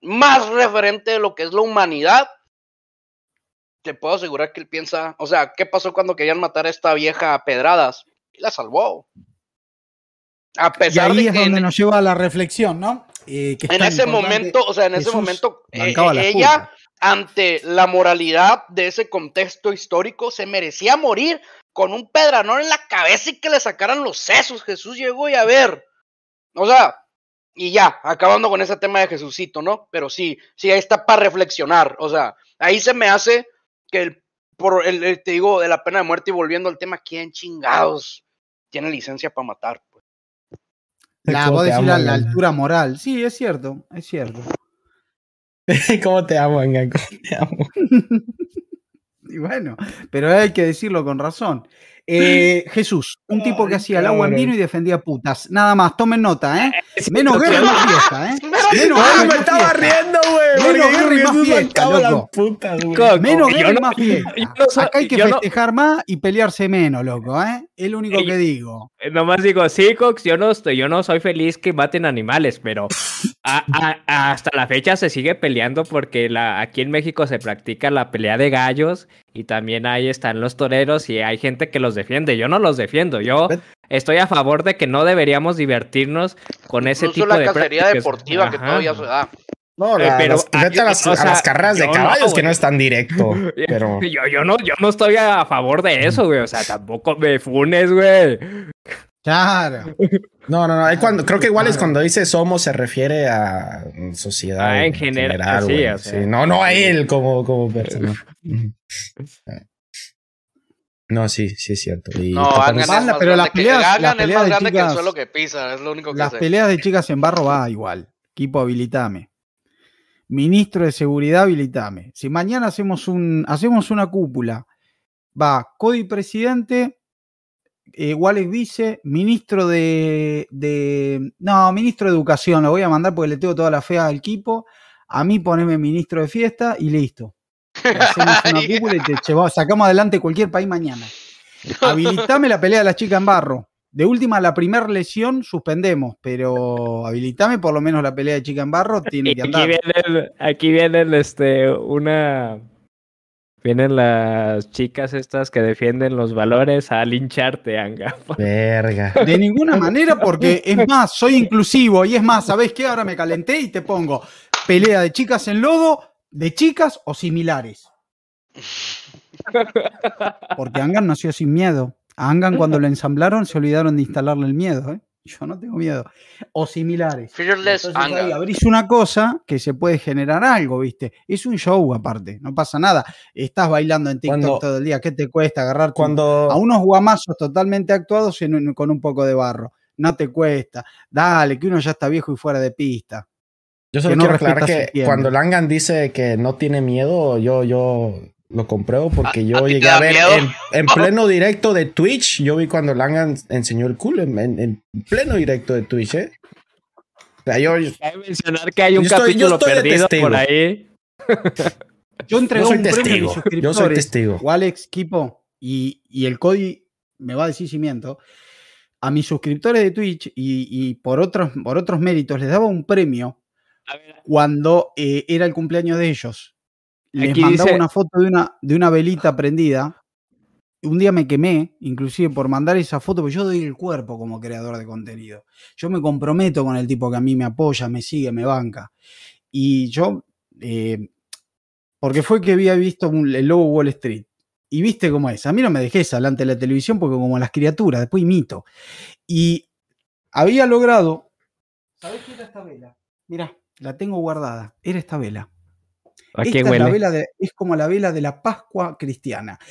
más referente de lo que es la humanidad, te puedo asegurar que él piensa, o sea, ¿qué pasó cuando querían matar a esta vieja a pedradas? Y la salvó. A Y pesar ahí de es que donde en, nos lleva a la reflexión, ¿no? Eh, que en ese momento, o sea, en ese momento, eh, ella, ante la moralidad de ese contexto histórico, se merecía morir con un pedranón en la cabeza y que le sacaran los sesos. Jesús llegó y a ver. O sea, y ya, acabando con ese tema de Jesucito, ¿no? Pero sí, sí, ahí está para reflexionar. O sea, ahí se me hace que el, por el, el- te digo, de la pena de muerte y volviendo al tema, ¿quién chingados tiene licencia para matar? La, ¿Cómo vos te decís amo, la, la altura moral. Sí, es cierto, es cierto. ¿Cómo te amo, Angan? ¿Cómo te amo? Y bueno, pero hay que decirlo con razón. Eh, Jesús, un tipo que hacía el agua en vino y defendía putas. Nada más, tomen nota, ¿eh? Menos guerra y más fiesta, ¿eh? Menos Ay, guerra me estaba riendo, güey. Menos guerra y más fiesta, loco. putas, Menos guerra y no- más fiesta. no Acá hay que no- festejar más y pelearse menos, loco, ¿eh? Es lo único que digo. Eh, Nomás digo, sí, Cox, yo no estoy, yo no soy feliz que maten animales, pero a- a- hasta la fecha se sigue peleando porque la, aquí en México se practica la pelea de gallos y también ahí están los toreros y hay gente que los defiende. Yo no los defiendo, yo estoy a favor de que no deberíamos divertirnos con ese Incluso tipo la de cacería prácticas. deportiva que todavía se da. No, Eh, la- pero las, vete a las, o a sea, las carreras de no, caballos que no es tan directo. Pero Yo, yo, no, yo no estoy a favor de eso, güey. O sea, tampoco me funes, güey. Claro. no, no, no. es cuando, creo que igual es cuando dice somos se refiere a sociedad. Ah, en general, sí, güey. o sea. Sí, No, no a él como, como persona. No, sí, sí es cierto. Y No, es Banda, más pero las que- peleas- las es peleas más de grande que el chicas- suelo que pisa, es lo único que Las sé. peleas de chicas en barro va igual. Equipo, habilitame. Ministro de Seguridad, habilitame. Si mañana hacemos, un, hacemos una cúpula, va Cody presidente, eh, Walex vice, ministro de, de- No, ministro de Educación, lo voy a mandar porque le tengo toda la fe al equipo. A mí poneme ministro de fiesta y listo. Hacemos una cúpula y te llevamos- sacamos adelante cualquier país mañana. Habilitame la pelea de las chicas en barro. De última, la primera lesión suspendemos, pero habilitame por lo menos la pelea de chica en barro, tiene Y que aquí andar. vienen, aquí vienen, este, una. Vienen las chicas estas que defienden los valores a lincharte, Anga. Verga. De ninguna manera, porque es más, soy inclusivo y es más, ¿sabés qué? Ahora me calenté y te pongo pelea de chicas en lodo, de chicas o similares. Porque Angan nació sin miedo. A Angan cuando lo ensamblaron se olvidaron de instalarle el miedo, ¿eh? Yo no tengo miedo. O similares. Fearless Entonces ahí Angan. abrís una cosa que se puede generar algo, ¿viste? Es un show aparte, no pasa nada. Estás bailando en TikTok Cuando- todo el día, ¿qué te cuesta agarrar Cuando. a unos guamazos totalmente actuados en con un poco de barro? No te cuesta. Dale, que uno ya está viejo y fuera de pista. Yo solo que no quiero aclarar que cuando Langan dice que no tiene miedo, yo, yo lo compruebo porque ¿A- yo a llegué a ver en, en pleno directo de Twitch. Yo vi cuando Langan enseñó el culo en, en- en pleno directo de Twitch, ¿eh? O sea, yo, yo Cabe mencionar que hay un capítulo estoy perdido testigo. por ahí. Yo entregué soy un premio a mis testigo. Yo soy testigo. o Alex, Kipo, y, y el Cody me va a decir si miento. A mis suscriptores de Twitch y, y por, otros, por otros méritos les daba un premio A ver, cuando eh, era el cumpleaños de ellos. Les Aquí mandaba dice- una foto de una, de una velita prendida. Un día me quemé, inclusive por mandar esa foto, porque yo doy el cuerpo como creador de contenido. Yo me comprometo con el tipo que a mí me apoya, me sigue, me banca. Y yo, eh, porque fue que había visto un- el logo Wall Street. Y viste cómo es. A mí no me dejes delante de la televisión porque como las criaturas, después imito. Y había logrado... ¿Sabés qué era esta vela? Mirá, la tengo guardada. Era esta vela. ¿A Esta es, la vela de- es como la vela de la Pascua cristiana.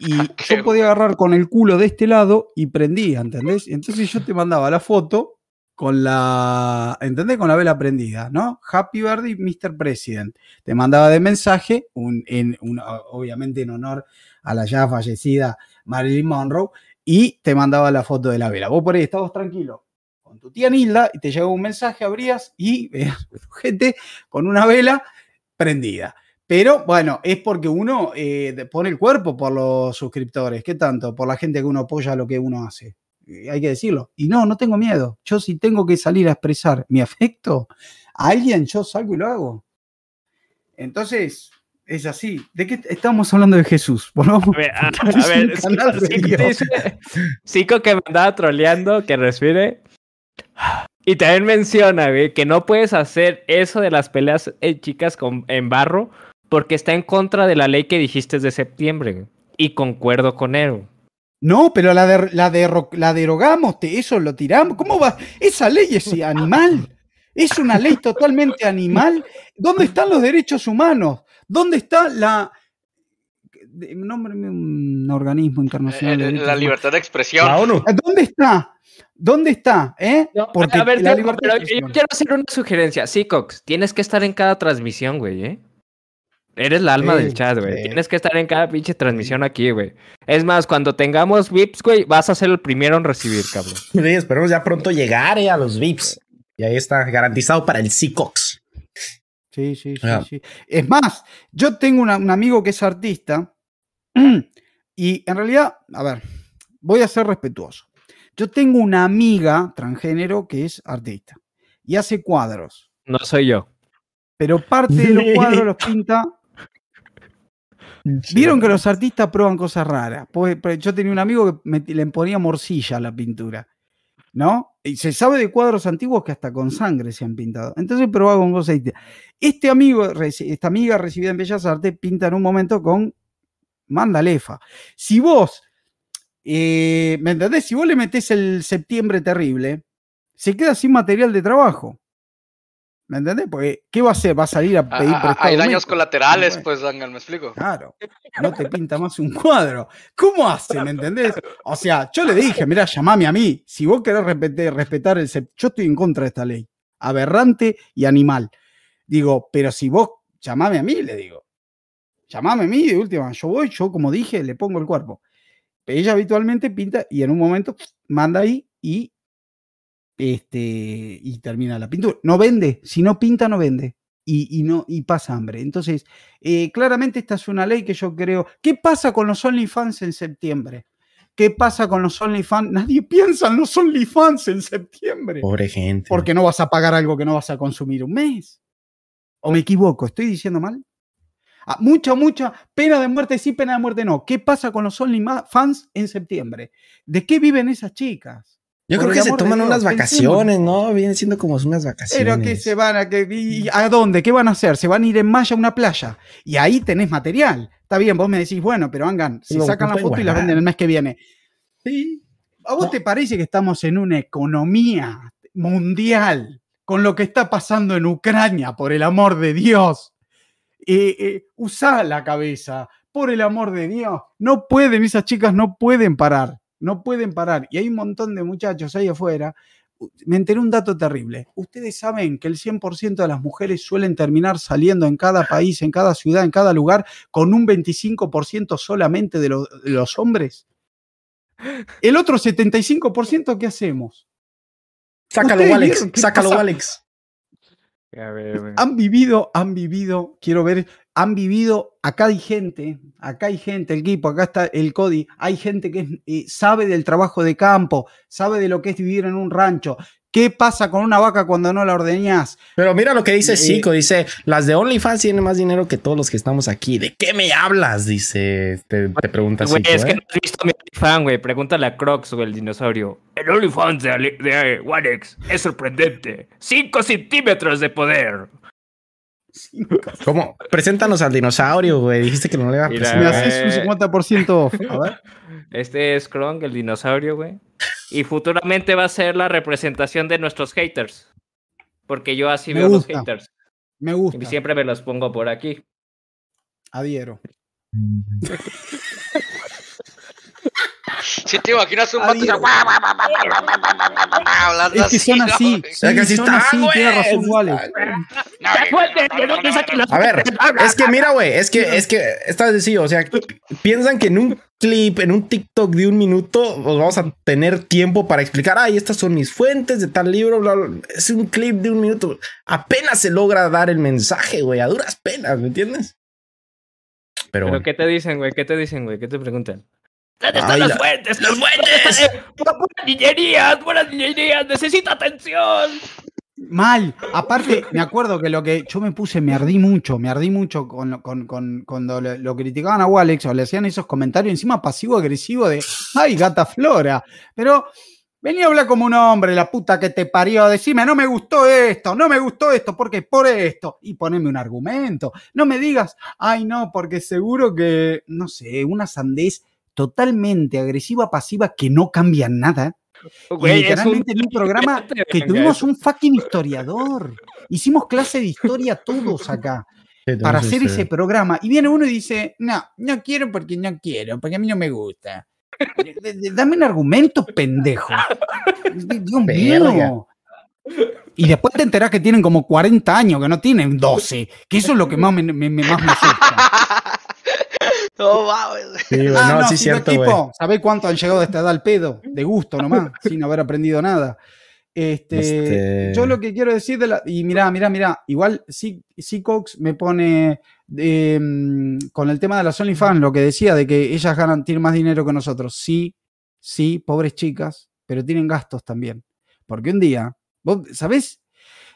Y Qué yo podía agarrar con el culo de este lado y prendía, ¿entendés? Entonces yo te mandaba la foto con la, ¿entendés? Con la vela prendida, ¿no? Happy birthday, Mr. President. Te mandaba de mensaje, un, en, un- obviamente en honor a la ya fallecida Marilyn Monroe, y te mandaba la foto de la vela. Vos por ahí estabas tranquilo con tu tía Nilda y te llegaba un mensaje, abrías y veías gente con una vela prendida. Pero bueno, es porque uno eh, pone el cuerpo por los suscriptores. ¿Qué tanto? Por la gente que uno apoya lo que uno hace. Eh, hay que decirlo. Y no, no tengo miedo. Yo si tengo que salir a expresar mi afecto a alguien, yo salgo y lo hago. Entonces, es así. ¿De qué estamos hablando de Jesús? Bueno, A ver, a, Estamos a ver, Cico dice- Cico que me andaba troleando, que respire. Y también menciona, que no puedes hacer eso de las peleas eh, chicas con, en barro porque está en contra de la ley que dijiste de septiembre. Y concuerdo con él. No, pero la, der- la, la derogamos, te- eso lo tiramos. ¿Cómo va? Esa ley es animal. Es una ley totalmente animal. ¿Dónde están los derechos humanos? ¿Dónde está la... de- Nómbreme un organismo internacional. Eh, derechos la libertad de expresión. La ONU. ¿Dónde está? ¿Dónde está? ¿Eh? No, Porque a ver, la libertad pero yo quiero hacer una sugerencia. Cox, tienes que estar en cada transmisión, güey, ¿eh? Eres la alma Sí, del chat, güey. sí. Tienes que estar en cada pinche transmisión aquí, güey. Es más, cuando tengamos VIPs, güey, vas a ser el primero en recibir, cabrón. Sí, esperemos ya pronto llegar eh, a los VIPs. Y ahí está, garantizado para el Seacox. Sí, sí, sí, Ah. sí. Es más, yo tengo una- un amigo que es artista y en realidad, a ver, voy a ser respetuoso. Yo tengo una amiga transgénero que es artista y hace cuadros, No soy yo. pero parte de los cuadros los pinta. Vieron que los artistas prueban cosas raras. Pues, pues, yo tenía un amigo que me- le ponía morcilla a la pintura, ¿no? Y se sabe de cuadros antiguos que hasta con sangre se han pintado. Entonces probaba con cosas. Este amigo, esta amiga recibida en Bellas Artes, pinta en un momento con Mandalefa. Si vos, eh, ¿me entendés? Si vos le metés el septiembre terrible, se queda sin material de trabajo. ¿Me entendés? Porque, ¿qué va a hacer? ¿Va a salir a Ah, pedir ah, prestado hay daños médico? colaterales, pues, Dangan, ¿me explico? Claro, no te pinta más un cuadro. ¿Cómo hace? ¿Me entendés? O sea, yo le dije, mira, llamame a mí. Si vos querés respetar, respetar el sep- yo estoy en contra de esta ley. Aberrante y animal. Digo, pero si vos llamame a mí, le digo. Llamame a mí, de última. Yo voy, yo como dije, le pongo el cuerpo. Ella habitualmente pinta y en un momento manda ahí y este y termina la pintura. No vende, si no pinta, no vende. Y, y no, y pasa hambre. Entonces, eh, claramente esta es una ley que yo creo. ¿Qué pasa con los OnlyFans en septiembre? ¿Qué pasa con los OnlyFans? Nadie piensa en los OnlyFans en septiembre. Pobre gente. Porque no vas a pagar algo que no vas a consumir un mes. ¿O me equivoco? ¿Estoy diciendo mal? Ah, mucha, mucha pena de muerte sí, pena de muerte no. ¿Qué pasa con los OnlyFans en septiembre? ¿De qué viven esas chicas? Yo por creo que se toman Dios, unas pensemos. vacaciones, ¿no? Vienen siendo como unas vacaciones. Pero que se van a que y a dónde, ¿qué van a hacer? Se van a ir en malla a una playa y ahí tenés material. Está bien, vos me decís, bueno, pero Angan, si Lo sacan la foto y la venden el mes que viene. Sí. ¿A vos No. te parece que estamos en una economía mundial con lo que está pasando en Ucrania, por el amor de Dios? Eh, eh, usá la cabeza, por el amor de Dios. No pueden, esas chicas no pueden parar, no pueden parar. Y hay un montón de muchachos ahí afuera. Me enteré un dato terrible. Ustedes saben que el 100% de las mujeres suelen terminar saliendo en cada país, en cada ciudad, en cada lugar, con un 25% solamente de, lo- de los hombres. El otro 75%, ¿qué hacemos? Sácalo, ¿Ustedes Alex. Sácalo? Alex. Han vivido, han vivido, quiero ver, han vivido, acá hay gente, acá hay gente, el equipo, acá está el Cody, hay gente que es, eh, sabe del trabajo de campo, sabe de lo que es vivir en un rancho. ¿Qué pasa con una vaca cuando no la ordeñás? Pero mira lo que dice Eh, Zico. Dice, las de OnlyFans tienen más dinero que todos los que estamos aquí. ¿De qué me hablas? Dice, te, te pregunta Zico, es que ¿eh? no has visto mi OnlyFans, güey. Pregúntale a Crocs, güey, el dinosaurio. El OnlyFans de, Ale- de Walex es sorprendente. 5 centímetros de poder. ¿Cómo? Preséntanos al dinosaurio, güey. Dijiste que no le iba a presentar. Me haces un 50% off. A ver. Este es Kronk, el dinosaurio, güey. Y futuramente va a ser la representación de nuestros haters. Porque yo así Me veo gusta. los haters. Me Y gusta. siempre me los pongo por aquí. Adhiero. Si te imaginas un vato Adiós. hablando Es que son así. así son así, güey. tiene razón, Wale. A ver, es que mira, güey, es que, es que está sencillo. O sea, piensan que en un clip, en un TikTok de un minuto, os vamos a tener tiempo para explicar, ay, estas son mis fuentes de tal libro, bla, bla. Es un clip de un minuto. Apenas se logra dar el mensaje, güey, a duras penas, ¿me entiendes? Pero, ¿Pero bueno. qué te dicen, güey? ¿Qué te dicen, güey? ¿Qué te preguntan? ¿Dónde Ay, están la- las fuentes? ¡Las fuentes! ¡Buenas niñerías! ¡Buenas niñerías! ¡Necesito atención! Mal. Aparte, me acuerdo que lo que yo me puse, me ardí mucho, me ardí mucho con, lo- con, con- cuando lo, lo criticaban a Walex o le hacían esos comentarios encima pasivo-agresivo de, ay, gata Flora. Pero venía a hablar como un hombre, la puta que te parió, decime, no me gustó esto, no me gustó esto, porque por esto, y poneme un argumento. No me digas, ay, no, porque seguro que, no sé, una sandez totalmente agresiva, pasiva, que no cambia nada. Y es un- literalmente en un programa que tuvimos un fucking historiador. Hicimos clase de historia todos acá para hacer ese eh, programa. Y viene uno y dice, no, no quiero porque no quiero, porque a mí no me gusta. D- d- Dame un argumento, pendejo. Dios mío. Y después te enterás que tienen como 40 años, que no tienen 12. Que eso es lo que más me, me- me- más me asusta. No mames. Sí, Ah, no, no, sí, cierto, tipos, ¿sabés cuánto han llegado a esta edad al pedo? De gusto nomás, sin haber aprendido nada. Este, Este- Yo lo que quiero decir de la. Y mirá, mirá, mirá. Igual Cox me pone eh, con el tema de las OnlyFans, lo que decía de que ellas ganan, tienen más dinero que nosotros. Sí, sí, pobres chicas, pero tienen gastos también. Porque un día, ¿vos sabés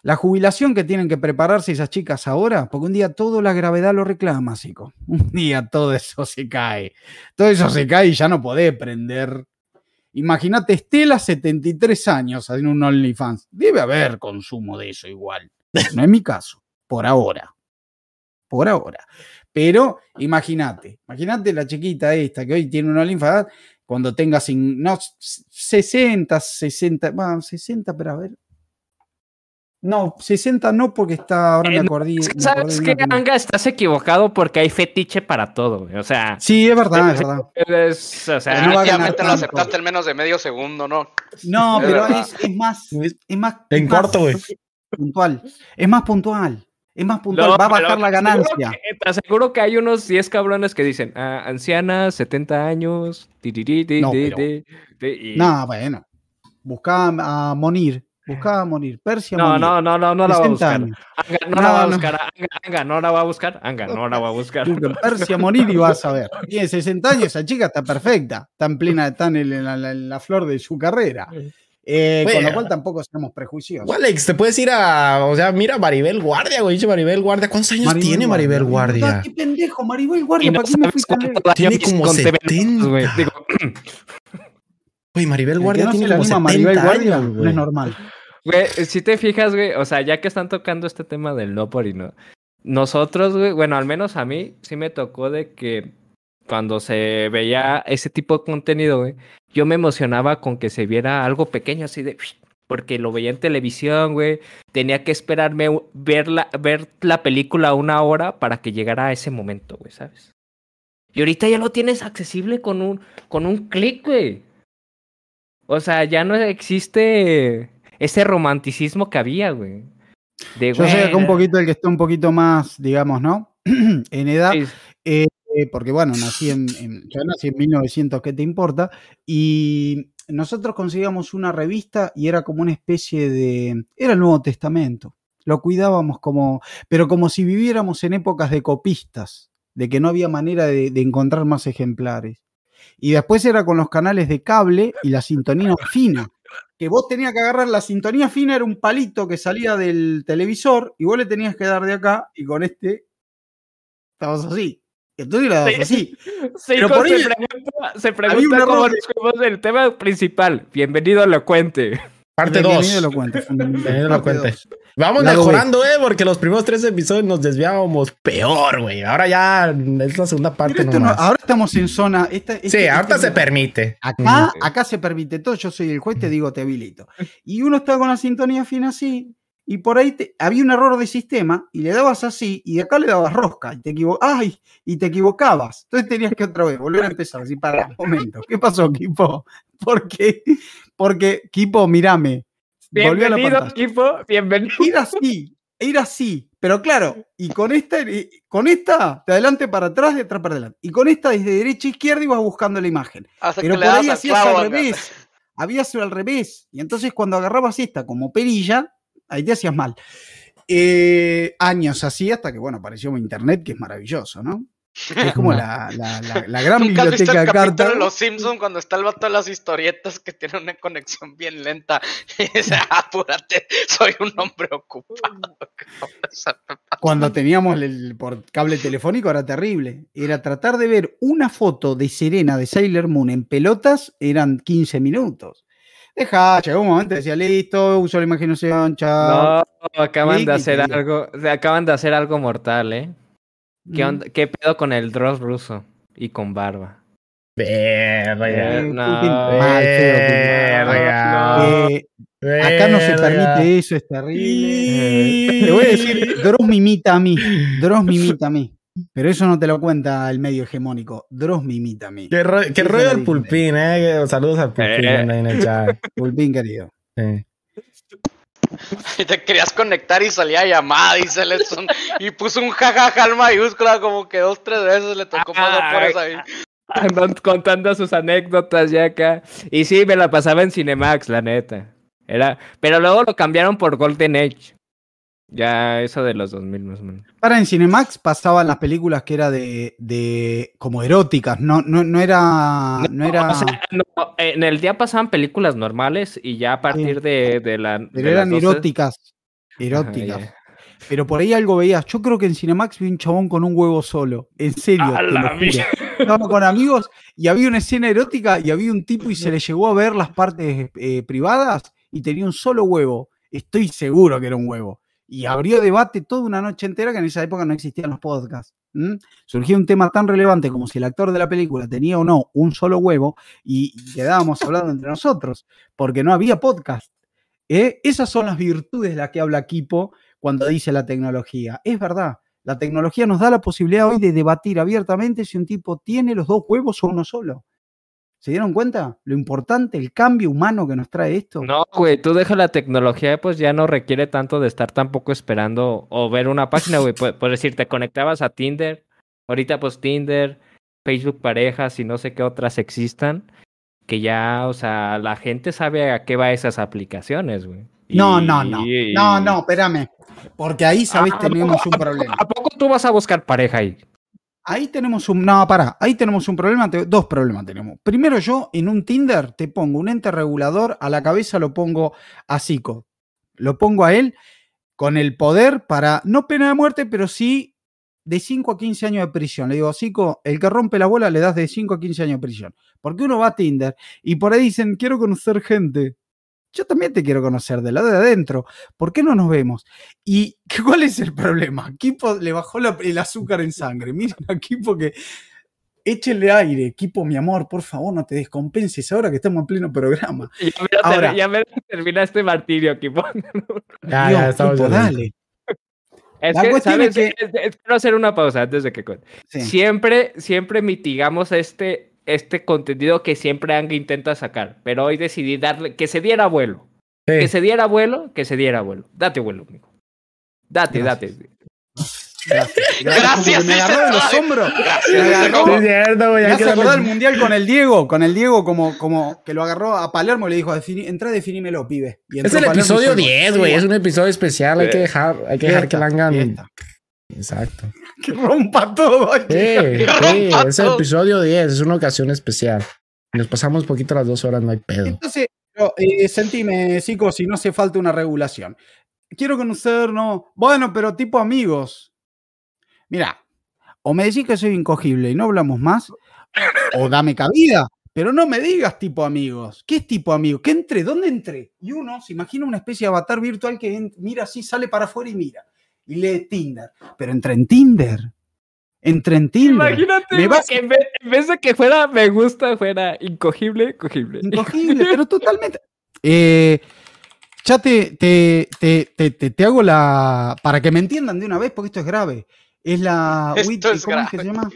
la jubilación que tienen que prepararse esas chicas ahora? Porque un día todo la gravedad lo reclama, Sico. Un día todo eso se cae. Todo eso se cae y ya no podés prender. Imagínate, Estela, 73 años, en un OnlyFans. Debe haber consumo de eso igual. No es mi caso, por ahora. Por ahora. Pero imagínate, imagínate la chiquita esta que hoy tiene un OnlyFans, cuando tenga sin, no, 60, 60, bueno, 60, pero a ver. No, 60 no, porque está, ahora me Eh, no, acordé. Es que, me ¿Sabes acordé una que. Anga? Estás equivocado porque hay fetiche para todo, güey. O sea, Sí, es verdad, es verdad. es- o sea, no va a ganar lo aceptaste en menos de medio segundo, ¿no? No, Es pero es, es más, Es- es más. En más corto, güey. Puntual. Es más puntual. Es más puntual. No, Va a bajar la ganancia. que- Te aseguro que hay unos 10 cabrones que dicen, ah, anciana, 70 años, tiriri, ti, No, ti, pero- ti, ti", y- No, bueno. Buscá a Monir. Buscá a Monir. Persia No, Monir. no, no, no, no la va a 60 buscar. años. Anga no, No, la va a no. buscar. Anga, Anga no la va a buscar. Anga no la va a buscar. Busca Persia Monir y vas a ver. Tiene 60 años, esa chica está perfecta. Está en plena, está en, el- en la, en la flor de su carrera. Eh, con lo cual tampoco seamos prejuiciosos. Alex, te puedes ir a. O sea, mira Maribel Guardia, güey. Dice Maribel Guardia. ¿Cuántos años tiene Maribel Guardia? Ah, ¿Qué pendejo, Maribel Guardia? no ¿Para qué me fui lejos? Tiene como con TV Notas, 70. güey. Digo, Güey, Maribel Guardia no se tiene le como anima a 70 Maribel Guardia años, no es normal. Güey, si te fijas, güey, o sea, ya que están tocando este tema del no por y no, nosotros, güey, bueno, al menos a mí sí me tocó de que cuando se veía ese tipo de contenido, güey, yo me emocionaba con que se viera algo pequeño así de... Porque lo veía en televisión, güey. Tenía que esperarme ver la, ver la película una hora para que llegara a ese momento, güey, ¿sabes? Y ahorita ya lo tienes accesible con un, con un clic, güey. O sea, ya no existe ese romanticismo que había, güey. De, Yo soy acá un güey, poquito el que está un poquito más, digamos, ¿no? en edad. sí, Eh, porque bueno, nací en, en- yo nací en 1900, ¿qué te importa? Y nosotros conseguíamos una revista y era como una especie de, era el Nuevo Testamento. Lo cuidábamos como, pero como si viviéramos en épocas de copistas, de que no había manera de, de encontrar más ejemplares. Y después era con los canales de cable y la sintonía fina. Que vos tenías que agarrar la sintonía fina, era un palito que salía del televisor y vos le tenías que dar de acá y con este estabas así. Y entonces dabas Sí. así. Sí, Pero por se ahí pregunta, se un pregunta cómo de- del tema principal. Bienvenido a Elocuente. Parte Bienvenido 2. lo cuente, fundamental. Bienvenido lo Parte cuente. dos. Vamos Lado B. mejorando, eh, porque los primeros tres episodios nos desviábamos peor, güey. Ahora ya es la segunda parte esto no- ahora estamos en zona. esta- este- Sí, ahorita este- se permite. Acá se permite todo. Yo soy el juez, te digo, te habilito. Y uno está con la sintonía fina así. y por ahí te- había un error de sistema y le dabas así y de acá le dabas rosca y te equivo- ¡ay! y te equivocabas. Entonces tenías que otra vez volver a empezar así para un momento. ¿Qué pasó, Kipo? ¿Por qué? Porque, Kipo, mírame. A la Bienvenido, pantalla. equipo. Bienvenido. Ir así, ir así. Pero claro, y con esta, con esta, de adelante para atrás, de atrás para adelante. Y con esta desde derecha a izquierda ibas buscando la imagen. Hasta Pero por ahí al hacías al revés. Habías al revés. Y entonces cuando agarrabas esta como perilla, ahí te hacías mal. Eh, años así hasta que, bueno, apareció internet, que es maravilloso, ¿no? Es como la, la- la- la gran ¿Nunca has visto biblioteca el de capítulo cartas. de Los Simpsons cuando está el vato de las historietas que tiene una conexión bien lenta? Y dice, apúrate, soy un hombre ocupado. Cuando teníamos el, por cable telefónico era terrible. Era tratar de ver una foto de Serena de Sailor Moon en pelotas, eran 15 minutos. Deja, llegó un momento, decía, listo, uso la imaginación, chao. No, acaban de hacer algo. Acaban de hacer algo mortal, ¿eh? ¿Qué, onda- ¿Qué pedo con el Dross ruso? Y con barba. Verga. Eh, Putin, no. Verga. Eh, acá no se permite eso, es terrible. Te voy a decir, Dross me imita a mí. Dross me imita a mí. Pero eso no te lo cuenta el medio hegemónico. Dross me imita a mí. Qué, ro- qué Eso rollo lo el dije. pulpín, eh. Saludos al pulpín Eh. en el chat. Pulpín, querido. Sí. Y te querías conectar y salía llamada y se le son- y puso un jajaja al mayúscula como que dos, tres veces le tocó pasar por eso ahí. Andan contando sus anécdotas ya acá. Y sí, me la pasaba en Cinemax, la neta. Era... Pero luego lo cambiaron por Golden Age. Ya eso de los 2000 más o menos. Para en Cinemax pasaban las películas que era de, de como eróticas, no, no, no era, no, era, O sea, no, en el día pasaban películas normales y ya a partir de, de la. de pero eran las 12 eróticas, Ajá, eróticas. Pero por ahí algo veías. Yo creo que en Cinemax vi un chabón con un huevo solo. En serio. Estaba con amigos y había una escena erótica y había un tipo y se le llegó a ver las partes eh, privadas y tenía un solo huevo. Estoy seguro que era un huevo. Y abrió debate toda una noche entera que en esa época no existían los podcasts. ¿m? Surgió un tema tan relevante como si el actor de la película tenía o no un solo huevo y y quedábamos hablando entre nosotros porque no había podcast. ¿eh? Esas son las virtudes de las que habla Kipo cuando dice la tecnología. Es verdad. La tecnología nos da la posibilidad hoy de debatir abiertamente si un tipo tiene los dos huevos o uno solo. ¿Se dieron cuenta? Lo importante, el cambio humano que nos trae esto. No, güey, tú deja la tecnología, pues ya no requiere tanto de estar tampoco esperando o ver una página, güey. Por, por decir, te conectabas a Tinder, ahorita pues Tinder, Facebook parejas y no sé qué otras existan, que ya, o sea, la gente sabe a qué va esas aplicaciones, güey. No, Y- no, no. No, no, espérame. Porque ahí, ¿sabes? Ah, tenemos un problema. ¿A poco tú vas a buscar pareja ahí? Ahí tenemos un. No. Ahí tenemos un problema. dos problemas tenemos. Primero, yo en un Tinder te pongo un ente regulador, a la cabeza lo pongo a Zico. Lo pongo a él con el poder para, no pena de muerte, pero sí de 5 a 15 años de prisión. Le digo, Zico, el que rompe la bola le das de 5 a 15 años de prisión. Porque uno va a Tinder y por ahí dicen, quiero conocer gente. Yo también te quiero conocer de lado de adentro. ¿Por qué no nos vemos? ¿Y cuál es el problema? Kipo le bajó la- el azúcar en sangre. Miren a Kipo que. Échenle aire, Kipo, mi amor, por favor, no te descompenses ahora que estamos en pleno programa. Ya me, Ahora- ya me termina este martirio, equipo. Ya, Dios, ya, estamos Kipo, ya. dale. Es La que, ¿sabes? es que- Es- es- quiero hacer una pausa antes de que. Sí. Siempre, siempre mitigamos este, este contenido que siempre Anga intenta sacar, pero hoy decidí darle, que se diera vuelo. Sí. Que se diera vuelo, que se diera vuelo. Date vuelo, amigo. Date, Gracias. date. Gracias. Gracias, me agarró de los hombros. Gracias, Me ese agarró. Sí, no. es cierto, güey. Me hay hace que acordar darle- el mundial con el Diego, con el Diego como, como que lo agarró a Palermo y le dijo, "Defini- entra, definímelo, pibe. Y Es el Palermo episodio solo- 10, güey. Es un episodio especial. Hay que dejar, hay que dejar que la hagan. Exacto. Que rompa todo. Sí, sí, rompa es el episodio 10. Es una ocasión especial. Nos pasamos poquito las dos horas, no hay pedo. Entonces, pero, eh, sentime, Zico, si no hace falta una regulación. Quiero conocernos. Bueno, pero tipo amigos. Mira, o me decís que soy incogible y no hablamos más, o dame cabida. Pero no me digas tipo amigos. ¿Qué es tipo amigo? ¿Qué entré? ¿Dónde entré? Y uno se imagina una especie de avatar virtual que mira así, sale para afuera y mira. Y lee Tinder. Pero entra en Tinder. Entra en Tinder. Imagínate Me vas- que en vez, en vez de que fuera me gusta, fuera incogible, cogible. Incogible, pero totalmente. Eh, ya te, te, te, te, te- te hago la. Para que me entiendan de una vez, porque esto es grave. Es la. Esto Whitney- es ¿Cómo es que se llama?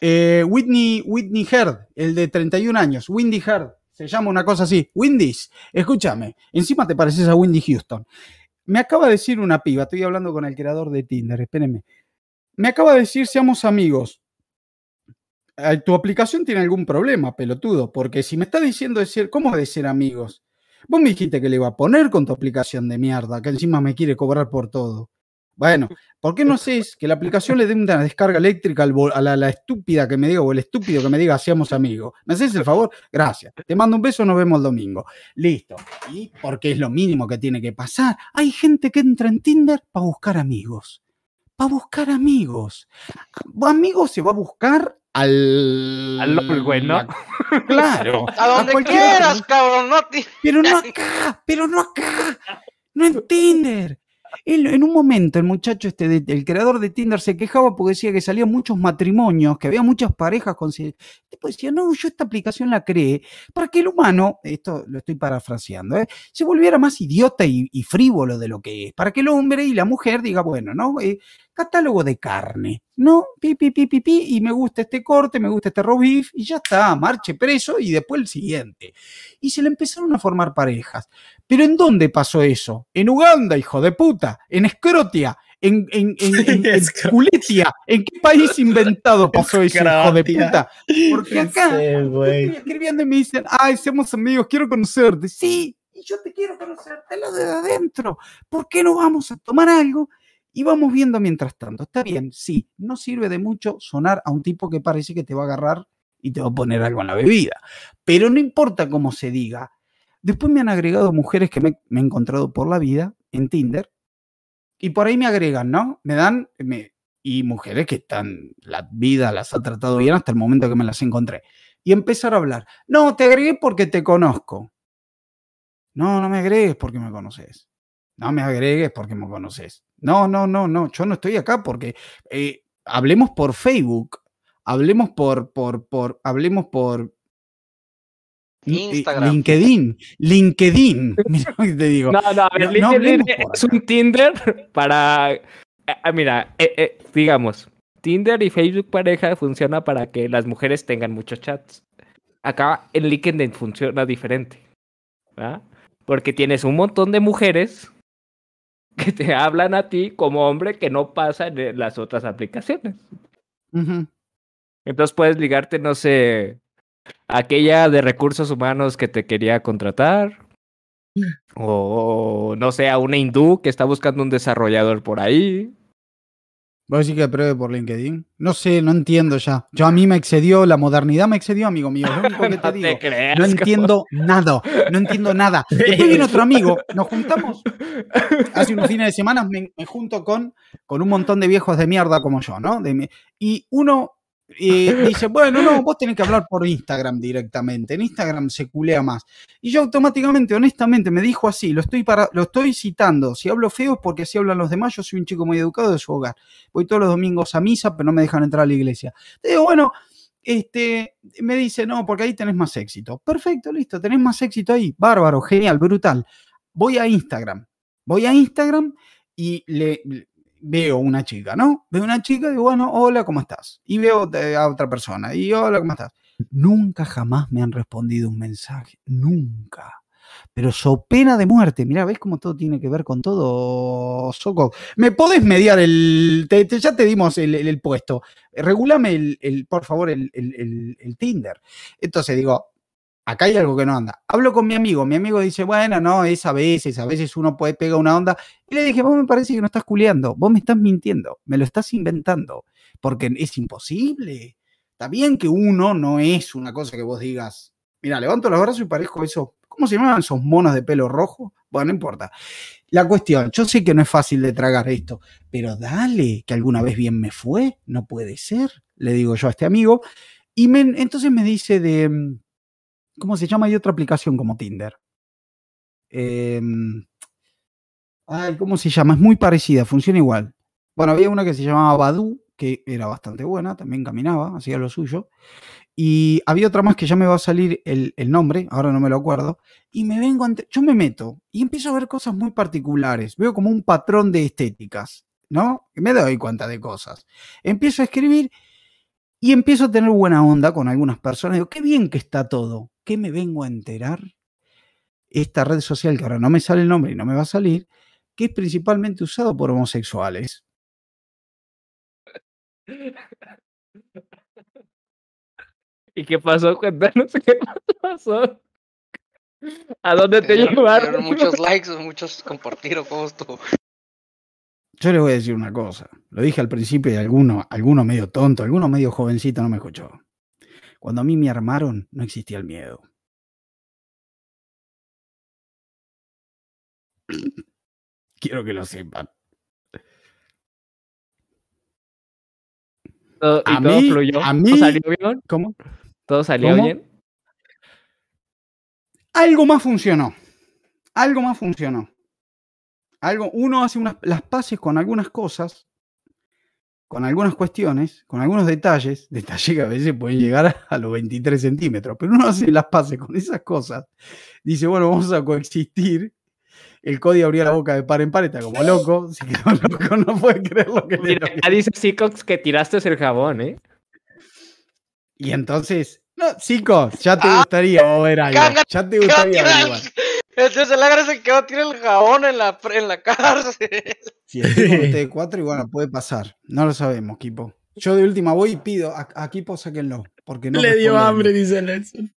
Eh, Whitney, Whitney Heard, el de 31 años. Windy Heard. Se llama una cosa así. Windy's. Escúchame. Encima te pareces a Windy Houston. Me acaba de decir una piba. Estoy hablando con el creador de Tinder. Espérenme. Me acaba de decir, seamos amigos. Eh, Tu aplicación tiene algún problema, pelotudo, porque si me está diciendo decir, ¿cómo de ser amigos? Vos me dijiste que le iba a poner con tu aplicación de mierda, que encima me quiere cobrar por todo. Bueno, ¿por qué no haces que la aplicación le dé una descarga eléctrica al a la, la estúpida que me diga o el estúpido que me diga seamos amigos? ¿Me haces el favor? Gracias. Te mando un beso, nos vemos el domingo. Listo. Y porque es lo mínimo que tiene que pasar. Hay gente que entra en Tinder para buscar amigos. Para buscar amigos. Amigos se va a buscar al. Al Olwen, ¿no? Claro. A donde quieras, cabrón. No te- Pero no acá, pero no acá, no en Tinder. En un momento el muchacho, este, el creador de Tinder, se quejaba porque decía que salían muchos matrimonios, que había muchas parejas con... Tipo decía, no, yo esta aplicación la creé para que el humano, esto lo estoy parafraseando, ¿eh? se volviera más idiota y, y frívolo de lo que es, para que el hombre y la mujer diga, bueno, ¿no? Eh, catálogo de carne, ¿no? Pi, pi, pi, pi, pi, y me gusta este corte, me gusta este roast beef, y ya está, marche preso y después el siguiente y se le empezaron a formar parejas. ¿Pero en dónde pasó eso? En Uganda, hijo de puta, en Escrotia, en, en, en. Culetia. ¿En qué país inventado pasó eso, hijo de puta? Porque acá me escribiendo y me dicen, ay, seamos amigos, quiero conocerte. Sí, y yo te quiero conocerte lo de adentro. ¿Por qué no vamos a tomar algo? Y vamos viendo mientras tanto. Está bien, sí, no sirve de mucho sonar a un tipo que parece que te va a agarrar y te va a poner algo en la bebida. Pero no importa cómo se diga. Después me han agregado mujeres que me, he encontrado por la vida en Tinder. Y por ahí me agregan, ¿no? Me dan, y mujeres que están, la vida las ha tratado bien hasta el momento que me las encontré. Y empezar a hablar. No, te agregué porque te conozco. No, no me agregues porque me conoces. No me agregues porque me conoces. No, no, no, no. Yo no estoy acá porque eh, hablemos por Facebook. Hablemos por, por, por, hablemos por eh, Instagram. LinkedIn. LinkedIn. Mira lo que te digo. No, no, a ver, No- no LinkedIn es un Tinder para. ah, mira, eh, eh, digamos, Tinder y Facebook pareja funciona para que las mujeres tengan muchos chats. Acá en LinkedIn funciona diferente. ¿verdad? Porque tienes un montón de mujeres que te hablan a ti como hombre que no pasa en las otras aplicaciones. Entonces puedes ligarte, no sé, a aquella de recursos humanos que te quería contratar. O no sé, a una hindú que está buscando un desarrollador por ahí. ¿Vos decís que pruebe por LinkedIn? No sé, no entiendo ya. Yo a mí me excedió, la modernidad me excedió, amigo mío. Es lo único que te No digo. te creas. No entiendo nada, no entiendo nada. Después viene otro amigo, nos juntamos. Hace unos fines de semana me, me junto con, con un montón de viejos de mierda como yo, ¿no? De y uno eh, dice, bueno, no, vos tenés que hablar por Instagram directamente. En Instagram se culea más. Y yo automáticamente, honestamente, me dijo así, lo estoy, para, lo estoy citando. Si hablo feo es porque así hablan los demás. Yo soy un chico muy educado de su hogar. Voy todos los domingos a misa, pero no me dejan entrar a la iglesia. Te digo, bueno, este, me dice, no, porque ahí tenés más éxito. Perfecto, listo, tenés más éxito ahí. Bárbaro, genial, brutal. Voy a Instagram. Voy a Instagram y le- veo una chica, ¿no? Veo una chica y digo, bueno, hola, ¿cómo estás? Y veo eh, a otra persona y hola, ¿cómo estás? Nunca jamás me han respondido un mensaje, nunca. Pero so pena de muerte. Mira, ¿ves cómo todo tiene que ver con todo, Soco? ¿Me podés mediar el... ya te dimos el, puesto. Regulame, el, por favor, el Tinder. Entonces digo, acá hay algo que no anda. Hablo con mi amigo. Mi amigo dice, bueno, no, es a veces, a veces uno puede pegar una onda. Y le dije, vos me parece que no estás culeando. Vos me estás mintiendo. Me lo estás inventando. Porque es imposible. Está bien que uno no es una cosa que vos digas, mira, levanto los brazos y parezco esos, ¿cómo se llaman esos monos de pelo rojo? Bueno, no importa. La cuestión, yo sé que no es fácil de tragar esto, pero dale, que alguna vez bien me fue, no puede ser, le digo yo a este amigo. Y me- entonces me dice de, mm, ¿cómo se llama? Hay otra aplicación como Tinder. Em, ay, ¿cómo se llama? Es muy parecida, funciona igual. Bueno, había una que se llamaba Badu, que era bastante buena, también caminaba, hacía lo suyo. Y había otra más que ya me va a salir el, nombre, ahora no me lo acuerdo. Y me vengo, ante, yo me meto y empiezo a ver cosas muy particulares. Veo como un patrón de estéticas, ¿no? Me doy cuenta de cosas. Empiezo a escribir y empiezo a tener buena onda con algunas personas. Digo, qué bien que está todo. ¿Qué me vengo a enterar? Esta red social, que ahora no me sale el nombre y no me va a salir, que es principalmente usado por homosexuales. ¿Y qué pasó? Cuéntanos qué pasó. ¿A dónde te Tuvieron- llevaron? muchos likes, muchos compartieron, ¿cómo estuvo? Yo les voy a decir una cosa. Lo dije al principio y alguno, alguno medio tonto, alguno medio jovencito no me escuchó. Cuando a mí me armaron, no existía el miedo. Quiero que lo sepan. Todo- ¿Y A todo mí- fluyó? a ¿Todo mí- salió bien? ¿Cómo? ¿Todo salió ¿Cómo? bien? Algo más funcionó. Algo más funcionó. Algo, uno hace unas, las paces con algunas cosas, con algunas cuestiones, con algunos detalles, detalles que a veces pueden llegar a, los 23 centímetros, pero uno hace las paces con esas cosas. Dice, bueno, vamos a coexistir. El Cody abrió la boca de par en par, está como loco, se quedó loco, no puede creer lo que le Mira, acá dice Seacox que tiraste el jabón, ¿eh? Y entonces, no, chicos, ya te Ah, gustaría ver algo. Ya te ¿Qué va a gustaría. Entonces el agra se quedó a tirar el jabón en la, en la cárcel. Si estoy con ustedes cuatro, y bueno, puede pasar. No lo sabemos, Kipo. Yo de última voy y pido a, a Kipo sáquenlo. Porque no Le dio hambre, dice Nelson.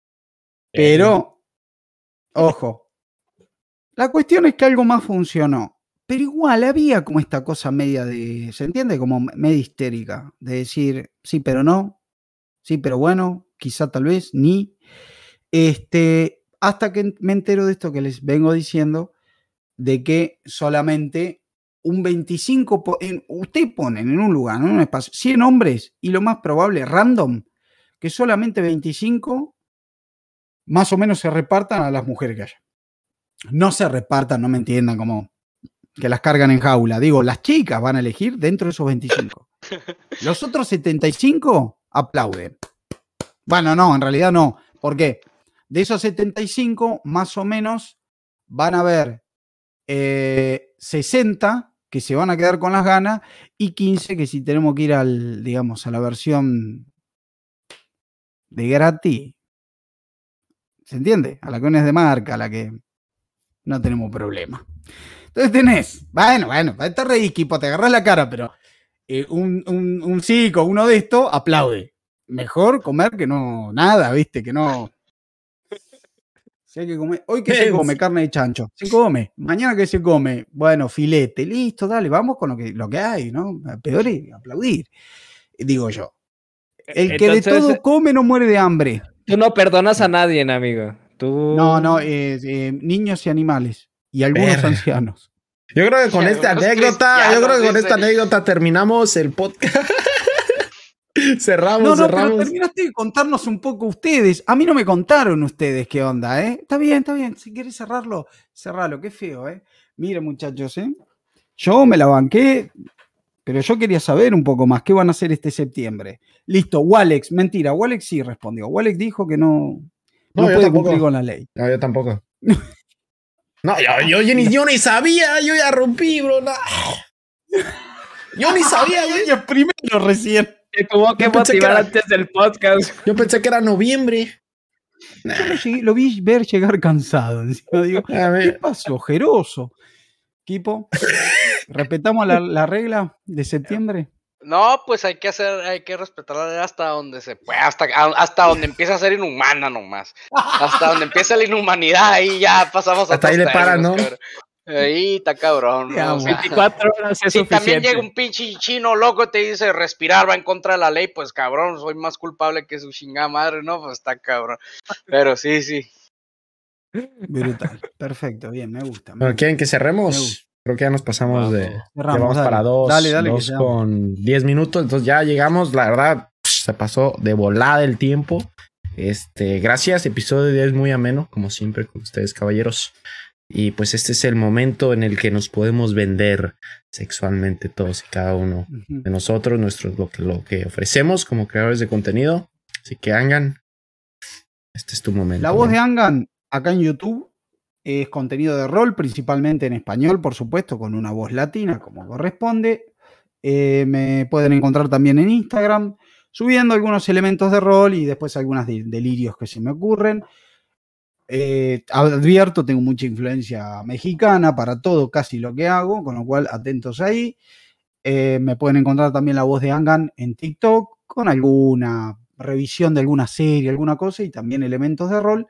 Pero, ojo. La cuestión es que algo más funcionó. Pero igual había como esta cosa media de. ¿Se entiende? Como media histérica. De decir, sí, pero no. Sí, pero bueno. Quizá tal vez, ni. Este. Hasta que me entero de esto que les vengo diciendo. De que solamente un 25. po- en- Usted ponen en un lugar, en un espacio, 100 hombres. Y lo más probable, random, que solamente 25 más o menos se repartan a las mujeres que haya. No se repartan, no me entiendan como que las cargan en jaula. Digo, las chicas van a elegir dentro de esos 25. Los otros 75 aplauden. Bueno, no, en realidad no. ¿Por qué? De esos 75, más o menos, van a haber eh, 60 que se van a quedar con las ganas y 15 que si tenemos que ir al, digamos, a la versión de gratis, ¿se entiende? A la que no es de marca, a la que no tenemos problema. Entonces tenés, bueno, bueno, te reís, equipo, te agarrás la cara, pero eh, un, un, un psico, uno de estos, aplaude. Mejor comer que no, nada, viste, que no. Si hay que comer, hoy que se come carne de chancho, se come. Mañana que se come, bueno, filete, listo, dale, vamos con lo que, lo que hay, ¿no? Peor es aplaudir, digo yo. El que de Entonces, todo come no muere de hambre. Tú no perdonas a nadie, amigo. Tú... No, no, eh, eh, niños y animales. Y algunos ancianos. Yo creo que con esta anécdota, yo creo que con esta anécdota terminamos el podcast. cerramos, No, no, pero cerramos. terminaste de contarnos un poco ustedes. A mí no me contaron ustedes qué onda, ¿eh? Está bien, está bien. Si quieres cerrarlo, cerralo. Qué feo, ¿eh? Miren, muchachos, ¿eh? Yo me la banqué, pero yo quería saber un poco más. ¿Qué van a hacer este septiembre? Listo, Walex. Mentira, Walex sí respondió. Walex dijo que no, no, No, puede tampoco. cumplir con la ley. No, yo tampoco. No, yo, yo, yo ni, yo ni sabía, yo ya rompí, bro. Yo ni sabía. Yo primero recién. Te tuvo que Yo pensé que motivar era- antes del podcast. Yo pensé que era noviembre. Yo lo, llegué- lo vi ver llegar cansado. Digo, ¿Qué pasó, ojeroso? Equipo, ¿respetamos la, la regla de septiembre? No, pues hay que hacer, hay que respetar la ley hasta donde se pueda, hasta, hasta donde empieza a ser inhumana nomás. Hasta donde empieza la inhumanidad, ahí ya pasamos a Hasta ahí le paran, términos, ¿no? cabrón. Ahí está cabrón. Ya, ¿no? O sea, 24 horas es si también llega un pinche chino loco y te dice respirar va en contra de la ley, pues cabrón, soy más culpable que su chingada madre, ¿no? Pues está cabrón. Pero sí, sí. Brutal. Perfecto, bien, me gusta. me bueno, gusta. ¿quieren que cerremos? Creo que ya nos pasamos de. Cerramos, Llevamos dale. para dos, Dale, dale, dos con 10 minutos. Entonces ya llegamos, la verdad, se pasó de volada el tiempo. Este, gracias. Episodio 10 muy ameno, como siempre, con ustedes, caballeros. Y pues este es el momento en el que nos podemos vender sexualmente todos y cada uno de nosotros, nuestro, lo, que, lo que ofrecemos como creadores de contenido. Así que Angan, este es tu momento. La voz ¿no? de Angan acá en YouTube es contenido de rol, principalmente en español, por supuesto, con una voz latina como corresponde. Eh, me pueden encontrar también en Instagram, subiendo algunos elementos de rol y después algunos de- delirios que se me ocurren. Eh, advierto, tengo mucha influencia mexicana para todo, casi lo que hago, con lo cual atentos ahí. Eh, me pueden encontrar también la voz de Angan en TikTok con alguna revisión de alguna serie, alguna cosa y también elementos de rol.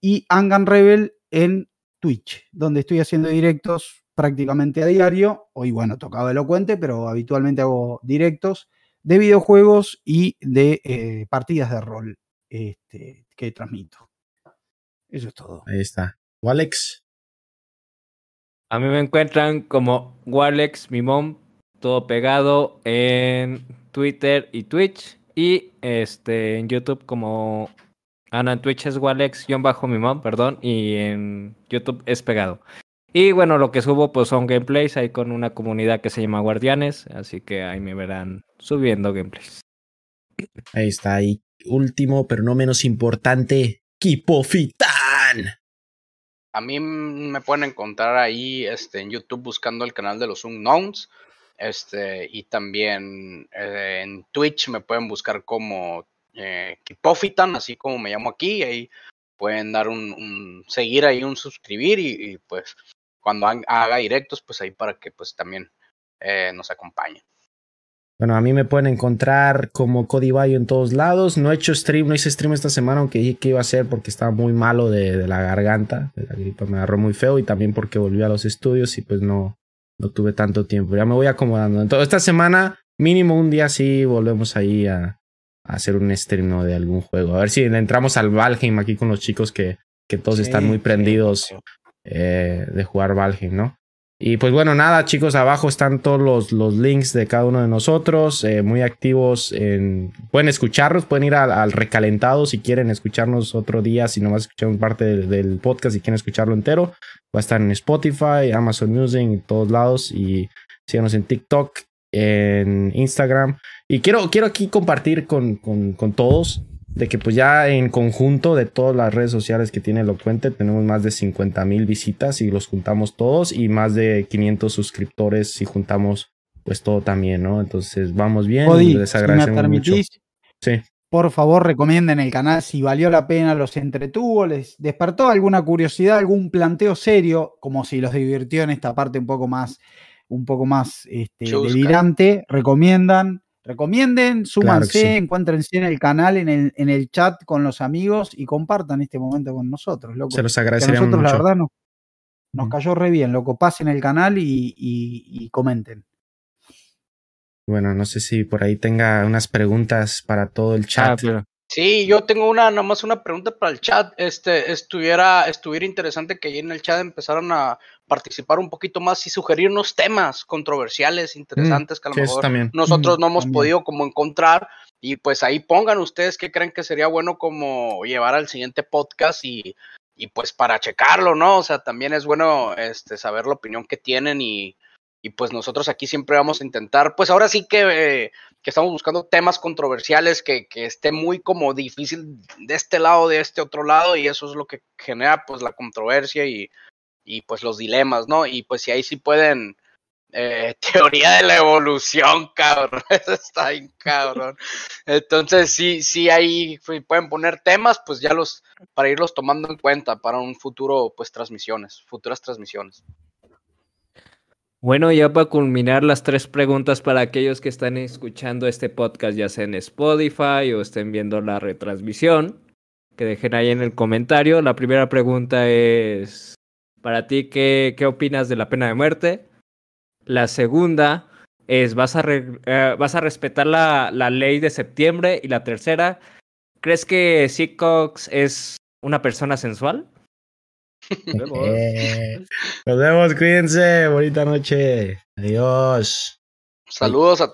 Y Angan Rebel en Twitch, donde estoy haciendo directos prácticamente a diario. Hoy, bueno, tocaba elocuente, pero habitualmente hago directos de videojuegos y de eh, partidas de rol este, que transmito. Eso es todo. Ahí está. Alex. A mí me encuentran como Walex, mi mom, todo pegado en Twitter y Twitch. Y este en YouTube como. Ah, no, en Twitch es Walex, bajo mi mom, perdón. Y en YouTube es pegado. Y bueno, lo que subo pues son gameplays ahí con una comunidad que se llama Guardianes. Así que ahí me verán subiendo gameplays. Ahí está. Y último, pero no menos importante, A mí me pueden encontrar ahí este, en YouTube buscando el canal de los Unknowns. Este, y también eh, en Twitch me pueden buscar como eh, Kipofitan, así como me llamo aquí. Ahí pueden dar un, seguir ahí, un suscribir y, pues cuando ha- haga directos, pues ahí para que pues también eh, nos acompañen. Bueno, a mí me pueden encontrar como Cody Bayo en todos lados. No he hecho stream, no hice stream esta semana, aunque dije que iba a hacer porque estaba muy malo de, de la garganta. De la gripa me agarró muy feo y también porque volví a los estudios y pues no, no tuve tanto tiempo. Ya me voy acomodando. Entonces, esta semana, mínimo un día sí, volvemos ahí a, a hacer un stream ¿no? de algún juego. A ver si entramos al Valheim aquí con los chicos que, que todos Sí, están muy prendidos sí. eh, de jugar Valheim, ¿no? Y pues bueno, nada, chicos, abajo están todos los, los links de cada uno de nosotros, eh, muy activos. En, pueden escucharnos, pueden ir al, al recalentado si quieren escucharnos otro día, si nomás escucharon parte del, podcast y quieren escucharlo entero. Va a estar en Spotify, Amazon Music, en todos lados. Y síganos en TikTok, en Instagram. Y quiero, quiero aquí compartir con, con, con todos de que pues ya en conjunto de todas las redes sociales que tiene Elocuente tenemos más de 50 mil visitas y los juntamos todos y más de 500 suscriptores si juntamos pues todo también, ¿no? Entonces vamos bien, Cody, les si me agradecemos mucho. Sí, por favor recomienden el canal si valió la pena, los entretuvo, les despertó alguna curiosidad, algún planteo serio, como si los divirtió en esta parte un poco más, un poco más este, delirante, recomiendan, recomienden, súmanse, sí. encuéntrense en el canal, en el, en el chat con los amigos y compartan este momento con nosotros, loco. se los agradeceríamos nosotros la mucho. verdad no- nos Mm. cayó re bien, loco. Pasen el canal y, y- y comenten. Bueno, no sé si por ahí tenga unas preguntas para todo el chat. Ah, pero- Sí, yo tengo una, nomás una pregunta para el chat. Este, estuviera, estuviera interesante que ahí en el chat empezaran a participar un poquito más y sugerirnos temas controversiales, interesantes que a lo eso mejor también. nosotros Mm, no hemos también. podido como encontrar. Y pues ahí pongan ustedes qué creen que sería bueno como llevar al siguiente podcast y, y pues para checarlo, ¿no? O sea, también es bueno este, saber la opinión que tienen y, y pues nosotros aquí siempre vamos a intentar, pues ahora sí que, eh, que estamos buscando temas controversiales que, que esté muy como difícil de este lado, de este otro lado y eso es lo que genera pues la controversia y, y pues los dilemas, ¿no? Y pues si ahí sí pueden, eh, teoría de la evolución, cabrón, eso está bien cabrón. Entonces sí, sí ahí pueden poner temas, pues ya los, para irlos tomando en cuenta para un futuro, pues transmisiones, futuras transmisiones. Bueno, ya para culminar las tres preguntas para aquellos que están escuchando este podcast, ya sea en Spotify o estén viendo la retransmisión, que dejen ahí en el comentario. La primera pregunta es, para ti, ¿qué, qué opinas de la pena de muerte? La segunda es, ¿vas a, eh, ¿vas a respetar la, la ley de septiembre? Y la tercera, ¿crees que Seacox es una persona sensual? Nos vemos. Eh, nos vemos, cuídense, bonita noche. Adiós. Saludos a todos.